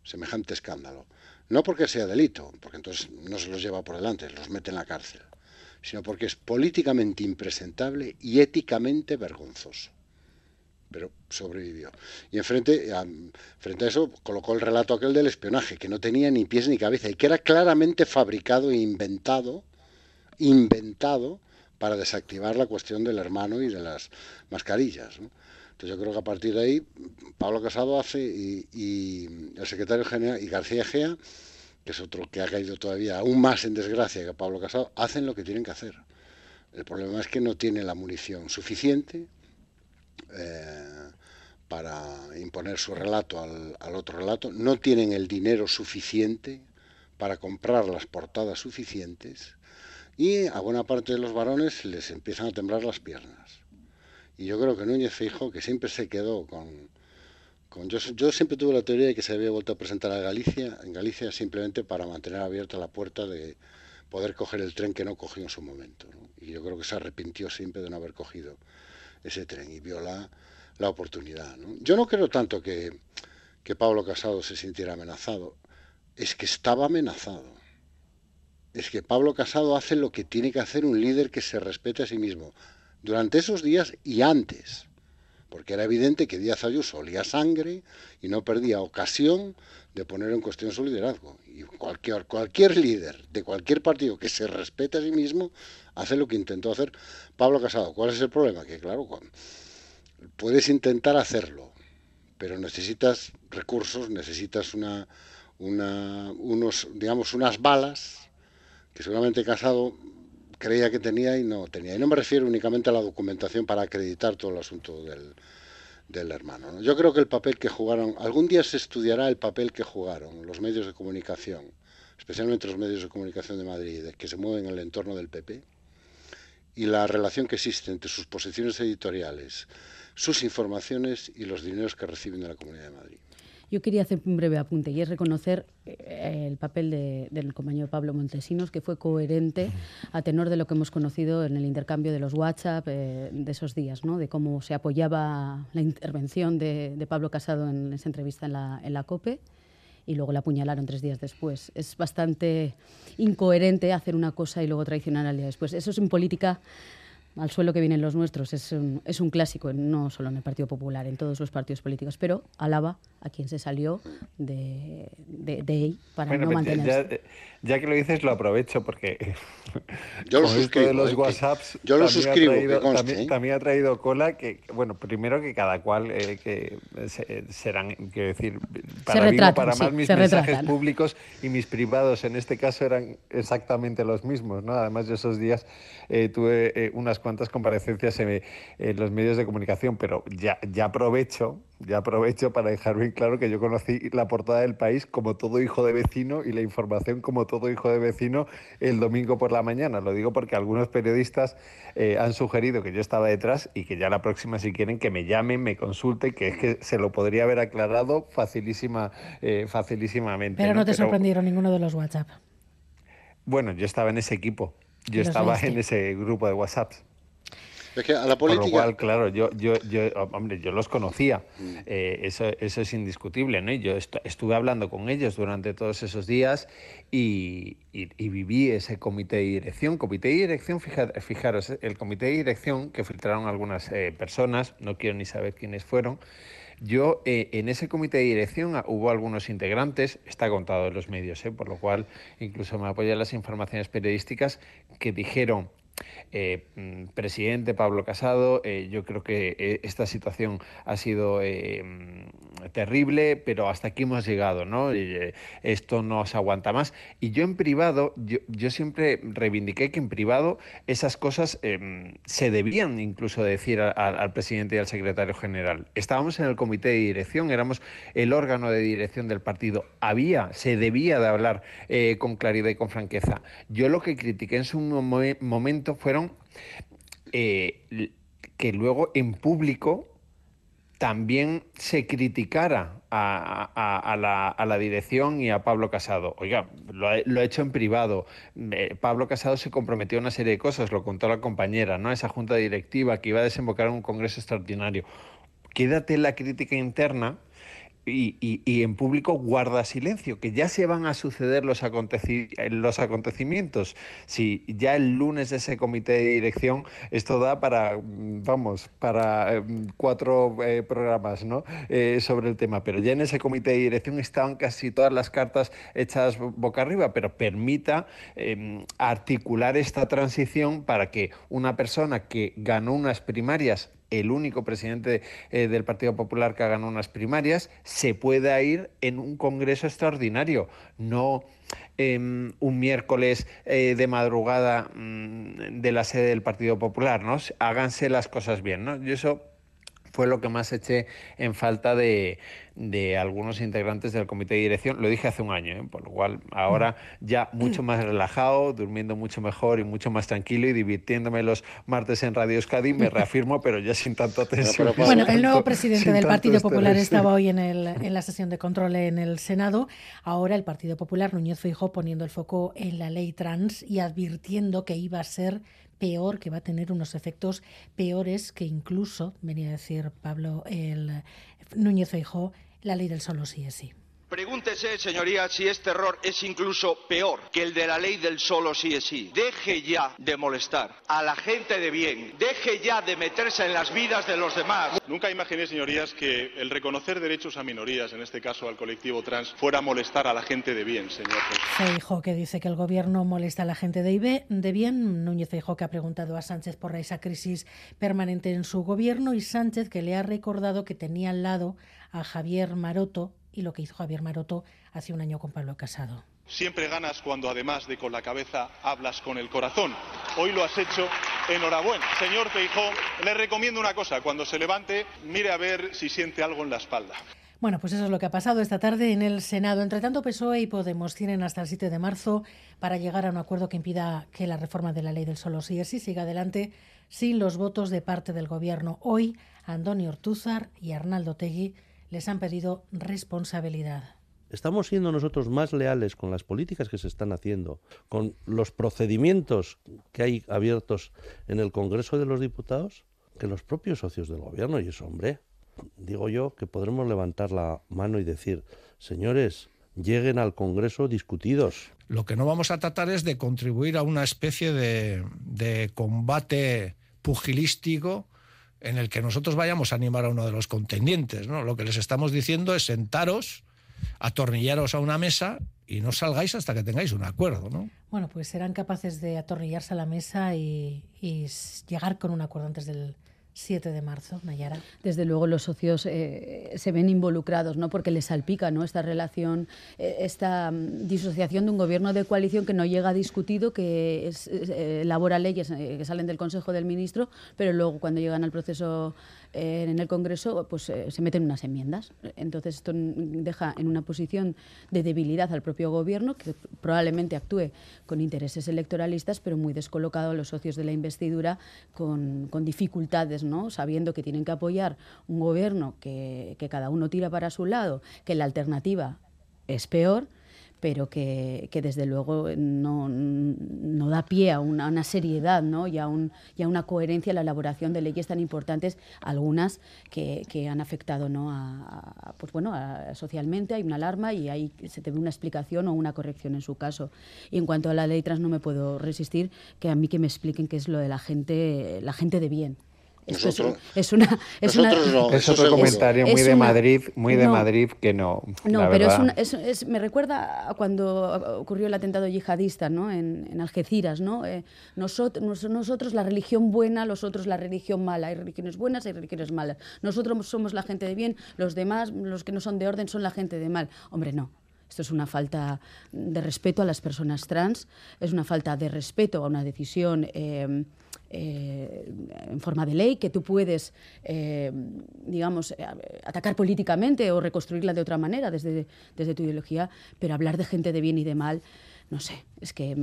Semejante escándalo. No porque sea delito, porque entonces no se los lleva por delante, los mete en la cárcel, sino porque es políticamente impresentable y éticamente vergonzoso pero sobrevivió. Y enfrente, a, frente a eso colocó el relato aquel del espionaje, que no tenía ni pies ni cabeza y que era claramente fabricado e inventado, inventado para desactivar la cuestión del hermano y de las mascarillas. Entonces yo creo que a partir de ahí Pablo Casado hace y, el secretario general y García Gea, que es otro que ha caído todavía aún más en desgracia que Pablo Casado, hacen lo que tienen que hacer. El problema es que no tiene la munición suficiente eh, para imponer su relato al, otro relato, no tienen el dinero suficiente para comprar las portadas suficientes y a buena parte de los varones les empiezan a temblar las piernas. Y yo creo que Núñez Fijo, que siempre se quedó con... yo, siempre tuve la teoría de que se había vuelto a presentar a Galicia, en Galicia simplemente para mantener abierta la puerta de poder coger el tren que no cogió en su momento. Y yo creo que se arrepintió siempre de no haber cogido ese tren y vio la, oportunidad. Yo no creo tanto que, que Pablo Casado se sintiera amenazado, es que estaba amenazado. Es que Pablo Casado hace lo que tiene que hacer un líder que se respete a sí mismo, durante esos días y antes, porque era evidente que Díaz Ayuso olía sangre y no perdía ocasión de poner en cuestión su liderazgo. Y cualquier, cualquier líder de cualquier partido que se respete a sí mismo hace lo que intentó hacer Pablo Casado. ¿Cuál es el problema? Que claro, puedes intentar hacerlo, pero necesitas recursos, necesitas una, unos, digamos, unas balas que seguramente Casado creía que tenía y no tenía. Y no me refiero únicamente a la documentación para acreditar todo el asunto del, del hermano. ¿no? Yo creo que el papel que jugaron, algún día se estudiará el papel que jugaron los medios de comunicación especialmente los medios de comunicación de Madrid, que se mueven en el entorno del PP, y la relación que existe entre sus posiciones editoriales, sus informaciones y los dineros que reciben de la Comunidad de Madrid. Yo quería hacer un breve apunte y es reconocer eh, el papel del compañero Pablo Montesinos, que fue coherente a tenor de lo que hemos conocido en el intercambio de los WhatsApp eh, de esos días, ¿no? de cómo se apoyaba la intervención de, Pablo Casado en esa entrevista en la, en la COPE y luego la apuñalaron tres días después. Es bastante incoherente hacer una cosa y luego traicionar al día después. Eso es en política al suelo que vienen los nuestros. Es un, es un clásico, no solo en el Partido Popular, en todos los partidos políticos, pero alaba a quien se salió de, de, de para no mantenerse. Ya, que lo dices, lo aprovecho porque yo lo suscribo, de los WhatsApps yo lo suscribo, también, ha traído cola que, bueno, primero que cada cual eh, que serán, quiero decir, para mí para más mis mensajes públicos y mis privados en este caso eran exactamente los mismos, ¿no? Además, yo esos días eh, tuve eh, unas cuantas comparecencias en, los medios de comunicación, pero ya, ya aprovecho, ya aprovecho para dejar bien claro que yo conocí la portada del país como todo hijo de vecino y la información como todo hijo de vecino el domingo por la mañana. Lo digo porque algunos periodistas eh, han sugerido que yo estaba detrás y que ya la próxima, si quieren, que me llamen, me consulten, que es que se lo podría haber aclarado facilísima, facilísimamente. Pero no, te sorprendieron ninguno de los WhatsApp. Bueno, yo estaba en ese equipo. Yo estaba en ese grupo de WhatsApp. Es que a la política... Por lo cual, claro, yo, yo, yo, hombre, yo los conocía, mm. eh, eso, eso es indiscutible, ¿no? yo estuve hablando con ellos durante todos esos días y, y, viví ese comité de dirección. Comité de dirección, fijaros, el comité de dirección que filtraron algunas eh, personas, no quiero ni saber quiénes fueron, yo, eh, en ese comité de dirección hubo algunos integrantes, está contado en los medios, eh, por lo cual incluso me apoyan las informaciones periodísticas que dijeron eh, mm, presidente Pablo Casado, eh, yo creo que eh, esta situación ha sido mm, terrible, pero hasta aquí hemos llegado, ¿no? esto no se aguanta más. Y yo en privado, yo, siempre reivindiqué que en privado esas cosas se debían incluso decir al presidente y al secretario general. Estábamos en el comité de dirección, éramos el órgano de dirección del partido. Había, se debía de hablar con claridad y con franqueza. Yo lo que critiqué en su momento fueron eh, que luego en público también se criticara a, la, dirección y a Pablo Casado. Oiga, lo ha, hecho en privado. Eh, Pablo Casado se comprometió a una serie de cosas, lo contó la compañera, ¿no? Esa junta directiva que iba a desembocar en un congreso extraordinario. Quédate la crítica interna y, en público guarda silencio, que ya se van a suceder los, los acontecimientos. Si ya el lunes ese comité de dirección, esto da para, vamos, para em, cuatro eh, programas ¿no? Eh, sobre el tema, pero ya en ese comité de dirección estaban casi todas las cartas hechas boca arriba, pero permita em, articular esta transición para que una persona que ganó unas primarias el único presidente eh, del Partido Popular que ha ganado unas primarias, se pueda ir en un congreso extraordinario, no em, un miércoles eh, de madrugada mm, de la sede del Partido Popular, ¿no? Háganse las cosas bien, ¿no? Y eso fue lo que más eché en falta de, de algunos integrantes del comité de dirección. Lo dije hace un año, ¿eh? por lo cual ahora ya mucho más relajado, durmiendo mucho mejor y mucho más tranquilo y divirtiéndome los martes en Radio Euskadi, me reafirmo, pero ya sin tanta tensión. Bueno, el nuevo presidente del Partido Popular estaba hoy en, el, en la sesión de control en el Senado. Ahora el Partido Popular, Núñez Feijóo, poniendo el foco en la ley trans y advirtiendo que iba a ser peor, que va a tener unos efectos peores que incluso, venía a decir Pablo el Núñez Feijóo, la ley del solo sí es sí. Pregúntese, señoría, si este error es incluso peor que el de la ley del solo sí es sí. Deje ya de molestar a la gente de bien. Deje ya de meterse en las vidas de los demás. Nunca imaginé, señorías, que el reconocer derechos a minorías, en este caso al colectivo trans, fuera a molestar a la gente de bien, señor. Feijo, que dice que el gobierno molesta a la gente de, de bien. Núñez Feijo, que ha preguntado a Sánchez por esa crisis permanente en su gobierno y Sánchez, que le ha recordado que tenía al lado a Javier Maroto, y lo que hizo Javier Maroto hace un año con Pablo Casado. Siempre ganas cuando además de con la cabeza hablas con el corazón. Hoy lo has hecho. Enhorabuena. Señor Feijó, le recomiendo una cosa. Cuando se levante, mire a ver si siente algo en la espalda. Bueno, pues eso es lo que ha pasado esta tarde en el Senado. Entre tanto, PSOE y Podemos tienen hasta el 7 de marzo para llegar a un acuerdo que impida que la reforma de la ley del solo sí es sí siga adelante sin los votos de parte del Gobierno. Hoy, Antonio Ortúzar y Arnaldo Tegui les han pedido responsabilidad. ¿Estamos siendo nosotros más leales con las políticas que se están haciendo, con los procedimientos que hay abiertos en el Congreso de los Diputados, que los propios socios del Gobierno? Y eso, hombre, digo yo que podremos levantar la mano y decir, señores, lleguen al Congreso discutidos. Lo que no vamos a tratar es de contribuir a una especie de, combate pugilístico en el que nosotros vayamos a animar a uno de los contendientes. ¿no? Lo que les estamos diciendo es sentaros, atornillaros a una mesa y no salgáis hasta que tengáis un acuerdo. ¿no? Bueno, pues serán capaces de atornillarse a la mesa y llegar con un acuerdo antes del, 7 de marzo, Nayara. Desde luego los socios eh, se ven involucrados, ¿no? porque les salpica ¿no? esta relación, eh, esta mm, disociación de un gobierno de coalición que no llega discutido, que eh, elabora leyes que salen del Consejo del Ministro, pero luego cuando llegan al proceso en el Congreso pues se meten unas enmiendas. Entonces esto deja en una posición de debilidad al propio gobierno, que probablemente actúe con intereses electoralistas, pero muy descolocado a los socios de la investidura con, con dificultades sabiendo que tienen que apoyar un gobierno que, que cada uno tira para su lado, que la alternativa es peor pero que, que, desde luego no, no, da pie a una, seriedad ¿no? y, a un, y, a una coherencia en la elaboración de leyes tan importantes, algunas que, que han afectado ¿no? a, pues bueno, socialmente, hay una alarma y ahí se te ve una explicación o una corrección en su caso. Y en cuanto a la ley trans no me puedo resistir que a mí que me expliquen qué es lo de la gente, la gente de bien es, una, es, otro comentario muy de Madrid, muy de Madrid que no. No, pero es, me recuerda a cuando ocurrió el atentado yihadista, ¿no? En, en Algeciras, ¿no? Eh, nosotros, nosotros la religión buena, los otros la religión mala. Hay religiones buenas, hay religiones malas. Nosotros somos la gente de bien, los demás, los que no son de orden, son la gente de mal. Hombre, no. Esto es una falta de respeto a las personas trans, es una falta de respeto a una decisión. Eh, eh, en forma de ley, que tú puedes, eh, digamos, eh, atacar políticamente o reconstruirla de otra manera desde, desde tu ideología, pero hablar de gente de bien y de mal, no sé, es que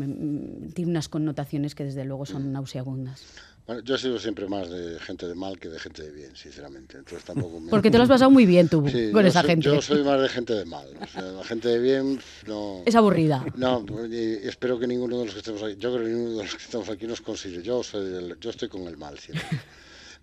tiene unas connotaciones que desde luego son nauseabundas. Bueno, yo he sido siempre más de gente de mal que de gente de bien, sinceramente. Entonces tampoco Porque te lo has pasado muy bien tú con esa gente. Yo soy más de gente de mal. la gente de bien no. Es aburrida. No, y espero que ninguno de los que estemos aquí, yo creo que ninguno de los que estamos aquí nos consigue. Yo, soy yo estoy con el mal siempre.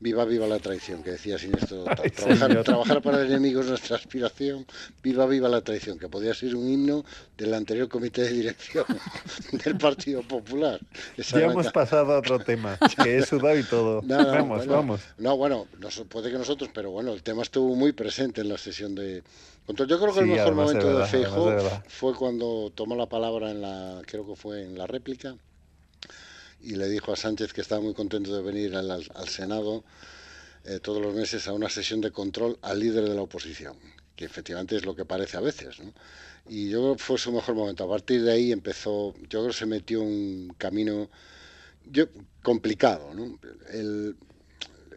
Viva, viva la traición, que decía Sinestro. Trabajar, trabajar para el enemigo es nuestra aspiración. Viva, viva la traición, que podría ser un himno del anterior comité de dirección del Partido Popular. ya hemos pasado a otro tema, que es sudado y todo. vamos, vamos. No, bueno, puede que nosotros, pero bueno, el tema estuvo muy presente en la sesión de. Yo creo que el mejor momento de, Feijóo fue cuando tomó la palabra en la, creo que fue en la réplica y le dijo a Sánchez que estaba muy contento de venir al, Senado eh, todos los meses a una sesión de control al líder de la oposición, que efectivamente es lo que parece a veces. ¿no? Y yo creo que fue su mejor momento. A partir de ahí empezó, yo creo que se metió un camino yo, complicado. ¿no? El,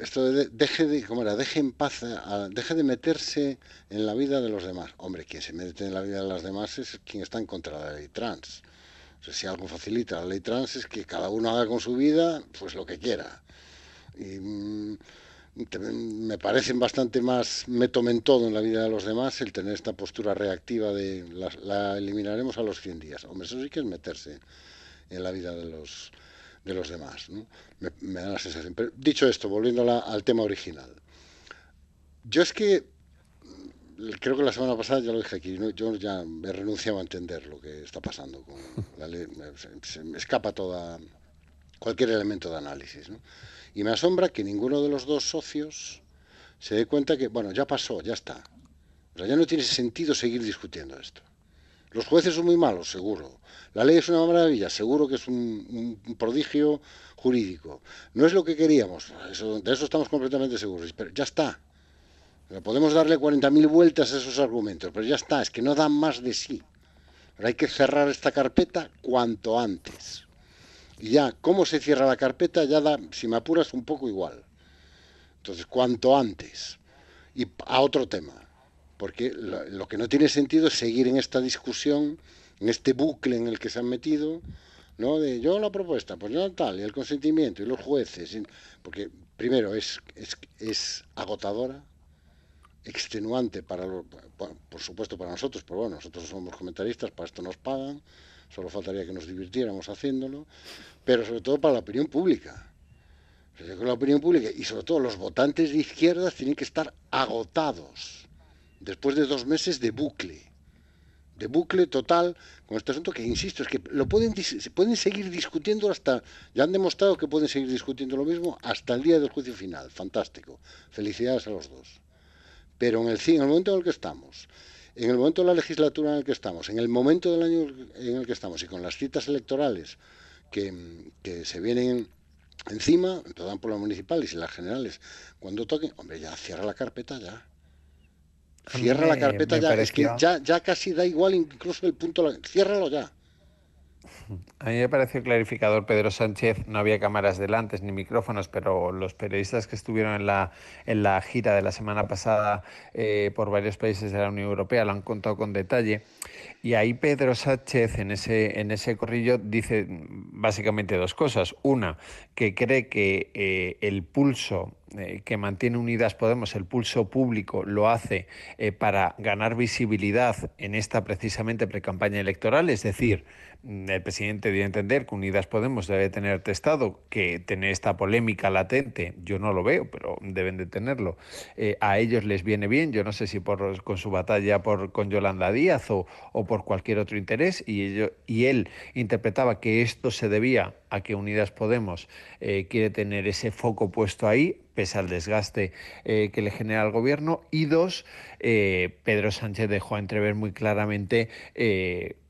esto de, deje de, ¿cómo era? Deje en paz, deje de meterse en la vida de los demás. Hombre, quien se mete en la vida de los demás es quien está en contra de la ley trans si algo facilita la ley trans es que cada uno haga con su vida pues lo que quiera. Y mm, me parecen bastante más, me tomen todo en la vida de los demás el tener esta postura reactiva de la, eliminaremos a los 100 días. Hombre, eso sí que es meterse en la vida de los, de los demás. Me, da la sensación. Pero dicho esto, volviendo al tema original. Yo es que creo que la semana pasada ya lo dije aquí, yo ya me renunciado a entender lo que está pasando con la ley, me escapa toda cualquier elemento de análisis. Y me asombra que ninguno de los dos socios se dé cuenta que, bueno, ya pasó, ya está. O sea, ya no tiene sentido seguir discutiendo esto. Los jueces son muy malos, seguro. La ley es una maravilla, seguro que es un, prodigio jurídico. No es lo que queríamos, de eso estamos completamente seguros, pero ya está podemos darle 40.000 vueltas a esos argumentos, pero ya está, es que no dan más de sí. Pero hay que cerrar esta carpeta cuanto antes. Y ya, ¿cómo se cierra la carpeta? Ya da, si me apuras, un poco igual. Entonces, cuanto antes. Y a otro tema. porque lo, que no tiene sentido es seguir en esta discusión, en este bucle en el que se han metido, ¿no? De yo la propuesta, pues yo tal, y el consentimiento, y los jueces, porque primero es, es, es agotadora, extenuante para, por supuesto para nosotros, pero bueno, nosotros somos comentaristas, para esto nos pagan, solo faltaría que nos divirtiéramos haciéndolo, pero sobre todo para la opinión pública. La opinión pública y sobre todo los votantes de izquierdas tienen que estar agotados después de dos meses de bucle, de bucle total con este asunto que, insisto, es que lo pueden, pueden seguir discutiendo hasta, ya han demostrado que pueden seguir discutiendo lo mismo hasta el día del juicio final. Fantástico. Felicidades a los dos. Pero en el, en el momento en el que estamos, en el momento de la legislatura en el que estamos, en el momento del año en el que estamos y con las citas electorales que, que se vienen encima, todo por las municipales y las generales, cuando toquen, hombre, ya cierra la carpeta ya. Cierra la carpeta ya, es que ya, ya casi da igual incluso el punto, ciérralo ya. A mí me pareció clarificador Pedro Sánchez, no había cámaras delante ni micrófonos, pero los periodistas que estuvieron en la, en la gira de la semana pasada eh, por varios países de la Unión Europea lo han contado con detalle. Y ahí Pedro Sánchez en ese, en ese corrillo dice básicamente dos cosas. Una, que cree que eh, el pulso eh, que mantiene Unidas Podemos, el pulso público, lo hace eh, para ganar visibilidad en esta precisamente precampaña electoral, es decir, mm, el presidente a entender que Unidas Podemos debe tener testado que tener esta polémica latente, yo no lo veo, pero deben de tenerlo, a ellos les viene bien, yo no sé si por, con su batalla por, con Yolanda Díaz o, o por cualquier otro interés y, y él interpretaba que esto se debía a que Unidas Podemos eh, quiere tener ese foco puesto ahí, pese al desgaste eh, que le genera al gobierno. Y dos, eh, Pedro Sánchez dejó entrever muy claramente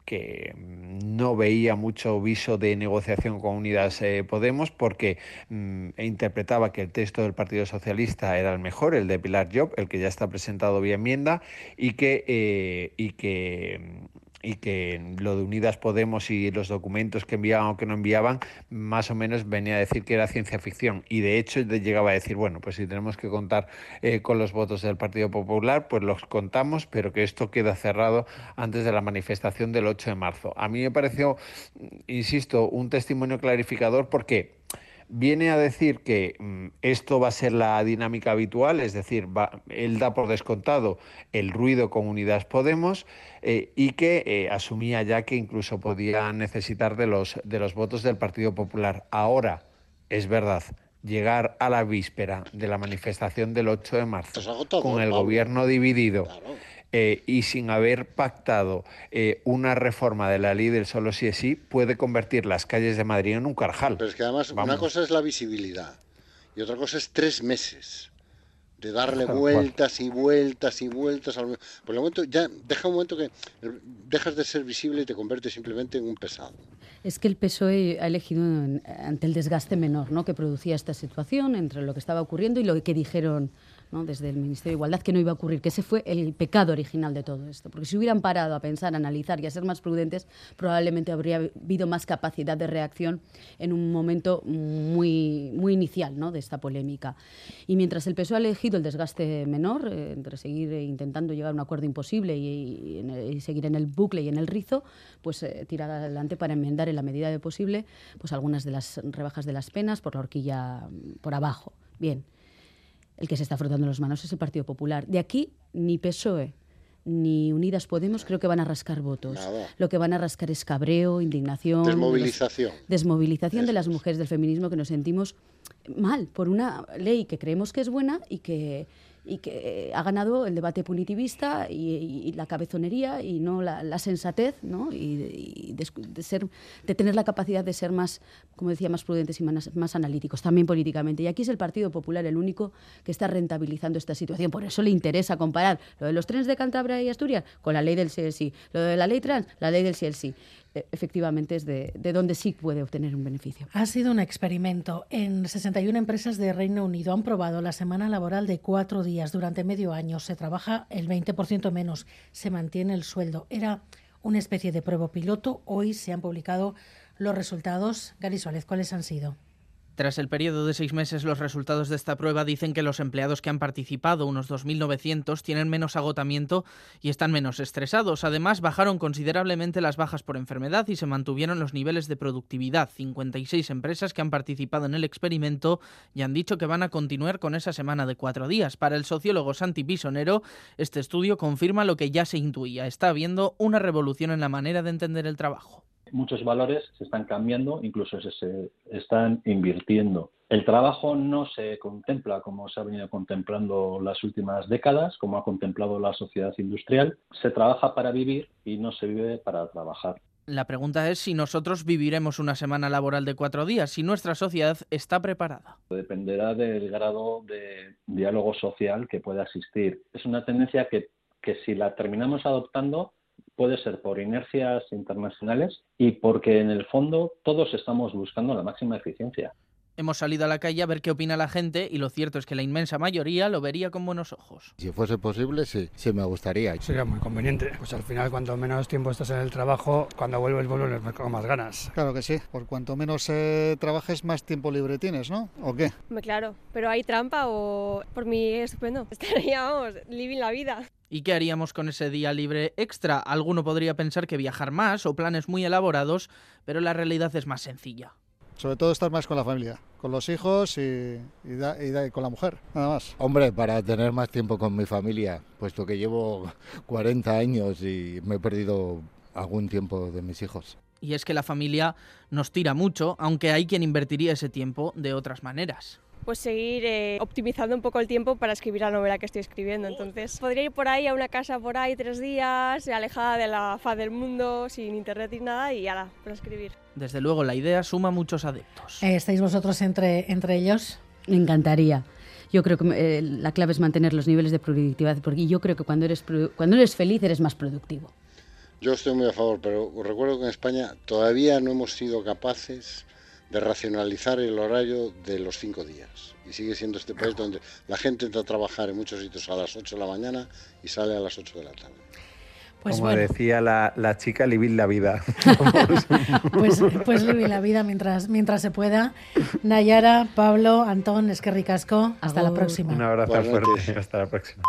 que no veía mucho viso de negociación con Unidas Podemos porque mm, interpretaba que el texto del Partido Socialista era el mejor, el de Pilar Job, el que ya está presentado vía enmienda, y que, y que y que lo de Unidas Podemos y los documentos que enviaban o que no enviaban, más o menos venía a decir que era ciencia ficción. Y de hecho llegaba a decir, bueno, pues si tenemos que contar eh, con los votos del Partido Popular, pues los contamos, pero que esto queda cerrado antes de la manifestación del 8 de marzo. A mí me pareció, insisto, un testimonio clarificador porque viene a decir que mm, esto va a ser la dinámica habitual, es decir, él da por descontado el ruido con Unidas Podemos eh, y que eh, asumía ya que incluso podía necesitar de los, de los votos del Partido Popular. Ahora, es verdad, llegar a la víspera de la manifestación del 8 de marzo con el gobierno dividido. Eh, y sin haber pactado eh, una reforma de la ley del solo sí es sí, puede convertir las calles de Madrid en un carjal. Pero es que además una cosa es la visibilidad y otra cosa es tres meses de darle vueltas y vueltas y vueltas. Al... Por el momento, ya deja un momento que dejas de ser visible y te conviertes simplemente en un pesado. Es que el PSOE ha elegido ante el desgaste menor ¿no? que producía esta situación entre lo que estaba ocurriendo y lo que dijeron desde el Ministerio de Igualdad que no iba a ocurrir, que ese fue el pecado original de todo esto. Porque si hubieran parado a pensar, a analizar y a ser más prudentes, probablemente habría habido más capacidad de reacción en un momento muy, muy inicial ¿no? de esta polémica. Y mientras el PSOE ha elegido el desgaste menor, eh, entre seguir intentando llegar a un acuerdo imposible y, seguir en el bucle y en el rizo, pues eh, tirar adelante para enmendar en la medida de posible pues algunas de las rebajas de las penas por la horquilla por abajo. Bien, el que se está frotando las manos es el Partido Popular. De aquí ni PSOE ni Unidas Podemos creo que van a rascar votos. Lo que van a rascar es cabreo, indignación. Desmovilización. desmovilización de las mujeres del feminismo que nos sentimos mal por una ley que creemos que es buena y que y que ha ganado el debate punitivista y, la cabezonería y no la, sensatez ¿no? y, de, ser, de tener la capacidad de ser más, como decía, más prudentes y más, analíticos, también políticamente. Y aquí es el Partido Popular el único que está rentabilizando esta situación. Por eso le interesa comparar lo de los trenes de Cantabria y Asturias con la ley del CSI, lo de la ley trans, la ley del CSI. E, efectivamente es de, de, donde sí puede obtener un beneficio. Ha sido un experimento. En 61 empresas de Reino Unido han probado la semana laboral de cuatro días. Durante medio año se trabaja el 20% menos, se mantiene el sueldo. Era una especie de prueba piloto. Hoy se han publicado los resultados. Gary Suárez, ¿cuáles han sido? Tras el periodo de seis meses, los resultados de esta prueba dicen que los empleados que han participado, unos 2.900, tienen menos agotamiento y están menos estresados. Además, bajaron considerablemente las bajas por enfermedad y se mantuvieron los niveles de productividad. 56 empresas que han participado en el experimento y han dicho que van a continuar con esa semana de cuatro días. Para el sociólogo Santi Pisonero, este estudio confirma lo que ya se intuía. Está habiendo una revolución en la manera de entender el trabajo muchos valores se están cambiando, incluso se, se, están invirtiendo. El trabajo no se contempla como se ha venido contemplando las últimas décadas, como ha contemplado la sociedad industrial. Se trabaja para vivir y no se vive para trabajar. La pregunta es si nosotros viviremos una semana laboral de cuatro días, si nuestra sociedad está preparada. Dependerá del grado de diálogo social que pueda existir. Es una tendencia que, que si la terminamos adoptando puede ser por inercias internacionales y porque en el fondo todos estamos buscando la máxima eficiencia. Hemos salido a la calle a ver qué opina la gente y lo cierto es que la inmensa mayoría lo vería con buenos ojos. Si fuese posible, sí, sí me gustaría. Sería muy conveniente. Pues al final, cuanto menos tiempo estás en el trabajo, cuando vuelves, vuelves con más ganas. Claro que sí. Por cuanto menos eh, trabajes, más tiempo libre tienes, ¿no? ¿O qué? Claro, pero hay trampa o por mí estupendo. Estaríamos living la vida. ¿Y qué haríamos con ese día libre extra? Alguno podría pensar que viajar más o planes muy elaborados, pero la realidad es más sencilla. Sobre todo estar más con la familia, con los hijos y, con la mujer, nada más. Hombre, para tener más tiempo con mi familia, puesto que llevo 40 años y me he perdido algún tiempo de mis hijos. Y es que la familia nos tira mucho, aunque hay quien invertiría ese tiempo de otras maneras pues seguir eh, optimizando un poco el tiempo para escribir la novela que estoy escribiendo. Entonces, podría ir por ahí a una casa por ahí tres días, alejada de la faz del mundo, sin internet y nada, y ya, para escribir. Desde luego, la idea suma muchos adeptos. Eh, ¿Estáis vosotros entre, entre ellos? Me encantaría. Yo creo que eh, la clave es mantener los niveles de productividad, porque yo creo que cuando eres, cuando eres feliz eres más productivo. Yo estoy muy a favor, pero recuerdo que en España todavía no hemos sido capaces de racionalizar el horario de los cinco días. Y sigue siendo este país donde la gente entra a trabajar en muchos sitios a las 8 de la mañana y sale a las 8 de la tarde. Pues Como decía la, la, chica, vivir la vida. pues, pues vivir la vida mientras, mientras se pueda. Nayara, Pablo, Antón, Esquerricasco, hasta la próxima. Un abrazo fuerte, hasta la próxima.